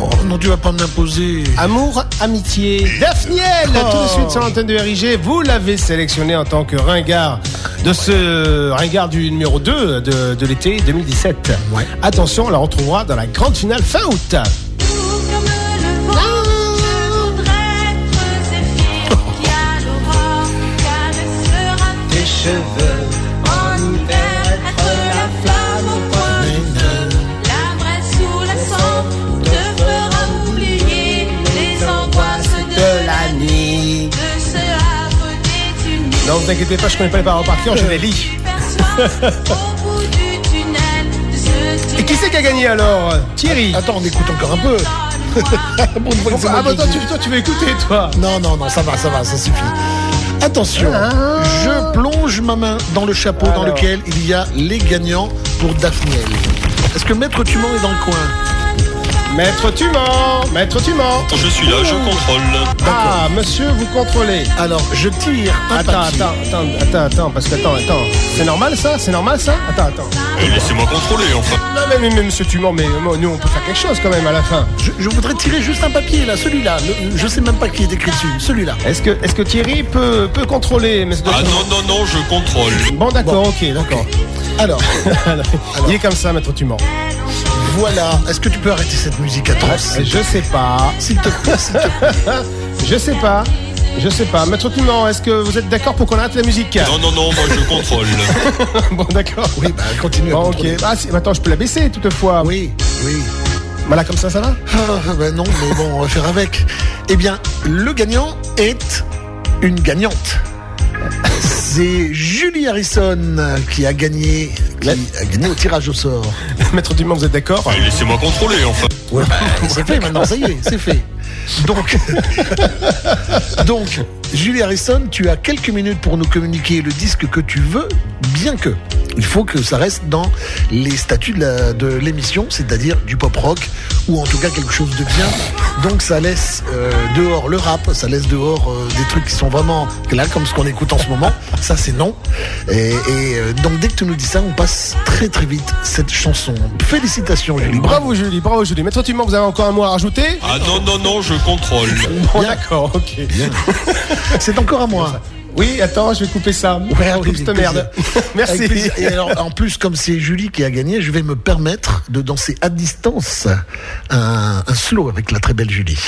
Oh non, tu vas pas m'imposer. Amour, amitié, Daphniel, Oh. tout de suite sur l'antenne de RIG. Vous l'avez sélectionné en tant que ringard de ce ringard du numéro 2 de, de l'été 2017. Attention, on la retrouvera dans la grande finale fin août. Non, vous inquiétez pas, je connais pas les paroles par cœur, je les lis. Et qui c'est qui a gagné alors Thierry? Attends, on écoute encore un peu. Moi Ah bah toi tu, toi tu veux écouter toi Non, non, non, ça va, ça va, ça suffit. Attention, je plonge ma main dans le chapeau dans lequel il y a les gagnants pour Daphniel. Est-ce que Maître Tumon est dans le coin? Maître Tuman Maître Tuman Je suis là, je contrôle. Ah, monsieur, vous contrôlez. Alors, je tire un Attends, papier. attends, attends, attends, attends, parce que attends, attends. C'est normal ça? C'est normal ça? Attends, attends. Euh, Laissez-moi contrôler, enfin. Non, mais, mais, mais, monsieur Tuman, mais euh, nous on peut faire quelque chose quand même à la fin. Je, je voudrais tirer juste un papier là, celui-là. Le- Je sais même pas qui est écrit dessus, celui-là. Est-ce que, est-ce que Thierry peut, peut contrôler mais Ah non, non, non, je contrôle. Bon, d'accord, ok, d'accord. Alors, Il est comme ça, maître Tuman. voilà. Est-ce que tu peux arrêter cette musique atroce Je sais pas. S'il te plaît, s'il te plaît. Je sais pas. Je sais pas. Maître Tuman, est-ce que vous êtes d'accord pour qu'on arrête la musique? Non, non, non, moi je contrôle. Bon, d'accord. Oui, bah continue à ok. Ah, si, attends, je peux la baisser toutefois. Oui, oui. Voilà, comme ça, ça va? Ah, ben non, mais bon, on va faire avec. Eh bien, le gagnant est une gagnante. C'est Julie Harrison qui a gagné, qui a gagné au tirage au sort. Maître Tuman, vous êtes d'accord Ah, Laissez-moi contrôler, enfin. Ouais, bah, c'est fait maintenant, ça y est, c'est fait. Donc, donc, Julie Harrison, tu as quelques minutes pour nous communiquer le disque que tu veux, bien que il faut que ça reste dans les statuts de l'émission, c'est-à-dire du pop rock ou en tout cas quelque chose de bien. Donc ça laisse euh, dehors le rap, ça laisse dehors euh, des trucs qui sont vraiment là comme ce qu'on écoute en ce moment. Ça c'est non. Et, et, euh, donc dès que tu nous dis ça, on passe très très vite cette chanson. Félicitations Julie. Bravo Julie, bravo Julie. Maître Tuman, vous avez encore un mot à rajouter? Ah non, non, non, je contrôle. Bon, d'accord, ok. C'est encore à moi. Oui, attends, je vais couper ça. Ouais, oui, Coupe cette merde. Merci. Et alors, en plus, comme c'est Julie qui a gagné, je vais me permettre de danser à distance un, un slow avec la très belle Julie.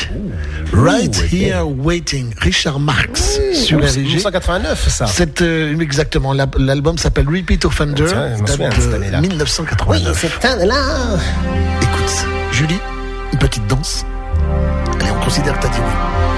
right Here Waiting, Richard Marx sur Oh, c'est RG. 1989, ça. C'est euh, exactement. la- L'album s'appelle Repeat Offender, m'en date de cette année-là. de 1989. cette année-là. Écoute, Julie, une petite danse. Allez, on considère que t'as dit oui.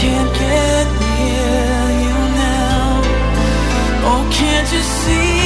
Can't get near you now. Oh, can't you see?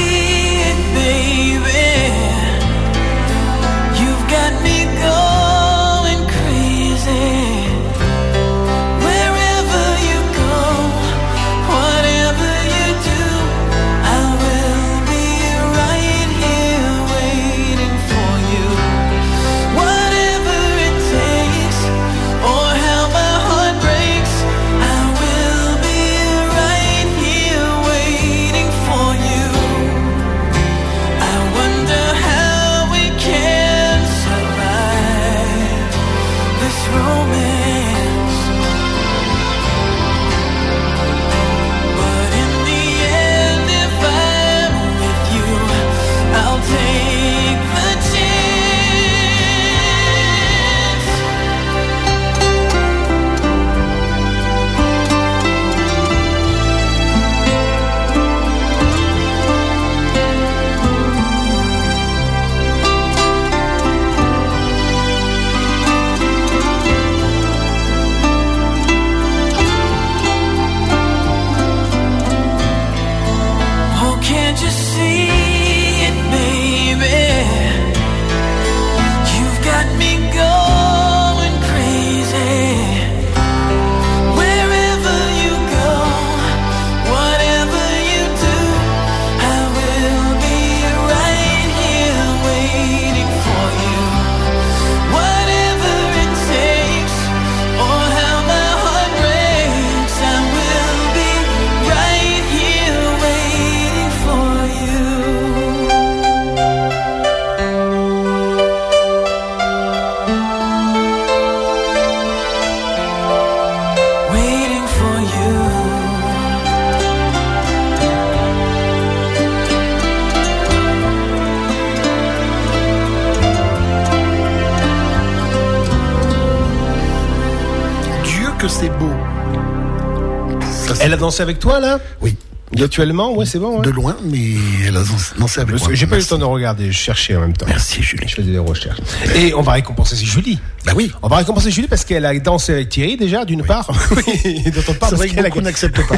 Dansé avec toi là Oui. Actuellement, ouais, c'est bon. ouais. De loin, mais elle a dansé avec moi. J'ai pas eu le temps de regarder, je cherchais en même temps. Merci Julie. Je faisais des recherches. Et on va récompenser Julie. Bah oui. On va récompenser Julie parce qu'elle a dansé avec Thierry déjà, d'une part. et d'autre part, C'est parce qu'elle n'acceptent pas.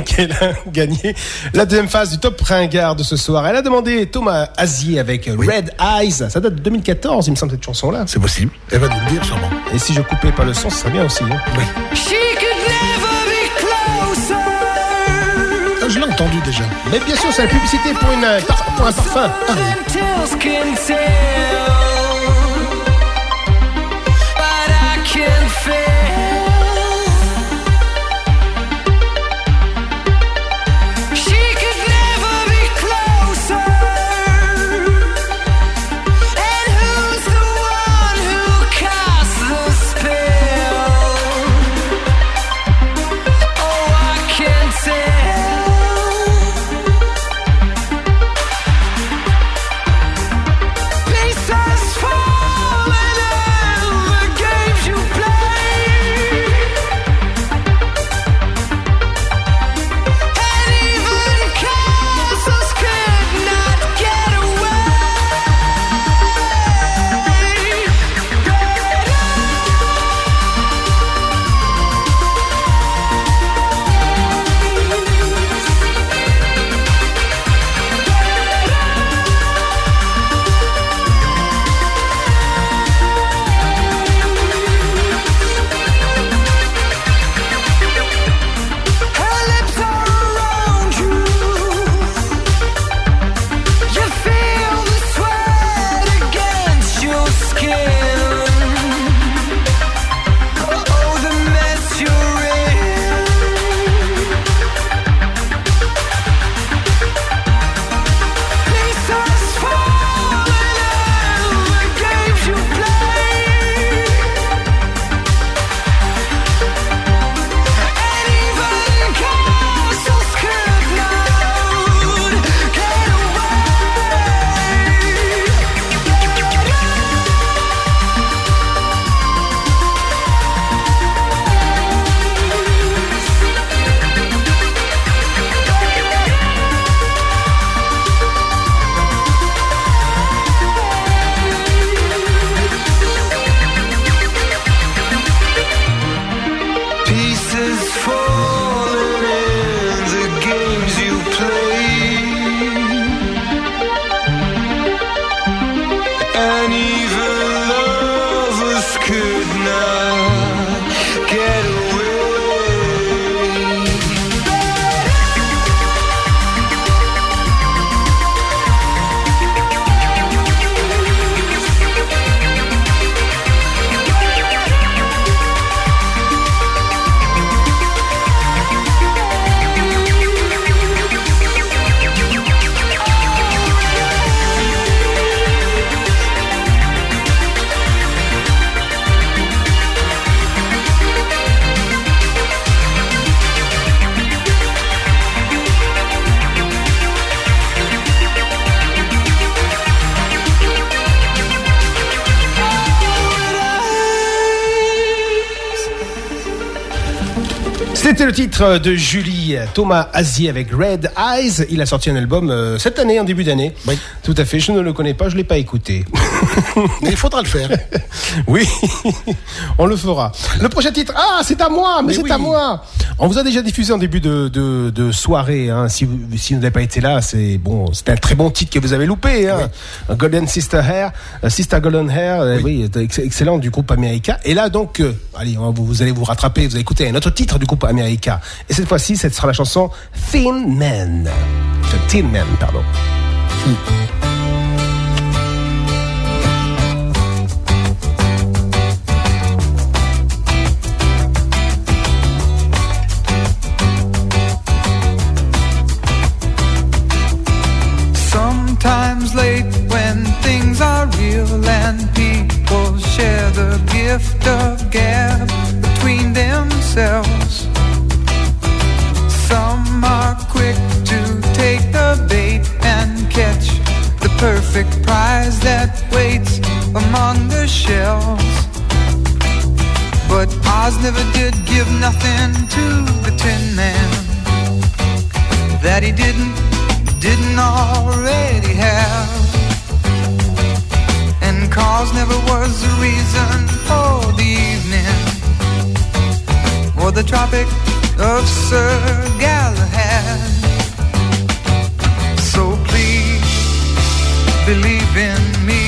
qu'elle a gagné la deuxième phase du top ringard de ce soir. Elle a demandé Thomas Azier avec Red Eyes. Ça date de 2014, il me semble, cette chanson-là. C'est possible. Elle va nous le dire sûrement. Et si je coupais pas le son, ça serait bien aussi. hein. Oui. She Mais bien sûr, c'est la publicité pour, une, pour un parfum. Titre de Julie Thomas Azier avec Red Eyes. Il a sorti un album euh, cette année, en début d'année. Oui. Tout à fait. Je ne le connais pas, je l'ai pas écouté. Mais il faudra le faire. oui, on le fera. Le prochain titre. Ah, c'est à moi, mais, Mais c'est oui. à moi. On vous a déjà diffusé en début de, de, de soirée. Hein. Si, vous, si vous n'avez pas été là, c'est bon. C'est un très bon titre que vous avez loupé. Hein. Golden Sister Hair, euh, Sister Golden Hair. euh, oui, ex- excellent du groupe America. Et là donc, allez, vous, allez vous rattraper. Vous allez écouter un autre titre du groupe America. Et cette fois-ci, ce sera la chanson Thin Man. Thin Man, pardon. Sometimes that he didn't didn't already have. And cause never was the reason for the evening or the Tropic of Sir Galahad. So please believe in me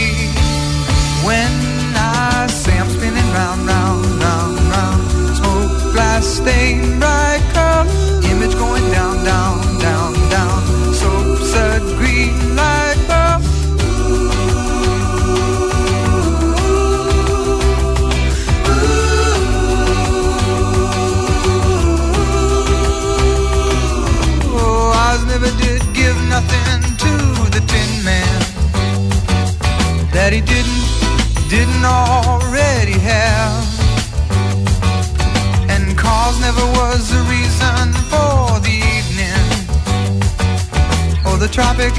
when I say I'm spinning round, round, round, round. Smoke, glass, stain, bright never was the reason for the evening or the Tropic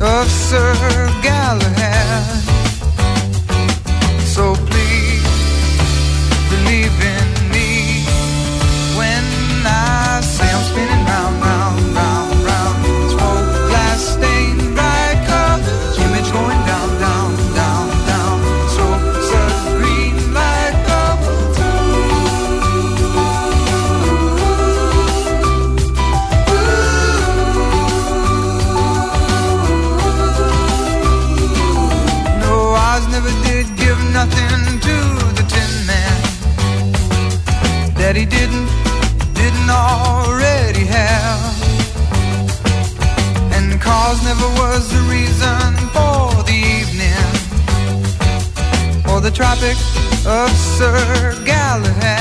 of Sir Galahad. He didn't, didn't already have. And cause never was the reason for the evening or the Tropic of Sir Galahad.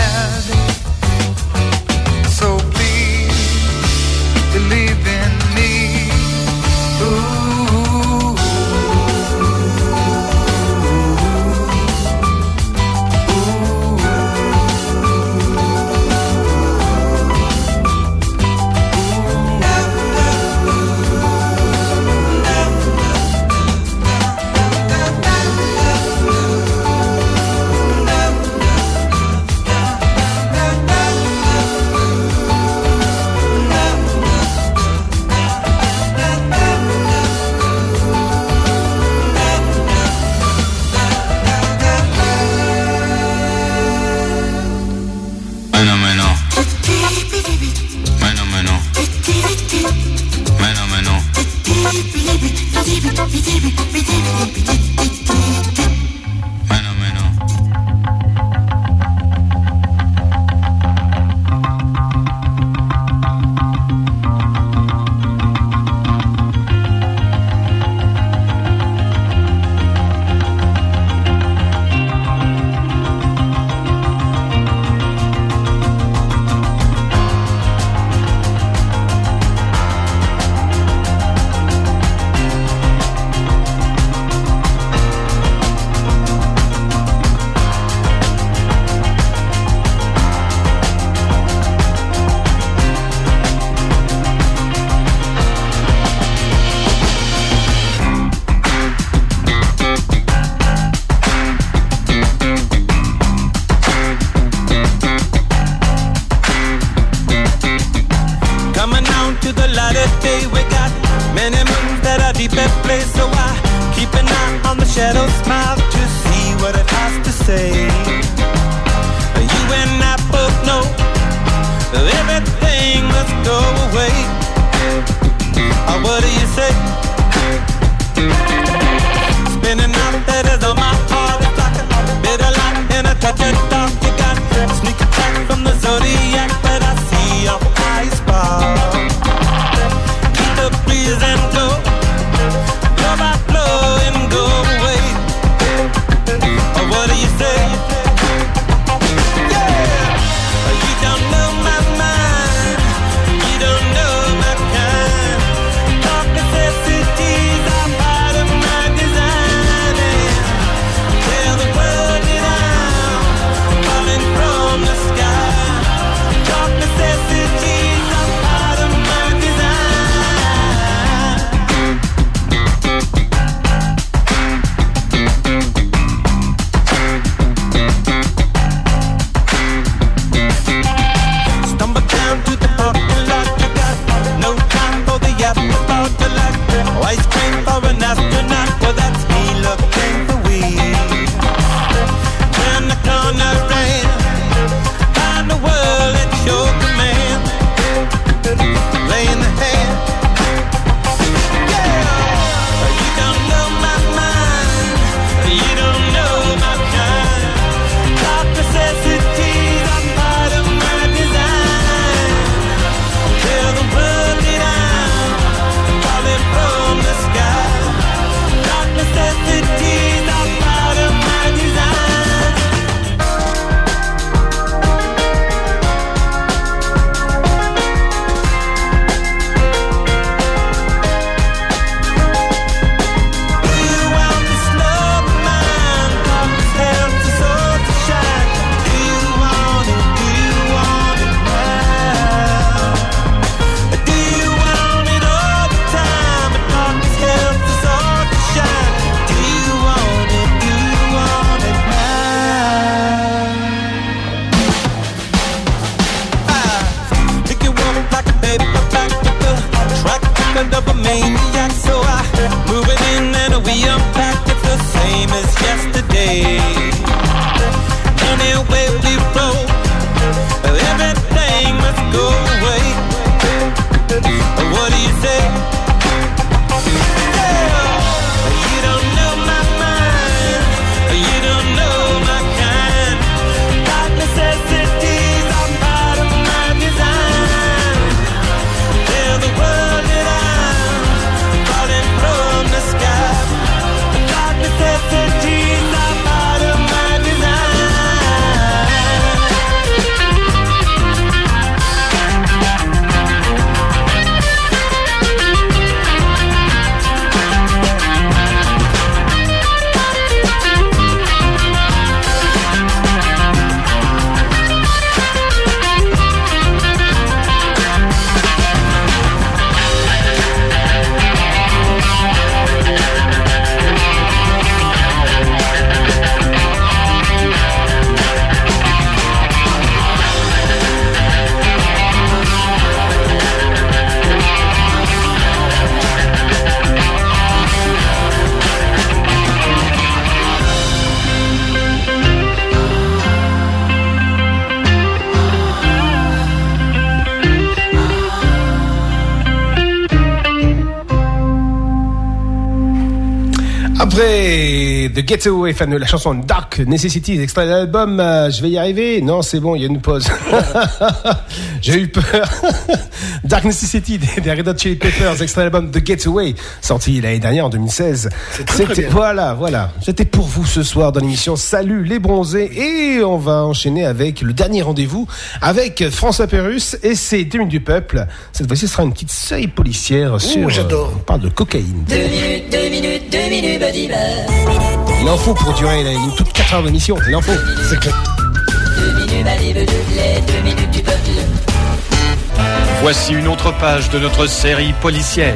Après The Getaway, la chanson Dark Necessities, extrait de l'album euh, Je vais y arriver. Non, c'est bon, il y a une pause. J'ai eu peur. Dark Necessity des Red Hot Chili Peppers, extrait de l'album The Getaway, sorti l'année dernière en 2016. C'était voilà, voilà. C'était pour vous ce soir dans l'émission Salut les bronzés et on va enchaîner avec le dernier rendez-vous avec François Pérus et ses 2 minutes du peuple. Cette fois-ci, ce sera une petite série policière sur. Ouh, j'adore. On parle de cocaïne. Deux minutes, deux minutes, deux minutes. Il en faut pour durer une toute 4 heures d'émission. Il en faut. C'est clair. Voici une autre page de notre série policière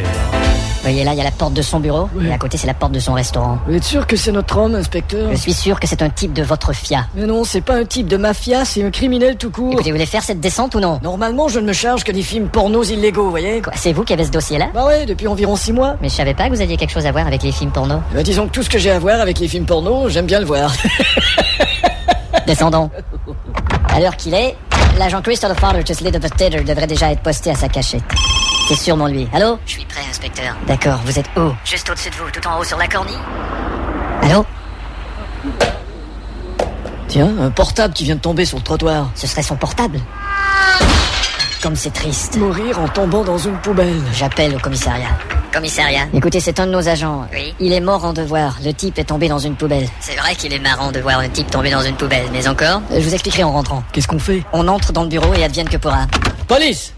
voyez là, il y a la porte de son bureau, et à côté c'est la porte de son restaurant. Vous êtes sûr que c'est notre homme, inspecteur? Je suis sûr que c'est un type de votre FIA. Mais non, c'est pas un type de mafia, c'est un criminel tout court. Écoutez, vous voulez faire cette descente ou non? Normalement, je ne me charge que des films pornos illégaux, vous voyez Quoi, c'est vous qui avez ce dossier-là? Bah ouais, depuis environ six mois. Mais je savais pas que vous aviez quelque chose à voir avec les films porno. Bah, disons que tout ce que j'ai à voir avec les films pornos, j'aime bien le voir. Descendons. À l'heure qu'il est, l'agent Crystal Father to Lead of the Theater devrait déjà être posté à sa cachette. C'est sûrement lui. Allô? Je suis prêt, inspecteur. D'accord, vous êtes où? Juste au-dessus de vous, tout en haut sur la cornille. Allô? Tiens, un portable qui vient de tomber sur le trottoir. Ce serait son portable Comme c'est triste. Mourir en tombant dans une poubelle. J'appelle au commissariat. Commissariat. Écoutez, c'est un de nos agents. Oui. Il est mort en devoir. Le type est tombé dans une poubelle. C'est vrai qu'il est marrant de voir un type tomber dans une poubelle, mais encore Euh, Je vous expliquerai en rentrant. Qu'est-ce qu'on fait? On entre dans le bureau et advienne que pourra. Police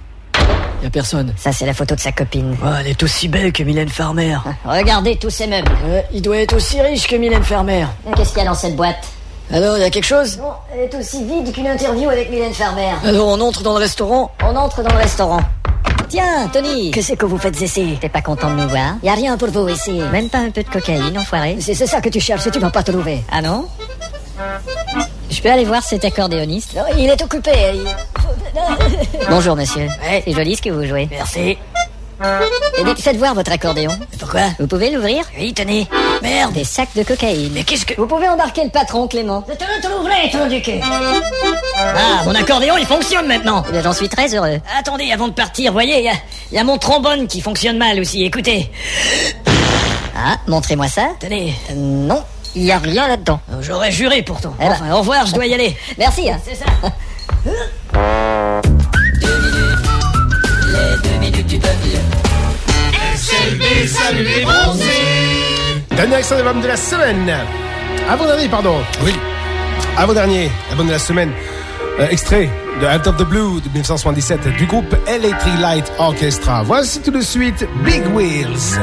Y a personne. Ça, c'est la photo de sa copine. Ouais, elle est aussi belle que Mylène Farmer. Regardez tous ces meubles. Ouais, il doit être aussi riche que Mylène Farmer. Qu'est-ce qu'il y a dans cette boîte? Alors, y a quelque chose? Non, elle est aussi vide qu'une interview avec Mylène Farmer. Alors, on entre dans le restaurant? On entre dans le restaurant. Tiens, Tony Que c'est que vous faites ici? T'es pas content de nous voir? Y a rien pour vous ici. Même pas un peu de cocaïne, enfoiré C'est c'est ça que tu cherches, tu vas pas trouver. Ah non? Je peux aller voir cet accordéoniste? Non, il est occupé. il- Bonjour, monsieur. Ouais. C'est joli ce que vous jouez. Merci. Eh bien, faites voir votre accordéon. Pourquoi Vous pouvez l'ouvrir Oui, tenez. Merde. Des sacs de cocaïne. Mais qu'est-ce que... Vous pouvez embarquer le patron, Clément. Je te le trouverai, trou du cul. Ah, mon accordéon, il fonctionne maintenant. Eh bien, j'en suis très heureux. Attendez, avant de partir, voyez, il y a, y a mon trombone qui fonctionne mal aussi. Écoutez. Ah, montrez-moi ça. Tenez. Euh, non, il y a rien là-dedans. J'aurais juré pourtant. Eh ben. Enfin, au revoir, je dois y aller. Merci. hein. C'est ça. Les deux minutes du peuple. SLB, salut les bronzés Dernier extrait de l'album de la semaine. Avant-dernier, pardon. Oui. Avant-dernier, album de la semaine. Euh, extrait de Out of the Blue de 1977 du groupe Electric Light Orchestra. Voici tout de suite Big Wheels.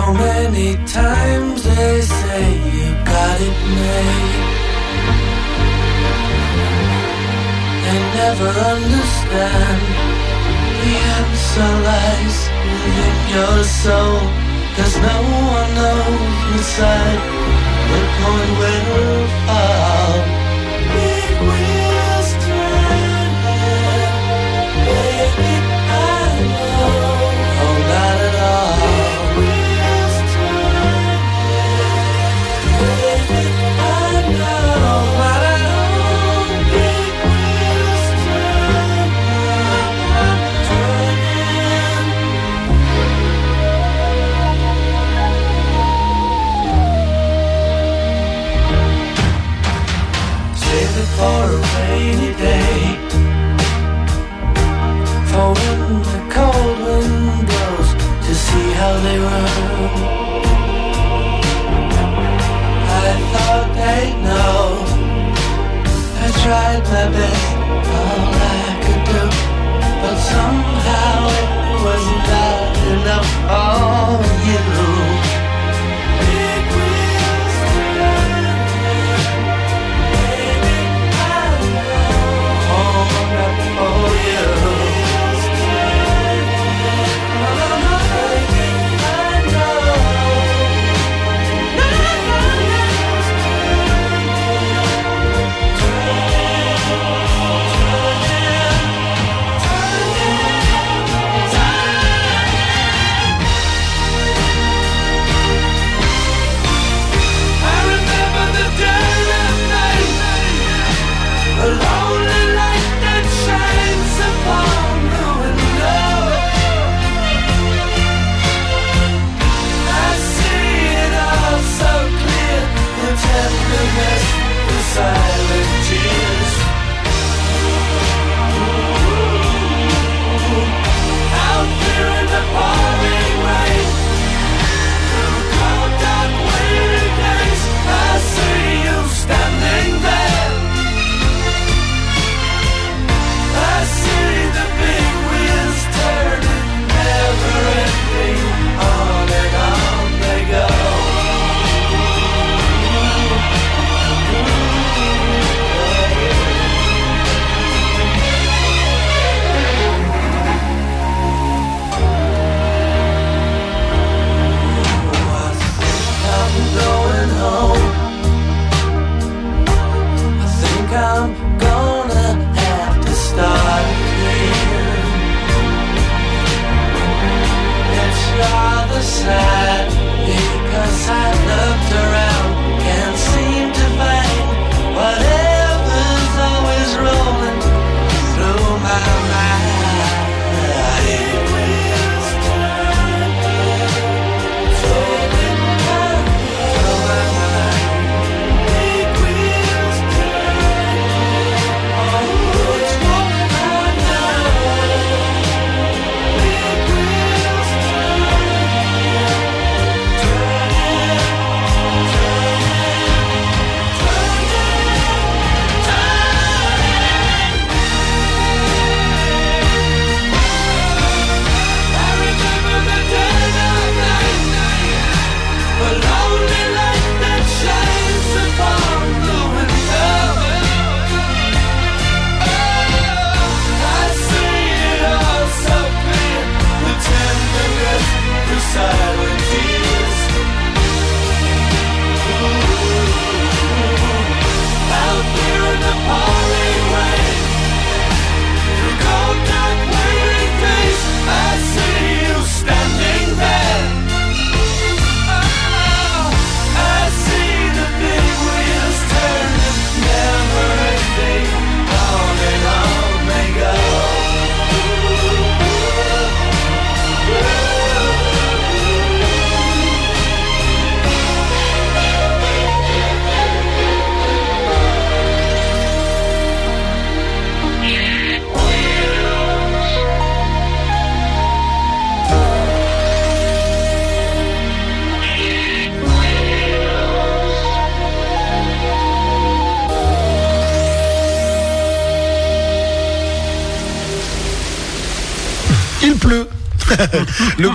So many times. They say you got it made. They never understand the answer lies within your soul. Cause no one knows inside the point it'll fall. They run. I thought they'd know. I tried my best, all I could do. But somehow it was not enough for you. Silent time.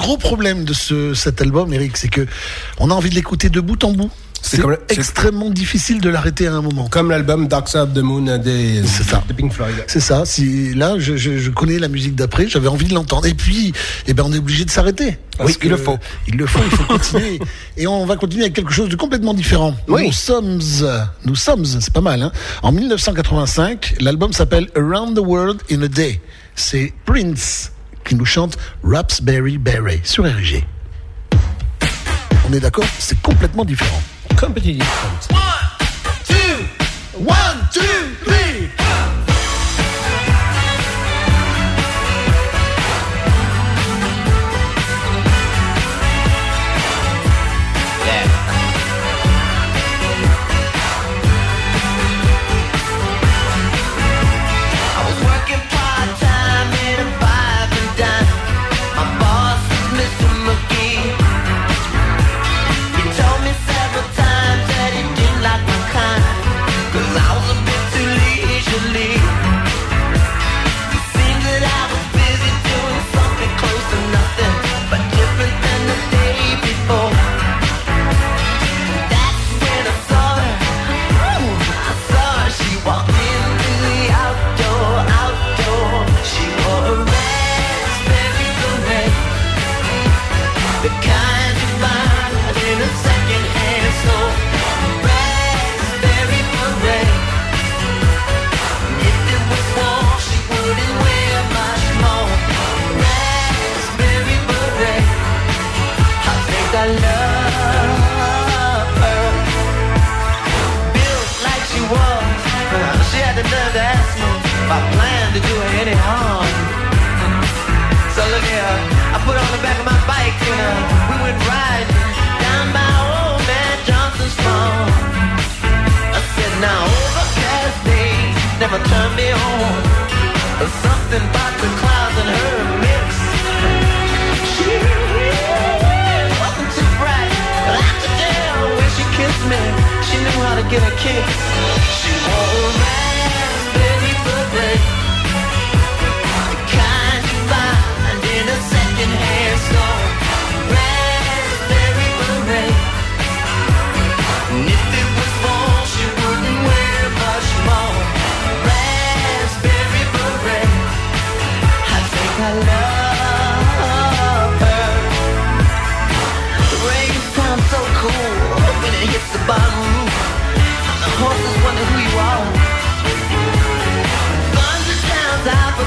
Gros problème de ce, cet album, Eric, c'est que on a envie de l'écouter de bout en bout. C'est extrêmement difficile de l'arrêter à un moment. Comme l'album Dark Side of the Moon des, ça. de Pink Floyd. C'est ça. Si là, je, je, je connais la musique d'après, j'avais envie de l'entendre. Et puis, eh ben, on est obligé de s'arrêter. Oui, il le faut. Il le faut. Il faut continuer. Et on va continuer avec quelque chose de complètement différent. Oui. Nous sommes, nous sommes, c'est pas mal. Hein. En 1985, l'album s'appelle Around the World in a Day. C'est Prince qui nous chante Raspberry Beret sur RG. On est d'accord C'est complètement différent. Completely different. One, two, three. I me. There's something about the clouds and her mix. She wasn't too bright, but could tell when she kissed me, she knew how to get a kick. She wore a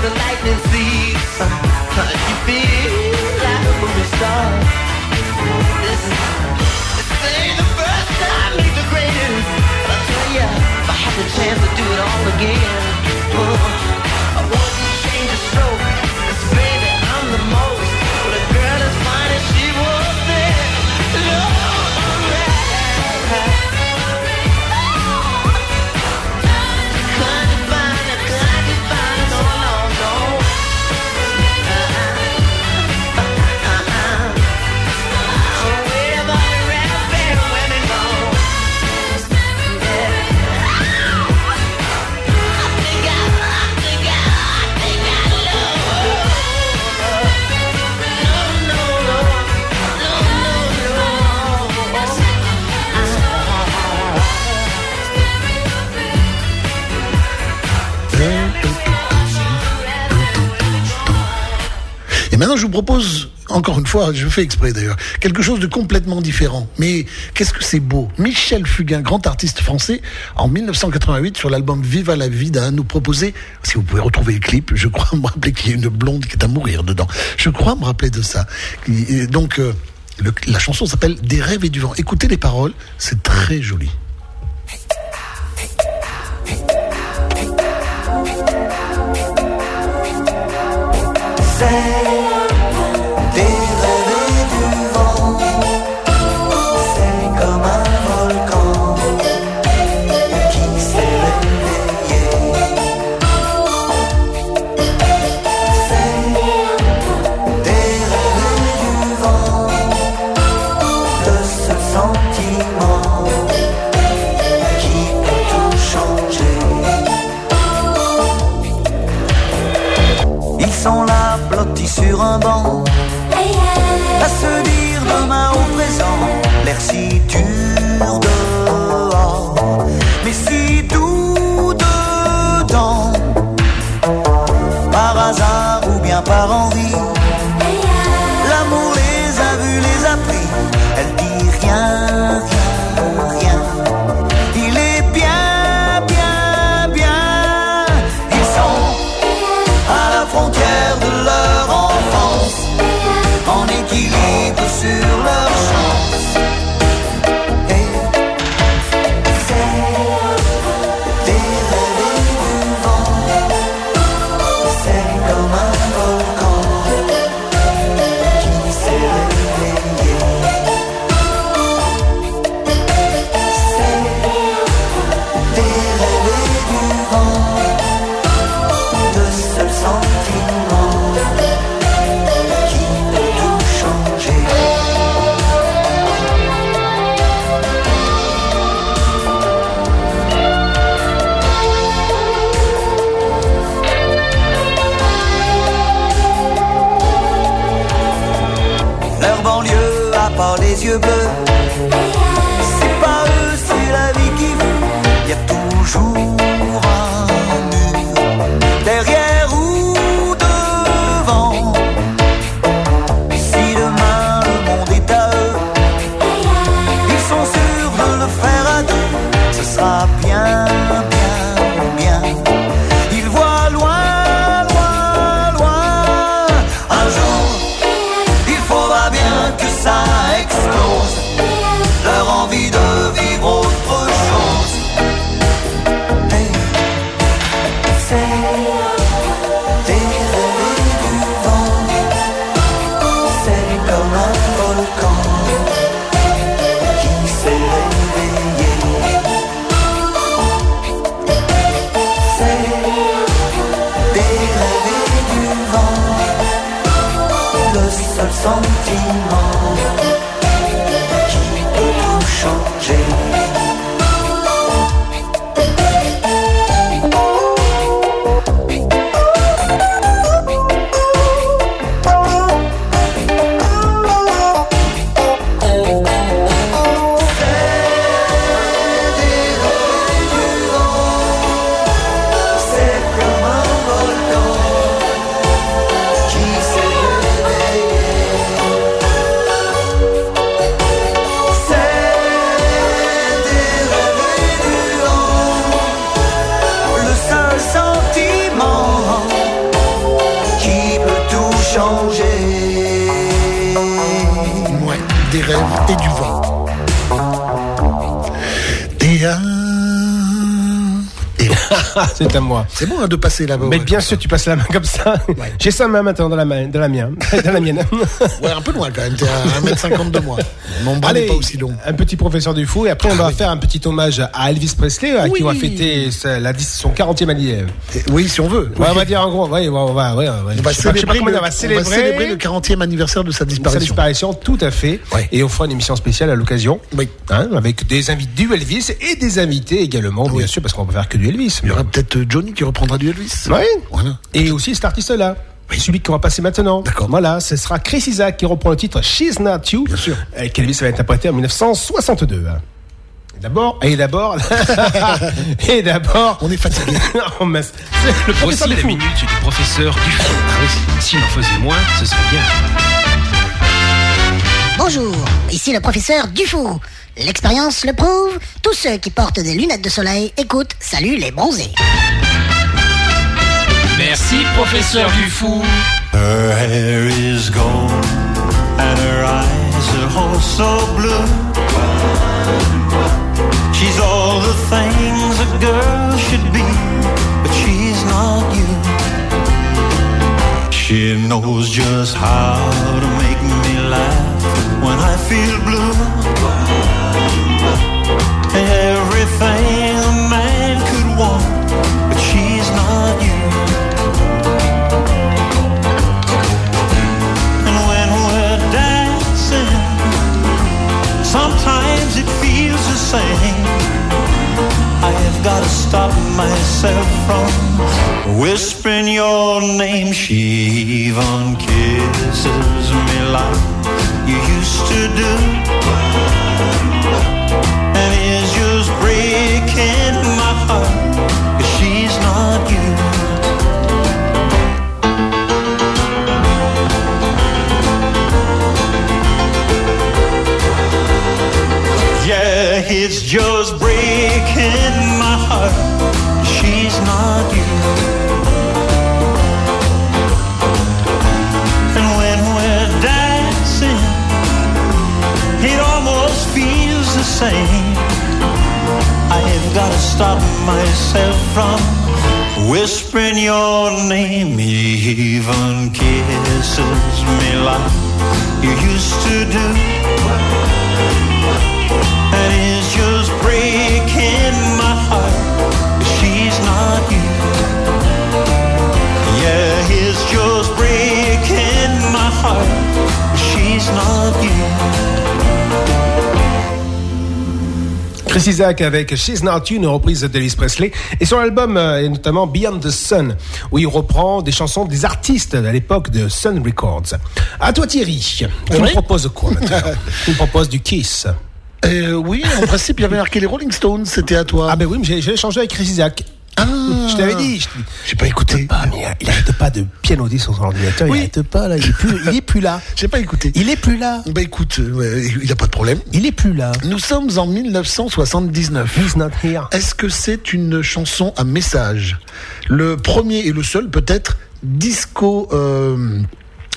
lightning thief. You feel like a movie star. This is this ain't the first time, ain't the greatest. But I tell ya, if I had the chance to do it all again, uh, maintenant, je vous propose, encore une fois, je fais exprès d'ailleurs, quelque chose de complètement différent. Mais qu'est-ce que c'est beau? Michel Fugain, grand artiste français, en 1988, sur l'album Viva la Vida, nous proposait, si vous pouvez retrouver le clip, je crois me rappeler qu'il y a une blonde qui est à mourir dedans. Je crois me rappeler de ça. Donc, euh, la chanson s'appelle Des rêves et du vent. Écoutez les paroles, c'est très joli. C'est bon hein, de passer là-bas. Mais ouais. bien sûr, tu passes la main comme ça. J'ai sa main maintenant dans la main, dans la mienne, dans la mienne. Ouais, un peu loin quand même. T'es à 1m50 de moi. Mon bras n'est pas aussi long. un petit professeur du fou et après on va faire un petit hommage à Elvis Presley à qui on va fêter sa- la, son 40e anniversaire. Oui, si on veut. Ouais, on va dire en gros, ouais, on va, ouais, ouais, On va célébrer, comment le, on va célébrer, le 40e anniversaire de sa sa disparition. disparition, tout à fait. Et on fera une émission spéciale à l'occasion. Oui. Hein, avec des invités du Elvis et des invités également, bien sûr, parce qu'on va faire que du Elvis. Il y aura peut-être euh, Johnny qui reprendra du Elvis. Oui. Voilà. Et aussi cet artiste-là. Celui qu'on va passer maintenant. D'accord. Voilà, ce sera Chris Isaac qui reprend le titre She's Not You. Bien sûr. Qu'Elvis va interpréter en 1962. Et D'abord, et d'abord, et d'abord. On est fatigué. C'est le Voici professeur la du fou. minute du professeur du fou. S'il en faisait moins, ce serait bien. Bonjour, ici le professeur Dufou. L'expérience le prouve, tous ceux qui portent des lunettes de soleil écoutent Salut les bronzés. Merci, professeur du fou. Her hair is gold and her eyes are oh so blue. She's all the things a girl should be, but she's not you. She knows just how to make me laugh when I feel blue. Everything Got to stop myself from whispering your name. She even kisses me like you used to do. And it's just breaking my heart, 'cause she's not you. Yeah, it's just breaking my heart. She's not you. And when we're dancing, it almost feels the same. I've got to stop myself from whispering your name. Even kisses me like you used to do. Heart. She's not you. Chris Isaac avec She's Not You, une reprise d'Elvis Presley, et sur l'album, euh, et notamment Beyond the Sun, où il reprend des chansons des artistes à l'époque de Sun Records. À toi Thierry, tu me Oui. proposes quoi maintenant Tu me proposes du Kiss Euh, oui, en principe, il y avait marqué les Rolling Stones, c'était à toi. Ah ben oui, mais j'ai j'ai échangé avec Chris Isaac. Ah. Je t'avais dit. je t'ai- J'ai pas écouté. Mais il arrête pas de pianoter sur son ordinateur. Oui. Il arrête pas là. Il est plus, il est plus là. J'ai pas écouté. Il est plus là. Bah écoute, euh, il a pas de problème. Il est plus là. Nous sommes en 1979. He's not here. Est-ce que c'est une chanson à message? Le premier et le seul peut-être disco. euh,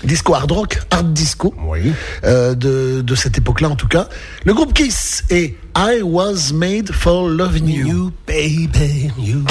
Disco hard rock, hard disco, Oui. euh, de, de cette époque-là en tout cas. Le groupe Kiss est I Was Made for Loving You. You baby, you.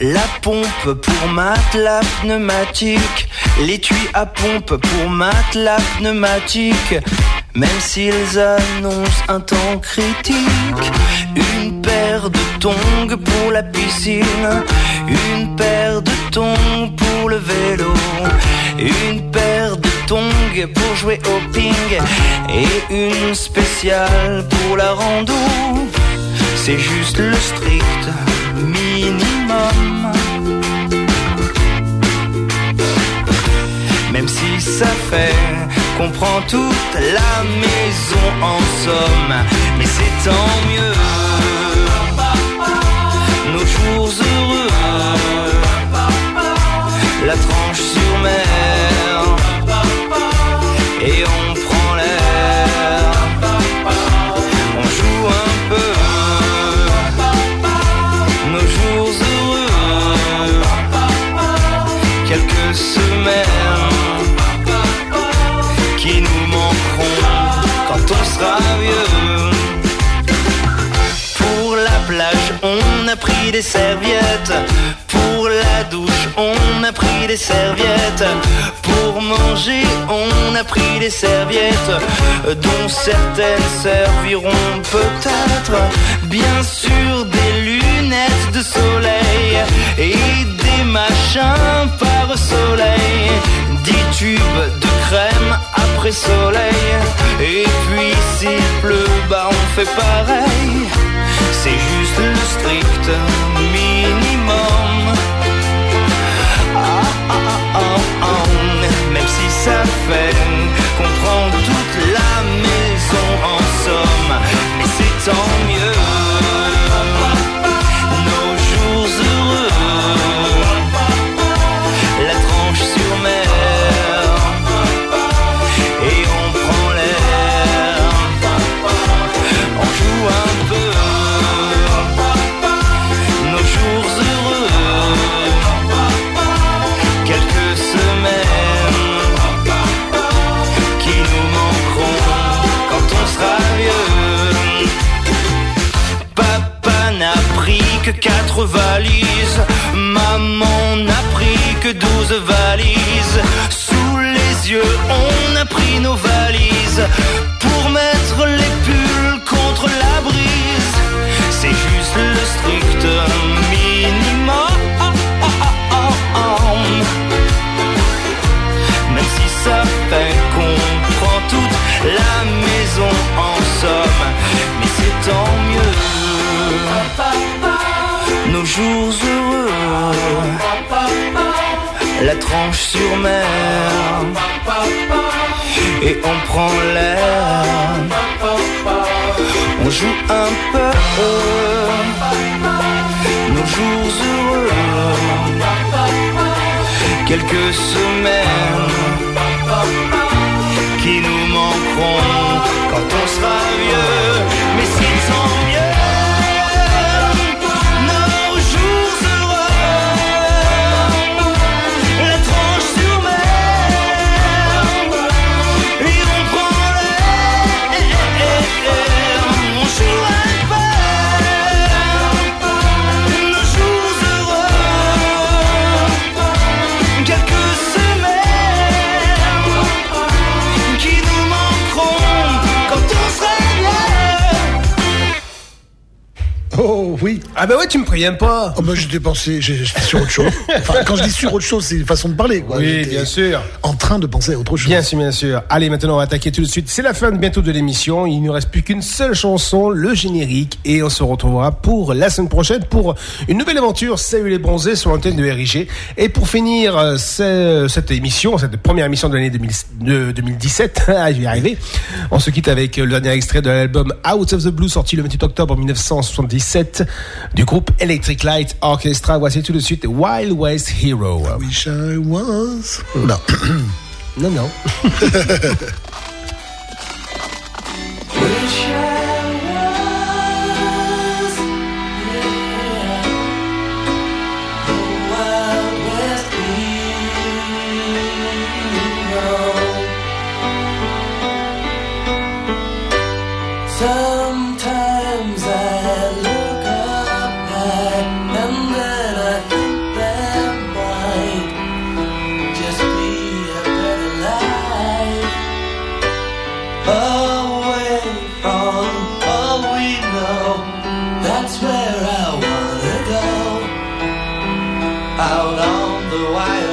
La pompe pour matelas pneumatique, l'étui à pompe pour matelas pneumatique. Même s'ils annoncent un temps critique, une paire de tongs pour la piscine, une paire de tongs pour le vélo, une paire de tongs pour jouer au ping. Et une spéciale pour la rando. C'est juste le strict minimum. Même si ça fait qu'on prend toute la maison en somme, mais c'est tant mieux. Nos jours heureux, la tranche sur mer, des serviettes. Pour la douche, on a pris des serviettes. Pour manger, on a pris des serviettes, dont certaines serviront peut-être. Bien sûr, des lunettes de soleil et des machins par soleil. Dix tubes de crème après soleil. Et puis s'il pleut, bah on fait pareil. C'est juste le strict minimum. Ah, ah, ah, ah, ah. Même si ça fait qu'on prend toute la maison en somme, mais c'est tant mieux. Valises, maman n'a pris que douze valises. Sous les yeux, jours heureux, la tranche sur mer, et on prend l'air. On joue un peu nos jours heureux, quelques semaines qui nous manqueront quand on sera vieux. Ah bah ouais, tu me préviens pas. Oh bah j'étais pensé, j'étais sur autre chose. Enfin, quand je dis sur autre chose, c'est une façon de parler. Quoi. Oui, bien sûr. En train de penser à autre chose. Bien sûr, bien sûr. Allez, maintenant on va attaquer tout de suite. C'est la fin bientôt de l'émission. Il ne nous reste plus qu'une seule chanson, le générique, et on se retrouvera pour la semaine prochaine pour une nouvelle aventure. Salut les bronzés sur l'antenne de RIG. Et pour finir euh, ce- cette émission, cette première émission de l'année 2000 de 2017, ah, je vais y arriver. On se quitte avec le dernier extrait de l'album Out of the Blue sorti le 28 octobre 1977 du groupe Electric Light Orchestra. Voici tout de suite Wild West Hero. Wish I was. Non. non, non. out on the wild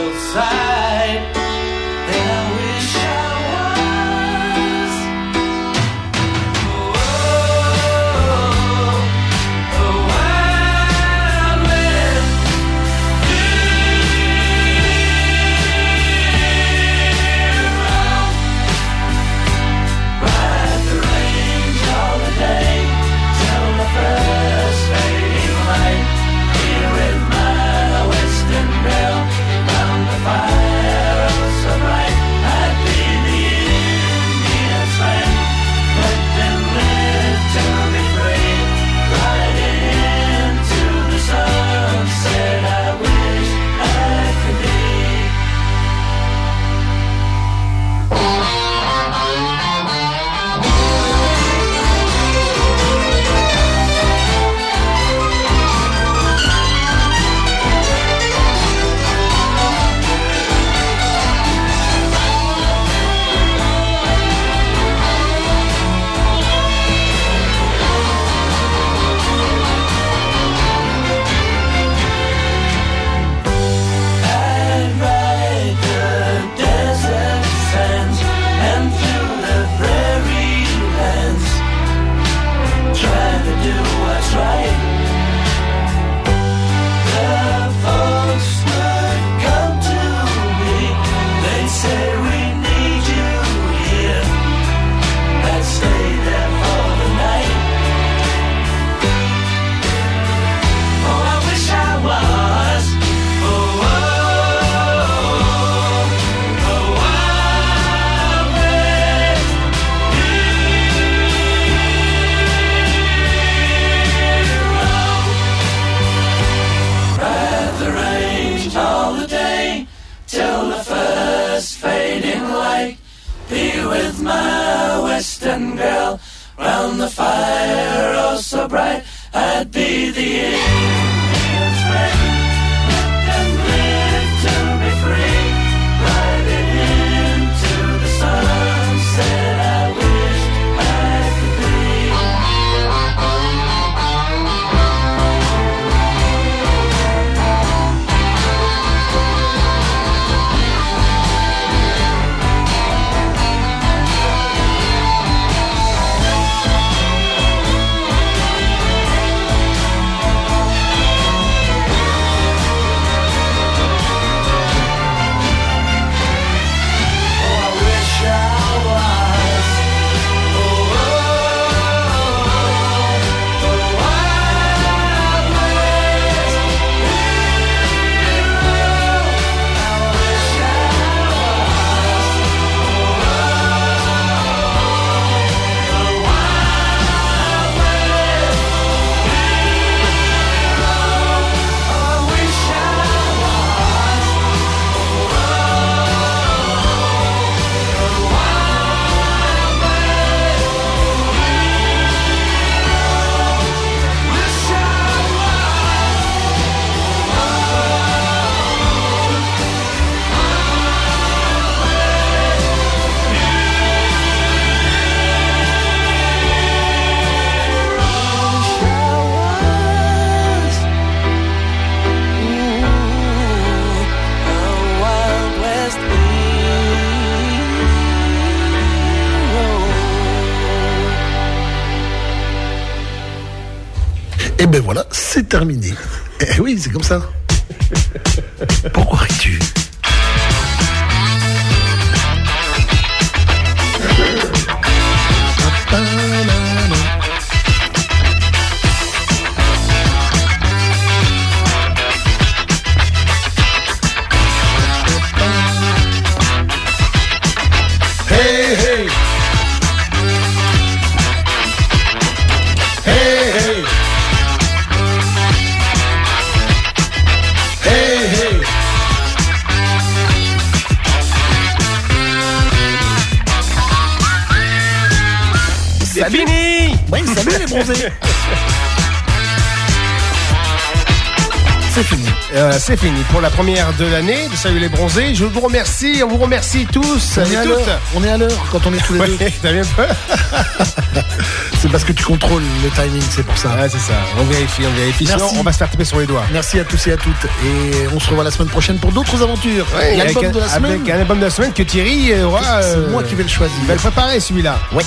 la première de l'année de Salut les bronzés. Je vous remercie, on vous remercie tous On et est à toutes. l'heure. On est à l'heure quand on est tous les deux. T'as bien peur C'est parce que tu contrôles le timing, c'est pour ça. Ouais, c'est ça. On vérifie, on vérifie. Merci. Sinon, on va se faire taper sur les doigts. Merci à tous et à toutes. Et on se revoit la semaine prochaine pour d'autres aventures. Ouais, L'album de la semaine. avec un album de la semaine que Thierry euh, aura. C'est euh, moi qui vais le choisir. Il va le préparer celui-là. Ouais.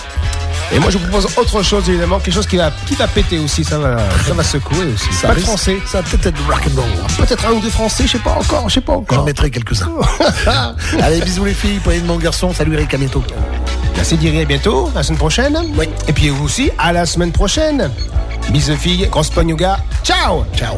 Et moi je vous propose autre chose évidemment, quelque chose qui va, qui va péter aussi, ça va, ça va secouer aussi. Ça Pas de français. Ça va peut-être être rock'n'roll. Peut-être un ou deux français, je sais pas encore, je sais pas J'en encore. mettrai quelques-uns. Allez, bisous les filles, prenez de mon garçon. Salut Eric, à bientôt. Merci Thierry, à bientôt, à la semaine prochaine. Oui. Et puis vous aussi, à la semaine prochaine. Bisous filles, grosse gars. Ciao Ciao.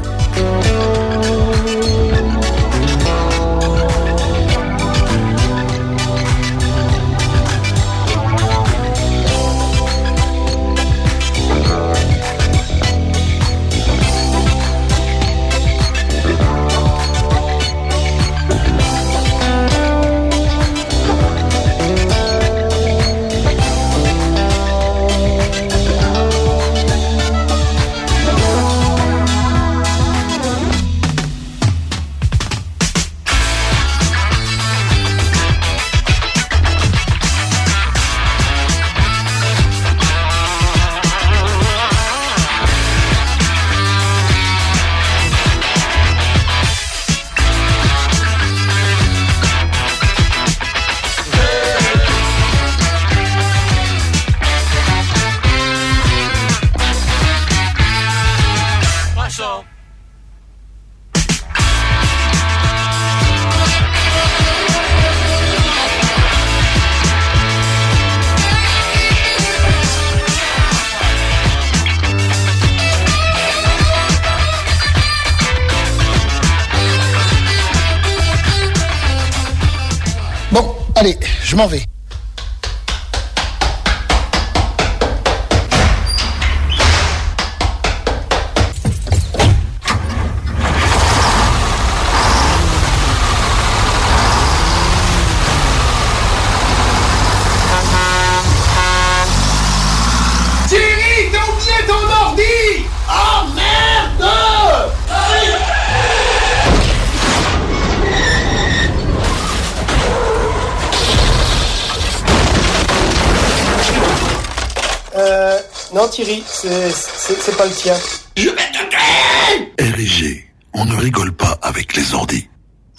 Je m'en vais. C'est-